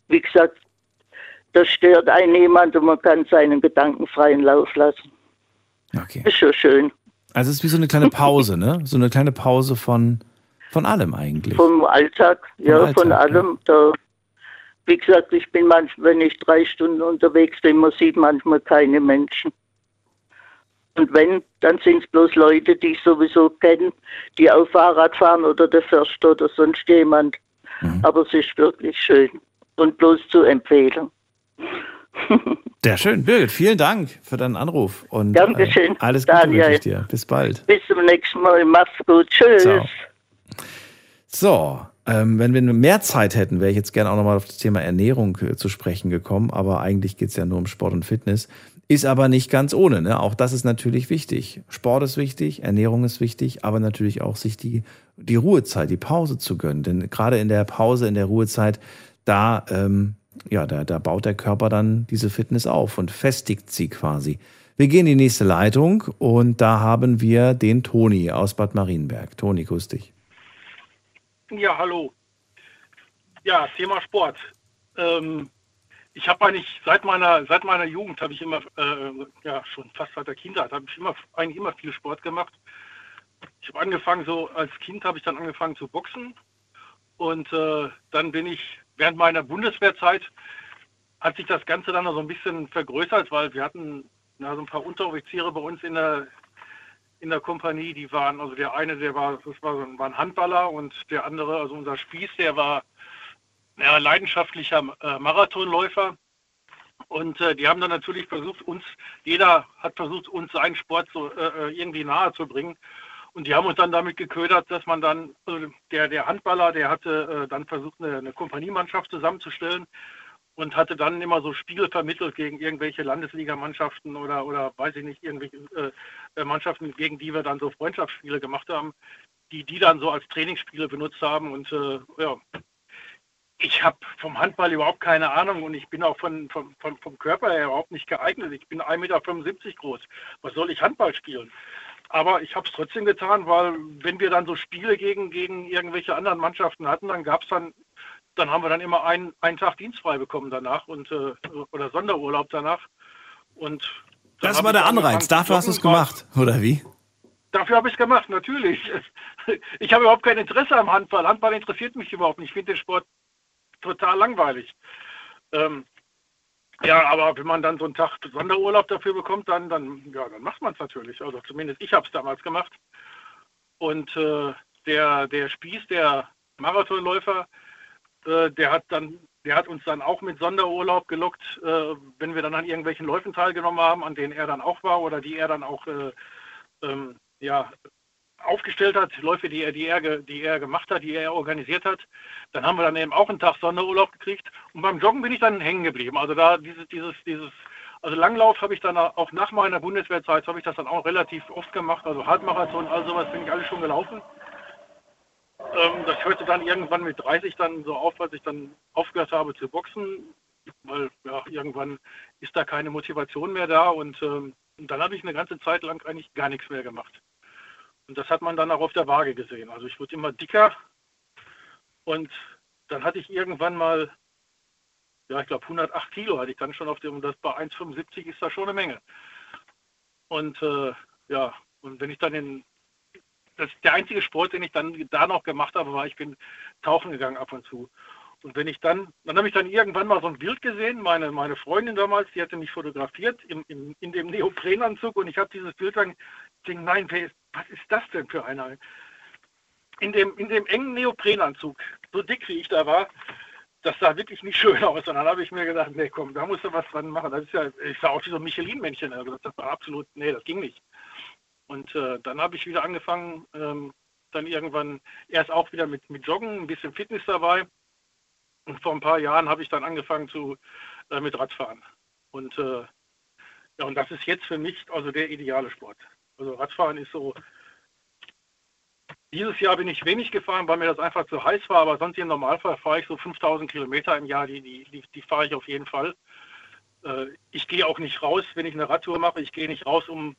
wie gesagt, das stört einen niemand und man kann seinen Gedanken freien Lauf lassen. Okay. Ist schon schön. also es ist wie so eine kleine Pause, ne? So eine kleine Pause von, von allem eigentlich. Vom Alltag, ja, Alltag, von ja. allem. Da, wie gesagt, ich bin manchmal, wenn ich drei Stunden unterwegs bin, man sieht manchmal keine Menschen. Und wenn, dann sind es bloß Leute, die ich sowieso kenne, die auf Fahrrad fahren oder der Förster oder sonst jemand. Aber es ist wirklich schön und bloß zu empfehlen. Sehr schön. Birgit, vielen Dank für deinen Anruf. Und Dankeschön, Äh, alles Gute Daniel. wünsche ich dir. Bis bald. Bis zum nächsten Mal. Mach's gut. Tschüss. Ciao. So, ähm, wenn wir mehr Zeit hätten, wäre ich jetzt gerne auch nochmal auf das Thema Ernährung äh, zu sprechen gekommen. Aber eigentlich geht es ja nur um Sport und Fitness. Ist aber nicht ganz ohne. Ne? Auch das ist natürlich wichtig. Sport ist wichtig, Ernährung ist wichtig, aber natürlich auch sich die, die Ruhezeit, die Pause zu gönnen. Denn gerade in der Pause, in der Ruhezeit, da, ähm, ja, da, da baut der Körper dann diese Fitness auf und festigt sie quasi. Wir gehen in die nächste Leitung und da haben wir den Toni aus Bad Marienberg. Toni, grüß dich. Ja, hallo. Ja, Thema Sport. Ähm, ich habe eigentlich seit meiner seit meiner Jugend habe ich immer äh, ja schon fast seit der Kindheit habe ich immer eigentlich immer viel Sport gemacht. Ich habe angefangen so als Kind habe ich dann angefangen zu boxen und äh, dann bin ich während meiner Bundeswehrzeit hat sich das Ganze dann noch so ein bisschen vergrößert, weil wir hatten na, so ein paar Unteroffiziere bei uns in der in der Kompanie, die waren, also der eine, der war, das war, so ein- war ein Handballer und der andere, also unser Spieß, der war ja, leidenschaftlicher äh, Marathonläufer. Und äh, die haben dann natürlich versucht, uns, jeder hat versucht, uns seinen Sport so äh, äh, irgendwie nahe zu bringen. Und die haben uns dann damit geködert, dass man dann, also der, der Handballer, der hatte äh, dann versucht, eine, eine Kompaniemannschaft zusammenzustellen und hatte dann immer so Spiele vermittelt gegen irgendwelche Landesligamannschaften oder, oder weiß ich nicht, irgendwelche äh, Mannschaften, gegen die wir dann so Freundschaftsspiele gemacht haben, die die dann so als Trainingsspiele benutzt haben. Und ja, ich habe vom Handball überhaupt keine Ahnung und ich bin auch von, vom, vom, vom Körper her überhaupt nicht geeignet. Ich bin 1,75 Meter groß. Was soll ich Handball spielen? Aber ich habe es trotzdem getan, weil wenn wir dann so Spiele gegen, gegen irgendwelche anderen Mannschaften hatten, dann gab es dann, dann haben wir dann immer einen, einen Tag dienstfrei bekommen danach und äh, oder Sonderurlaub danach. Und Das war der Anreiz. Dafür hast du es gemacht, oder wie? Dafür habe ich es gemacht, natürlich. Ich habe überhaupt kein Interesse am Handball. Handball interessiert mich überhaupt nicht. Ich finde den Sport total langweilig. Ähm, ja, aber wenn man dann so einen Tag Sonderurlaub dafür bekommt, dann, dann, ja, dann macht man es natürlich. Also zumindest ich habe es damals gemacht. Und äh, der, der Spieß, der Marathonläufer, äh, der hat dann, der hat uns dann auch mit Sonderurlaub gelockt, äh, wenn wir dann an irgendwelchen Läufen teilgenommen haben, an denen er dann auch war oder die er dann auch äh, ähm, ja, aufgestellt hat, Läufe, die er, die, er, die er gemacht hat, die er organisiert hat. Dann haben wir dann eben auch einen Tag Sonderurlaub gekriegt. Und beim Joggen bin ich dann hängen geblieben. Also da dieses, dieses, dieses, also Langlauf habe ich dann auch nach meiner Bundeswehrzeit habe ich das dann auch relativ oft gemacht. Also Halbmarathon, all sowas bin ich alles schon gelaufen. Ähm, das hörte dann irgendwann mit 30 dann so auf, als ich dann aufgehört habe zu boxen, weil ja, irgendwann ist da keine Motivation mehr da und, ähm, und dann habe ich eine ganze Zeit lang eigentlich gar nichts mehr gemacht. Und das hat man dann auch auf der Waage gesehen. Also ich wurde immer dicker und dann hatte ich irgendwann mal, ja, ich glaube 108 Kilo hatte ich dann schon auf dem, das bei 1,75 ist das schon eine Menge. Und äh, ja, und wenn ich dann in, das der einzige Sport, den ich dann da noch gemacht habe, war, ich bin tauchen gegangen ab und zu. Und wenn ich dann, dann habe ich dann irgendwann mal so ein Bild gesehen, meine, meine Freundin damals, die hatte mich fotografiert im, im, in dem Neoprenanzug und ich habe dieses Bild dann, ich denke, nein, wer ist, was ist das denn für einer? In dem, in dem engen Neoprenanzug, so dick wie ich da war, das sah wirklich nicht schön aus. Und dann habe ich mir gedacht, nee, komm, da musst du was dran machen. Das ist ja, ich sah auch wie so ein Michelin-Männchen. Also das war absolut, nee, das ging nicht. Und äh, dann habe ich wieder angefangen, ähm, dann irgendwann erst auch wieder mit, mit Joggen, ein bisschen Fitness dabei. Und vor ein paar Jahren habe ich dann angefangen zu, äh, mit Radfahren. Und, äh, ja, und das ist jetzt für mich also der ideale Sport. Also Radfahren ist so, dieses Jahr bin ich wenig gefahren, weil mir das einfach zu heiß war, aber sonst im Normalfall fahre ich so 5000 Kilometer im Jahr, die, die, die, die fahre ich auf jeden Fall. Äh, ich gehe auch nicht raus, wenn ich eine Radtour mache. Ich gehe nicht raus, um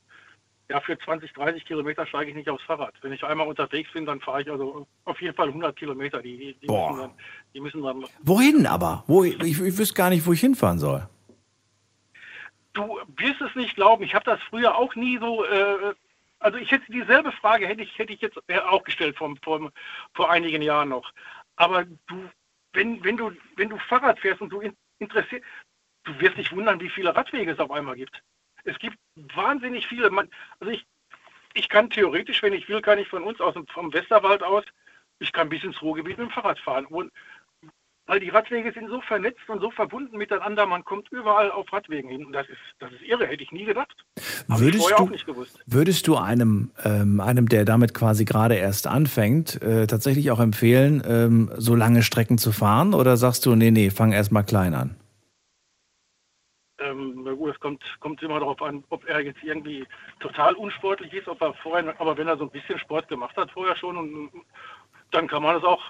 ja, für 20, 30 Kilometer steige ich nicht aufs Fahrrad. Wenn ich einmal unterwegs bin, dann fahre ich also auf jeden Fall 100 Kilometer. Die, die, die, Boah. müssen, dann, die müssen dann. Wohin aber? Wo, ich, ich wüsste gar nicht, wo ich hinfahren soll. Du wirst es nicht glauben. Ich habe das früher auch nie so. Äh, also ich hätte dieselbe Frage hätte ich hätte ich jetzt äh, auch gestellt vor, vor, vor einigen Jahren noch. Aber du wenn, wenn, du, wenn du Fahrrad fährst und du in, interessiert, du wirst dich wundern, wie viele Radwege es auf einmal gibt. Es gibt wahnsinnig viele. Man, also ich, ich kann theoretisch, wenn ich will, kann ich von uns aus vom Westerwald aus, ich kann bis ins Ruhrgebiet mit dem Fahrrad fahren. Und, weil die Radwege sind so vernetzt und so verbunden miteinander, man kommt überall auf Radwegen hin. Und das ist, das ist irre, hätte ich nie gedacht. Habe ich Würdest vorher du, auch nicht gewusst. würdest du einem, ähm, einem, der damit quasi gerade erst anfängt, äh, tatsächlich auch empfehlen, ähm, so lange Strecken zu fahren? Oder sagst du, nee, nee, fang erst mal klein an? Ähm, na gut, es kommt, kommt immer darauf an, ob er jetzt irgendwie total unsportlich ist, ob er vorher, aber wenn er so ein bisschen Sport gemacht hat vorher schon, und, dann kann man das auch.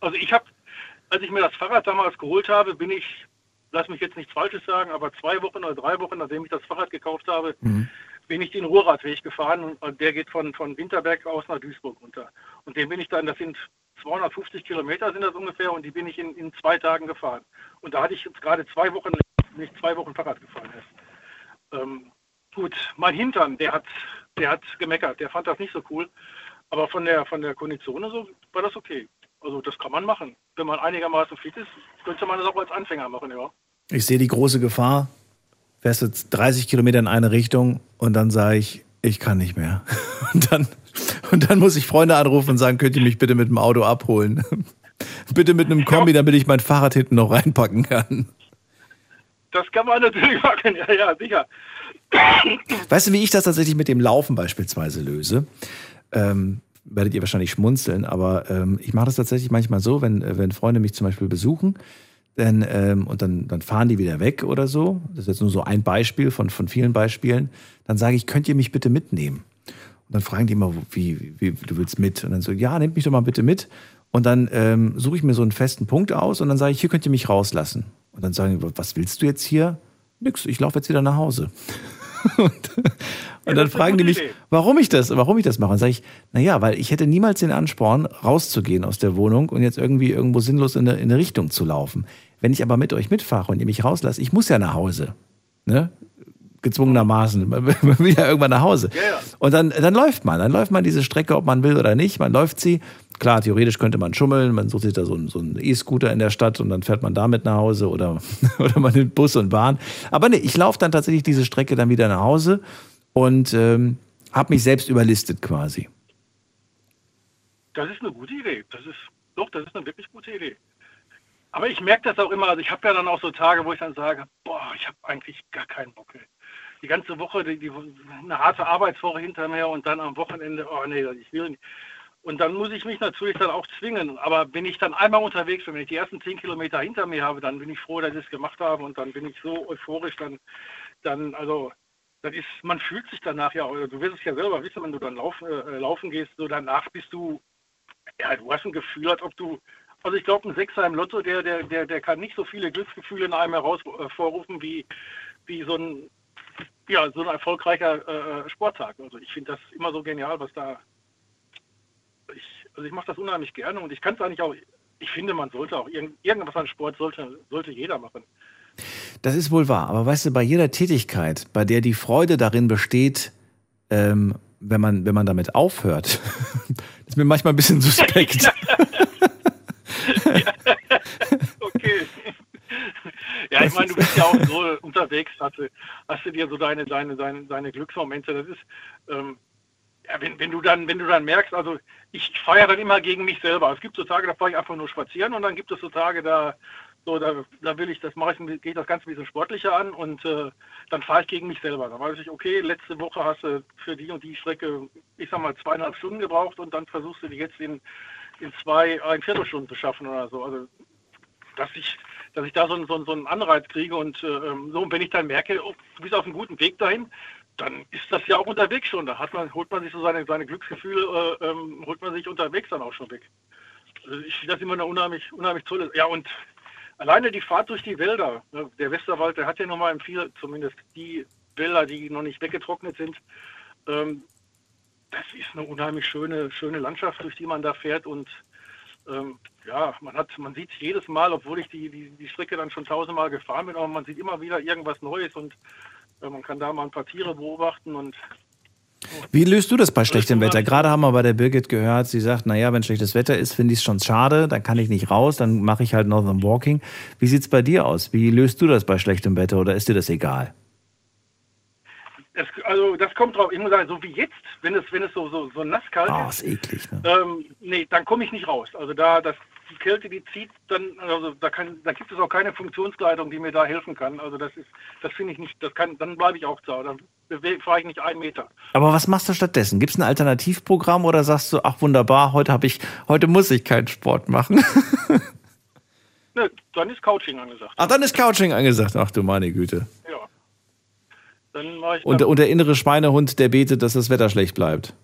Also ich habe, als ich mir das Fahrrad damals geholt habe, bin ich, lass mich jetzt nichts Falsches sagen, aber zwei Wochen oder drei Wochen, nachdem ich das Fahrrad gekauft habe, bin ich den Ruhrradweg gefahren und, der geht von, von Winterberg aus nach Duisburg runter. Und den bin ich dann, das sind 250 Kilometer sind das ungefähr und die bin ich in, in zwei Tagen gefahren. Und da hatte ich jetzt gerade zwei Wochen, nicht zwei Wochen Fahrrad gefahren ist. Ähm, gut, mein Hintern, der hat, der hat gemeckert, der fand das nicht so cool. Aber von der, von der Kondition und so war das okay. Also das kann man machen. Wenn man einigermaßen fit ist, könnte man das auch als Anfänger machen, ja. Ich sehe die große Gefahr, fährst jetzt 30 Kilometer in eine Richtung und dann sage ich, ich kann nicht mehr. Und dann, und dann muss ich Freunde anrufen und sagen, könnt ihr mich bitte mit dem Auto abholen? bitte mit einem Kombi, damit ich mein Fahrrad hinten noch reinpacken kann. Das kann man natürlich machen, ja, ja, sicher. Weißt du, wie ich das tatsächlich mit dem Laufen beispielsweise löse? Ähm, werdet ihr wahrscheinlich schmunzeln, aber ähm, ich mache das tatsächlich manchmal so, wenn, äh, wenn Freunde mich zum Beispiel besuchen, dann, ähm, und dann, dann fahren die wieder weg oder so. Das ist jetzt nur so ein Beispiel von, von vielen Beispielen. Dann sage ich, könnt ihr mich bitte mitnehmen? Und dann fragen die immer, wie, wie, wie du willst mit? Und dann so, ja, nehmt mich doch mal bitte mit. Und dann ähm, suche ich mir so einen festen Punkt aus und dann sage ich, hier könnt ihr mich rauslassen. Und dann sagen die, was willst du jetzt hier? Nix, ich laufe jetzt wieder nach Hause. und, und dann fragen die mich, warum ich das, warum ich das mache. Und sage ich, naja, weil ich hätte niemals den Ansporn, rauszugehen aus der Wohnung und jetzt irgendwie irgendwo sinnlos in eine, in eine Richtung zu laufen. Wenn ich aber mit euch mitfahre und ihr mich rauslasst, ich muss ja nach Hause. Ne? Gezwungenermaßen. Man will ja irgendwann nach Hause. Und dann, dann läuft man. Dann läuft man diese Strecke, ob man will oder nicht. Man läuft sie. Klar, theoretisch könnte man schummeln. Man sucht sich da so einen so E-Scooter in der Stadt und dann fährt man damit nach Hause oder, oder man nimmt Bus und Bahn. Aber nee, ich laufe dann tatsächlich diese Strecke dann wieder nach Hause und ähm, habe mich selbst überlistet quasi. Das ist eine gute Idee. Das ist, doch, das ist eine wirklich gute Idee. Aber ich merke das auch immer, also ich habe ja dann auch so Tage, wo ich dann sage, boah, ich habe eigentlich gar keinen Bock. ey. Die ganze Woche, die, die, eine harte Arbeitswoche hinter mir und dann am Wochenende, oh nee, ich will nicht. Und dann muss ich mich natürlich dann auch zwingen. Aber wenn ich dann einmal unterwegs bin, wenn ich die ersten zehn Kilometer hinter mir habe, dann bin ich froh, dass ich es gemacht habe und dann bin ich so euphorisch, dann, dann also das ist, man fühlt sich danach ja, du wirst es ja selber wissen, wenn du dann laufen, äh, laufen gehst, so danach bist du, ja, du hast ein Gefühl, als ob du, also ich glaube, ein Sechser im Lotto, der, der, der, der kann nicht so viele Glücksgefühle in einem hervorrufen wie, wie so ein, ja, so ein erfolgreicher äh, Sporttag. Also ich finde das immer so genial, was da, ich, also ich mache das unheimlich gerne und ich kann es eigentlich auch, ich finde, man sollte auch, irgend, irgendwas an Sport sollte, sollte jeder machen. Das ist wohl wahr. Aber weißt du, bei jeder Tätigkeit, bei der die Freude darin besteht, ähm, wenn, man, wenn man damit aufhört, ist mir manchmal ein bisschen suspekt. okay. Ja, ich meine, du bist ja auch so unterwegs, hast du, hast du dir so deine, deine, deine, deine Glücksmomente. Das ist, ähm, wenn, wenn du dann, wenn du dann merkst, also ich feiere dann immer gegen mich selber. Es gibt so Tage, da fahre ich einfach nur spazieren und dann gibt es so Tage, da, so, da, da will ich, das mache ich, geht das Ganze ein bisschen sportlicher an und äh, dann fahre ich gegen mich selber. Dann weiß ich, okay, letzte Woche hast du für die und die Strecke, ich sag mal, zweieinhalb Stunden gebraucht und dann versuchst du die jetzt in, in zwei, ein Viertelstunden zu schaffen oder so. Also dass ich, dass ich da so, einen- so, so einen Anreiz kriege und äh, so, und wenn ich dann merke, oh, du bist auf einem guten Weg dahin, dann ist das ja auch unterwegs schon. Da man, holt man sich so seine, seine Glücksgefühle, äh, ähm, holt man sich unterwegs dann auch schon weg. Also ich finde das immer eine unheimlich, unheimlich tolle. Ja, und alleine die Fahrt durch die Wälder. ne, Der Westerwald, der hat ja nochmal im viel, zumindest die Wälder, die noch nicht weggetrocknet sind. Ähm, das ist eine unheimlich schöne, schöne Landschaft, durch die man da fährt und ähm, ja, man man sieht jedes Mal, obwohl ich die, die, die Strecke dann schon tausendmal gefahren bin, aber man sieht immer wieder irgendwas Neues und man kann da mal ein paar Tiere beobachten und Wie löst du das bei schlechtem Wetter? Gerade haben wir bei der Birgit gehört, sie sagt, naja, wenn schlechtes Wetter ist, finde ich es schon schade, dann kann ich nicht raus, dann mache ich halt Northern Walking. Wie sieht es bei dir aus? Wie löst du das bei schlechtem Wetter oder ist dir das egal? Das, also das kommt drauf, ich muss sagen, so wie jetzt, wenn es, wenn es so, so, so nass kalt Oh, ist, ist eklig. Ne? ähm, nee, dann komme ich nicht raus. Also da, das, die Kälte, die zieht, dann, also da kann, da gibt es auch keine Funktionskleidung, die mir da helfen kann. Also das ist, das finde ich nicht, das kann, dann bleibe ich auch zu Hause. Dann fahre ich nicht einen Meter. Aber was machst du stattdessen? Gibt es ein Alternativprogramm oder sagst du, ach wunderbar, heute habe ich, heute muss ich keinen Sport machen? Ne, dann ist Couching angesagt. ach, dann ist Couching angesagt. Ach du meine Güte. Ja. Dann mache ich Und, und der innere Schweinehund, der betet, dass das Wetter schlecht bleibt.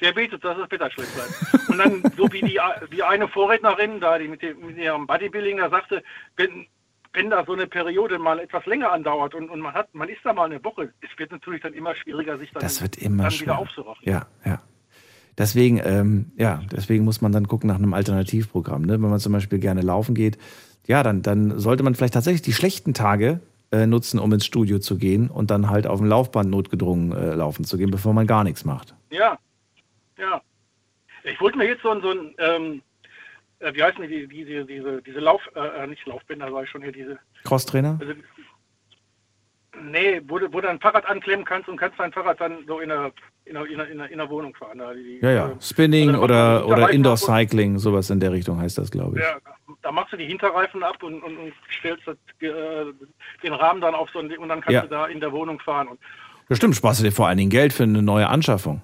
Der betet, dass das Wetter schlecht bleibt. Und dann, so wie die, die eine Vorrednerin, da die mit, dem, mit ihrem Bodybuilding, da sagte, wenn, wenn da so eine Periode mal etwas länger andauert und, und man hat, man ist da mal eine Woche, es wird natürlich dann immer schwieriger, sich dann, Das wird immer dann wieder aufzuraffen. Ja, ja. Deswegen, ähm, ja, deswegen muss man dann gucken nach einem Alternativprogramm. Ne? Wenn man zum Beispiel gerne laufen geht, ja, dann, dann sollte man vielleicht tatsächlich die schlechten Tage äh, nutzen, um ins Studio zu gehen und dann halt auf dem Laufband notgedrungen äh, laufen zu gehen, bevor man gar nichts macht. Ja, ja. Ich wollte mir jetzt so ein, so ein ähm, äh, wie heißen die, die, diese, diese, diese Lauf, äh, äh, nicht Laufbänder, sag ich schon hier, diese, Crosstrainer? also, nee, wo du, wo du ein Fahrrad anklemmen kannst und kannst dein Fahrrad dann so in der, in der, in der, in der, Wohnung fahren. Da, die, Ja, ja. äh, Spinning also oder, oder Indoor Cycling, sowas in der Richtung heißt das, glaube ich. Ja, da machst du die Hinterreifen ab und, und, und stellst das, äh, den Rahmen dann auf so ein Ding und dann kannst Ja. du da in der Wohnung fahren. Und, Ja, stimmt, sparst du dir vor allen Dingen Geld für eine neue Anschaffung.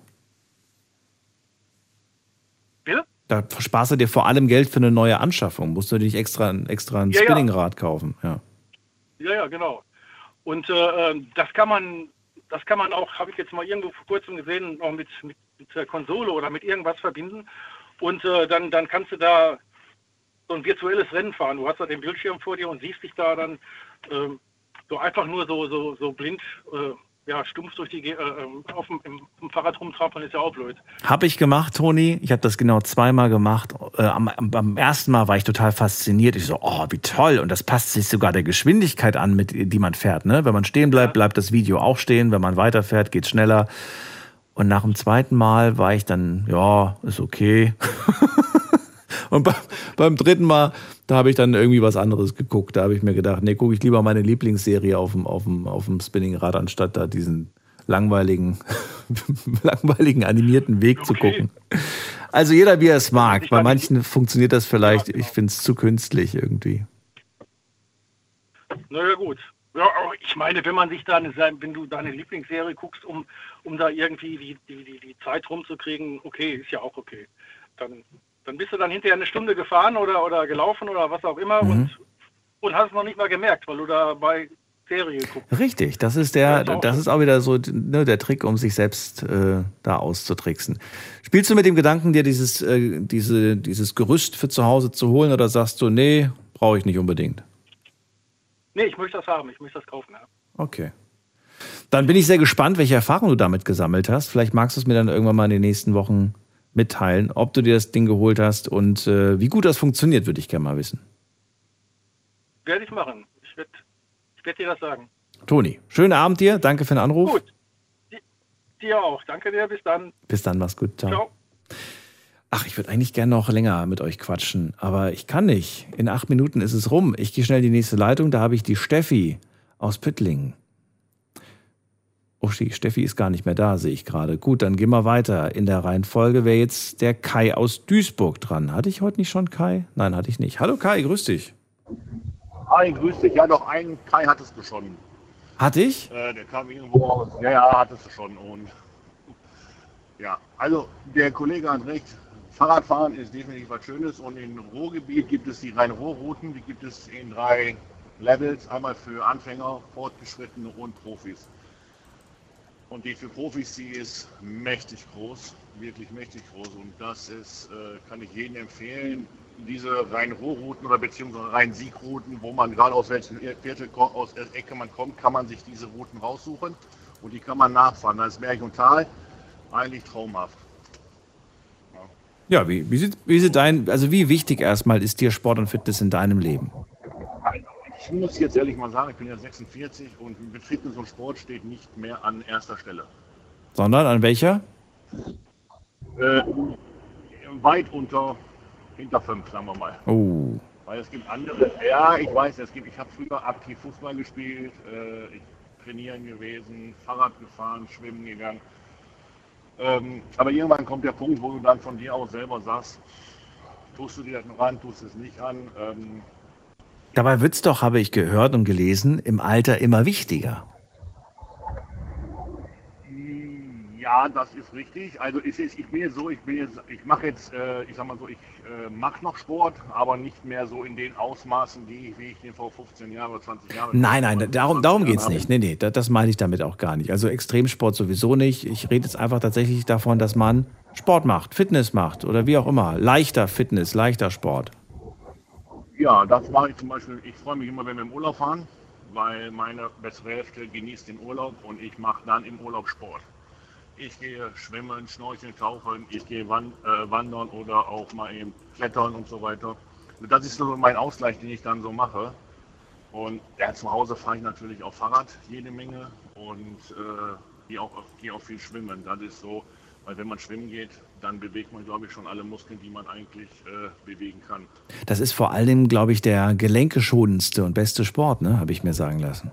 Bitte? Da sparst du dir vor allem Geld für eine neue Anschaffung. Musst du dir nicht extra, extra ein Ja, ja. Spinningrad kaufen. Ja. ja, ja, genau. Und äh, ähm, das kann man, das kann man auch, habe ich jetzt mal irgendwo vor kurzem gesehen, auch mit, mit, mit der Konsole oder mit irgendwas verbinden. Und äh, dann, dann kannst du da so ein virtuelles Rennen fahren. Du hast da den Bildschirm vor dir und siehst dich da dann ähm, so einfach nur so, so, so blind, äh, ja, stumpf durch die, äh, ähm, auf dem, im, im Fahrrad rumtrampeln, ist ja auch blöd. Habe ich gemacht, Toni. Ich habe das genau zweimal gemacht. Äh, am, am, ersten Mal war ich total fasziniert. Ich so, oh, wie toll. Und das passt sich sogar der Geschwindigkeit an, mit die man fährt. Ne? Wenn man stehen bleibt, bleibt das Video auch stehen. Wenn man weiterfährt, geht's schneller. Und nach dem zweiten Mal war ich dann, ja, ist okay. Und beim, beim dritten Mal, da habe ich dann irgendwie was anderes geguckt. Da habe ich mir gedacht, nee, gucke ich lieber meine Lieblingsserie auf dem, auf dem, auf dem Spinningrad, anstatt da diesen langweiligen, langweiligen animierten Weg zu gucken. Also jeder, wie er es mag. Bei manchen funktioniert das vielleicht, ich finde es zu künstlich irgendwie. Naja, gut. Ja, ich meine, wenn man sich da wenn du deine Lieblingsserie guckst, um, um da irgendwie die, die, die, die Zeit rumzukriegen, okay, ist ja auch okay. Dann, dann bist du dann hinterher eine Stunde gefahren oder, oder gelaufen oder was auch immer Mhm. und, und hast es noch nicht mal gemerkt, weil du da bei Serie guckst. Richtig, das ist der, das ist auch wieder so ne, der Trick, um sich selbst äh, da auszutricksen. Spielst du mit dem Gedanken, dir dieses, äh, diese, dieses Gerüst für zu Hause zu holen oder sagst du, nee, brauche ich nicht unbedingt? Nee, ich möchte das haben, ich möchte das kaufen. Ja. Okay. Dann bin ich sehr gespannt, welche Erfahrungen du damit gesammelt hast. Vielleicht magst du es mir dann irgendwann mal in den nächsten Wochen mitteilen, ob du dir das Ding geholt hast und äh, wie gut das funktioniert, würde ich gerne mal wissen. Werde ich machen. Ich werde ich werd dir das sagen. Toni, schönen Abend dir, danke für den Anruf. Gut. Dir auch. Danke dir. Bis dann. Bis dann, mach's gut. Ciao. Ciao. Ach, ich würde eigentlich gerne noch länger mit euch quatschen, aber ich kann nicht. In acht Minuten ist es rum. Ich gehe schnell in die nächste Leitung. Da habe ich die Steffi aus Püttlingen. Oh, Steffi ist gar nicht mehr da, sehe ich gerade. Gut, dann gehen wir weiter. In der Reihenfolge wäre jetzt der Kai aus Duisburg dran. Hatte ich heute nicht schon Kai? Nein, hatte ich nicht. Hallo Kai, grüß dich. Hi, grüß dich. Ja, doch, einen Kai hattest du schon. Hatte ich? Äh, der kam irgendwo aus. Ja, ja, hattest du schon. Und ja, also der Kollege hat recht. Fahrradfahren ist definitiv was Schönes und im Ruhrgebiet gibt es die Rhein-Ruhr-Routen, die gibt es in drei Levels, einmal für Anfänger, Fortgeschrittene und Profis. Und die für Profis, die ist mächtig groß, wirklich mächtig groß und das ist, äh, kann ich jedem empfehlen, diese Rhein-Ruhr-Routen oder beziehungsweise Rhein-Sieg-Routen, wo man gerade aus welchem Viertel, aus der Ecke man kommt, kann man sich diese Routen raussuchen und die kann man nachfahren. Das ist Berg und Tal, eigentlich traumhaft. Ja, wie, wie, wie sieht dein, also wie wichtig erstmal ist dir Sport und Fitness in deinem Leben? Ich muss jetzt ehrlich mal sagen, ich bin ja 46 und mit Fitness und Sport steht nicht mehr an erster Stelle. Sondern an welcher? Äh, weit unter, hinter fünf, sagen wir mal. Oh. Weil es gibt andere, ja, ich weiß, es gibt, ich habe früher aktiv Fußball gespielt, äh, ich trainieren gewesen, Fahrrad gefahren, schwimmen gegangen. Ähm, aber irgendwann kommt der Punkt, wo du dann von dir aus selber sagst, tust du dir das noch an, tust es nicht an. Ähm, Dabei wird's doch, habe ich gehört und gelesen, im Alter immer wichtiger. Ja, das ist richtig. Also es ist, ich bin jetzt so, ich bin jetzt, ich mache jetzt, äh, ich sag mal so, ich äh, mache noch Sport, aber nicht mehr so in den Ausmaßen, die, wie ich den vor 15 Jahren oder 20 Jahren. Nein, nein, darum, darum geht's habe. nicht. Nee, nee, das, das meine ich damit auch gar nicht. Also Extremsport sowieso nicht. Ich rede jetzt einfach tatsächlich davon, dass man Sport macht, Fitness macht oder wie auch immer. Leichter Fitness, leichter Sport. Ja, das mache ich zum Beispiel. Ich freue mich immer, wenn wir im Urlaub fahren, weil meine bessere Hälfte genießt den Urlaub und ich mache dann im Urlaub Sport. Ich gehe schwimmen, schnorcheln, tauchen, ich gehe äh, wandern oder auch mal eben klettern und so weiter. Das ist so mein Ausgleich, den ich dann so mache. Und ja, zu Hause fahre ich natürlich auch Fahrrad jede Menge und äh, gehe auch, gehe auch viel schwimmen. Das ist so, weil wenn man schwimmen geht, dann bewegt man, glaube ich, schon alle Muskeln, die man eigentlich äh, bewegen kann. Das ist vor allem, glaube ich, der gelenkeschonendste und beste Sport, ne? habe ich mir sagen lassen.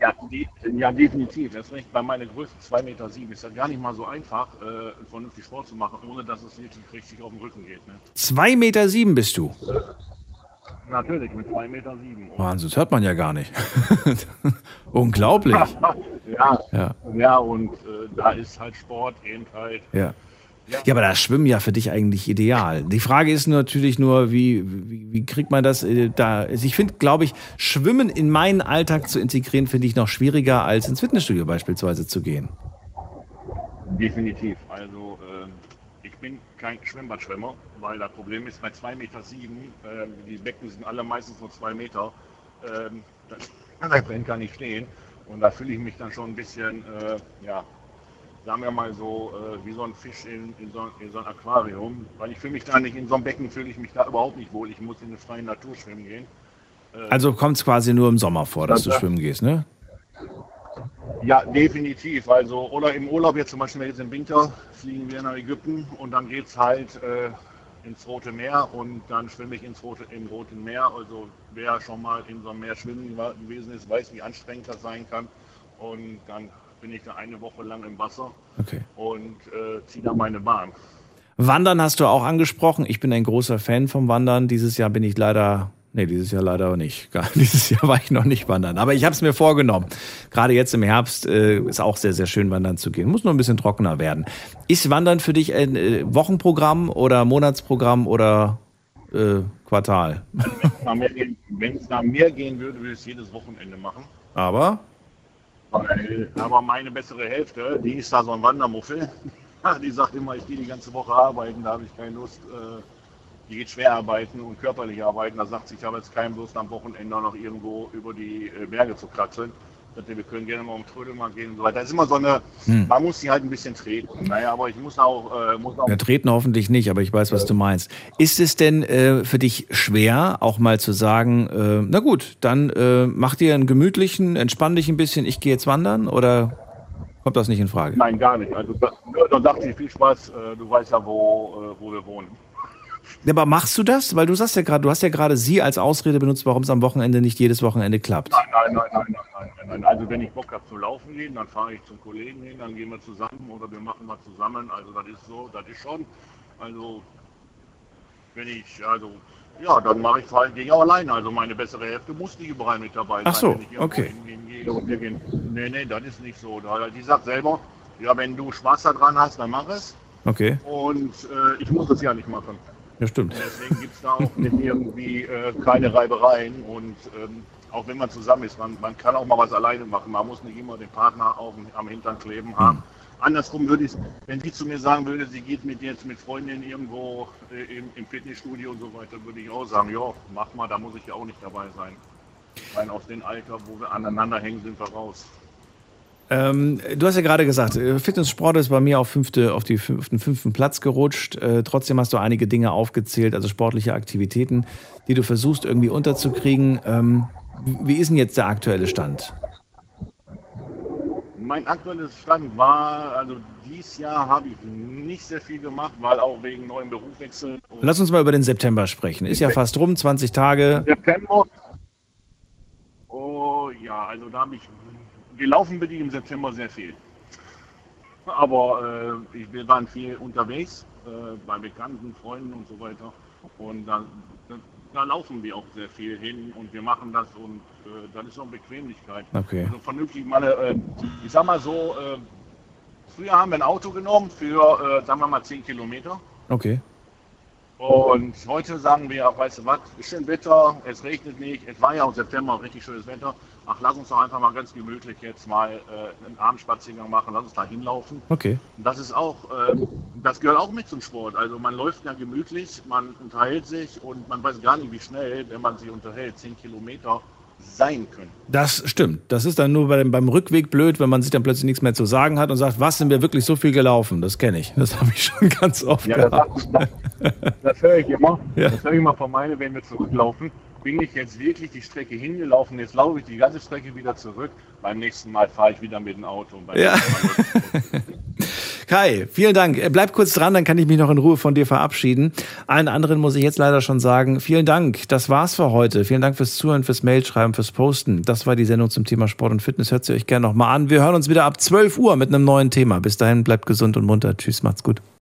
Ja, die, ja, definitiv. Erst recht bei meiner Größe 2,7 Meter sieben ist das gar nicht mal so einfach, äh, vernünftig Sport zu machen, ohne dass es wirklich richtig auf den Rücken geht. Ne? 2,7 Meter sieben bist du. Natürlich, mit 2,7 Meter. Sieben. Wahnsinn, das hört man ja gar nicht. Unglaublich. ja, Ja. ja. und äh, da ist halt Sport eben halt. Ja. Ja, aber das Schwimmen ja für dich eigentlich ideal. Die Frage ist natürlich nur, wie, wie, wie kriegt man das äh, da? Also ich finde, glaube ich, Schwimmen in meinen Alltag zu integrieren, finde ich noch schwieriger, als ins Fitnessstudio beispielsweise zu gehen. Definitiv. Also äh, ich bin kein Schwimmbadschwimmer, weil das Problem ist, bei 2,7 Meter, sieben, äh, die Becken sind alle meistens nur 2 Meter, ähm, da, da kann ich stehen. Und da fühle ich mich dann schon ein bisschen, äh, ja, sagen wir mal so, äh, wie so ein Fisch in, in, so, in so ein Aquarium. Weil ich fühle mich da nicht, in so einem Becken fühle ich mich da überhaupt nicht wohl. Ich muss in der freien Natur schwimmen gehen. Äh, Also kommt es quasi nur im Sommer vor, dass du Das- schwimmen gehst, ne? Ja, definitiv. Also, oder im Urlaub, jetzt zum Beispiel jetzt im Winter, fliegen wir nach Ägypten und dann geht es halt äh, ins Rote Meer und dann schwimme ich ins Rote, im Roten Meer. Also wer schon mal in so einem Meer schwimmen gewesen ist, weiß, wie anstrengend das sein kann. Und dann bin ich da eine Woche lang im Wasser Okay. und äh, ziehe da meine Bahn. Wandern hast du auch angesprochen. Ich bin ein großer Fan vom Wandern. Dieses Jahr bin ich leider, nee, dieses Jahr leider nicht. Dieses Jahr war ich noch nicht wandern. Aber ich habe es mir vorgenommen. Gerade jetzt im Herbst äh, ist auch sehr, sehr schön wandern zu gehen. Muss nur ein bisschen trockener werden. Ist Wandern für dich ein äh, Wochenprogramm oder Monatsprogramm oder äh, Quartal? Wenn es nach mir gehen würde, würde ich es jedes Wochenende machen. Aber Aber meine bessere Hälfte, die ist da so ein Wandermuffel. Die sagt immer, ich gehe die ganze Woche arbeiten, da habe ich keine Lust. Äh, die geht schwer arbeiten und körperlich arbeiten. Da sagt sie, ich habe jetzt keine Lust, am Wochenende noch irgendwo über die äh, Berge zu kratzeln. Wir können gerne mal um Trödelmarkt gehen und so weiter. Das ist immer so eine, Hm. man muss sie halt ein bisschen treten. Naja, aber ich muss auch, äh, muss auch Wir treten hoffentlich nicht, aber ich weiß, was du meinst. Ist es denn äh, für dich schwer, auch mal zu sagen, äh, na gut, dann äh, mach dir einen gemütlichen, entspann dich ein bisschen, ich gehe jetzt wandern oder kommt das nicht in Frage? Nein, gar nicht. Also da, da sagt sie, viel Spaß, äh, du weißt ja, wo, äh, wo wir wohnen. Ja, Aber machst du das? Weil du sagst ja gerade, du hast ja gerade sie als Ausrede benutzt, warum es am Wochenende nicht jedes Wochenende klappt. Nein, nein, nein, nein, nein, nein, nein. Also wenn ich Bock habe zu laufen gehen, dann fahre ich zum Kollegen hin, dann gehen wir zusammen oder wir machen was zusammen. Also das ist so, das ist schon. Also wenn ich, also ja, dann mache ich halt gehe ich auch alleine. Also meine bessere Hälfte muss nicht überall mit dabei sein. Ach so, okay. gehe und wir gehen. Nee, nee, das ist nicht so. Die sagt selber, ja, wenn du Spaß daran hast, dann mach es. Okay, Und äh, ich muss es ja nicht machen. Ja stimmt. Deswegen gibt es da auch nicht irgendwie äh, keine Reibereien. Und ähm, auch wenn man zusammen ist, man, man kann auch mal was alleine machen. Man muss nicht immer den Partner auf, am Hintern kleben haben. Andersrum würde ich, wenn sie zu mir sagen würde, sie geht mit jetzt mit Freundinnen irgendwo äh, im, im Fitnessstudio und so weiter, würde ich auch sagen, ja, mach mal, da muss ich ja auch nicht dabei sein. Weil aus dem Alter, wo wir aneinander hängen, sind wir raus. Ähm, du hast ja gerade gesagt, äh, Fitnesssport ist bei mir auf, fünfte, auf, den fünften Platz gerutscht. Äh, trotzdem hast du einige Dinge aufgezählt, also sportliche Aktivitäten, die du versuchst irgendwie unterzukriegen. Ähm, wie ist denn jetzt der aktuelle Stand? Mein aktuelles Stand war, also dieses Jahr habe ich nicht sehr viel gemacht, weil auch wegen neuen Berufswechsel. Lass uns mal über den September sprechen. Ist ja fast rum, 20 Tage. September. Oh ja, also da habe ich gelaufen bin ich im September sehr viel. Aber äh, ich, wir waren viel unterwegs, äh, bei Bekannten, Freunden und so weiter. Und da, da, da laufen wir auch sehr viel hin und wir machen das und äh, das ist auch Bequemlichkeit. Okay. Also vernünftig mal, äh, ich sag mal so, äh, früher haben wir ein Auto genommen für, äh, sagen wir mal, 10 Kilometer. Okay. Und heute sagen wir, weißt du was, ist schön Wetter, es regnet nicht, es war ja im September richtig schönes Wetter. Ach, lass uns doch einfach mal ganz gemütlich jetzt mal äh, einen Abendspaziergang machen, lass uns da hinlaufen. Okay. Das ist auch, äh, das gehört auch mit zum Sport. Also man läuft ja gemütlich, man unterhält sich und man weiß gar nicht, wie schnell, wenn man sich unterhält, 10 Kilometer sein können. Das stimmt. Das ist dann nur beim, beim Rückweg blöd, wenn man sich dann plötzlich nichts mehr zu sagen hat und sagt, was sind wir wirklich so viel gelaufen? Das kenne ich. Das habe ich schon ganz oft Ja, gehabt. das, das, das höre ich immer. Ja. Das höre ich immer von meine, wenn wir zurücklaufen. Bin ich jetzt wirklich die Strecke hingelaufen, jetzt laufe ich die ganze Strecke wieder zurück. Beim nächsten Mal fahre ich wieder mit dem Auto. Und beim Ja. Kai, vielen Dank. Äh, Bleib kurz dran, dann kann ich mich noch in Ruhe von dir verabschieden. Allen anderen muss ich jetzt leider schon sagen, vielen Dank. Das war's für heute. Vielen Dank fürs Zuhören, fürs Mailschreiben, fürs Posten. Das war die Sendung zum Thema Sport und Fitness. Hört sie euch gerne nochmal an. Wir hören uns wieder ab 12 Uhr mit einem neuen Thema. Bis dahin, bleibt gesund und munter. Tschüss, macht's gut.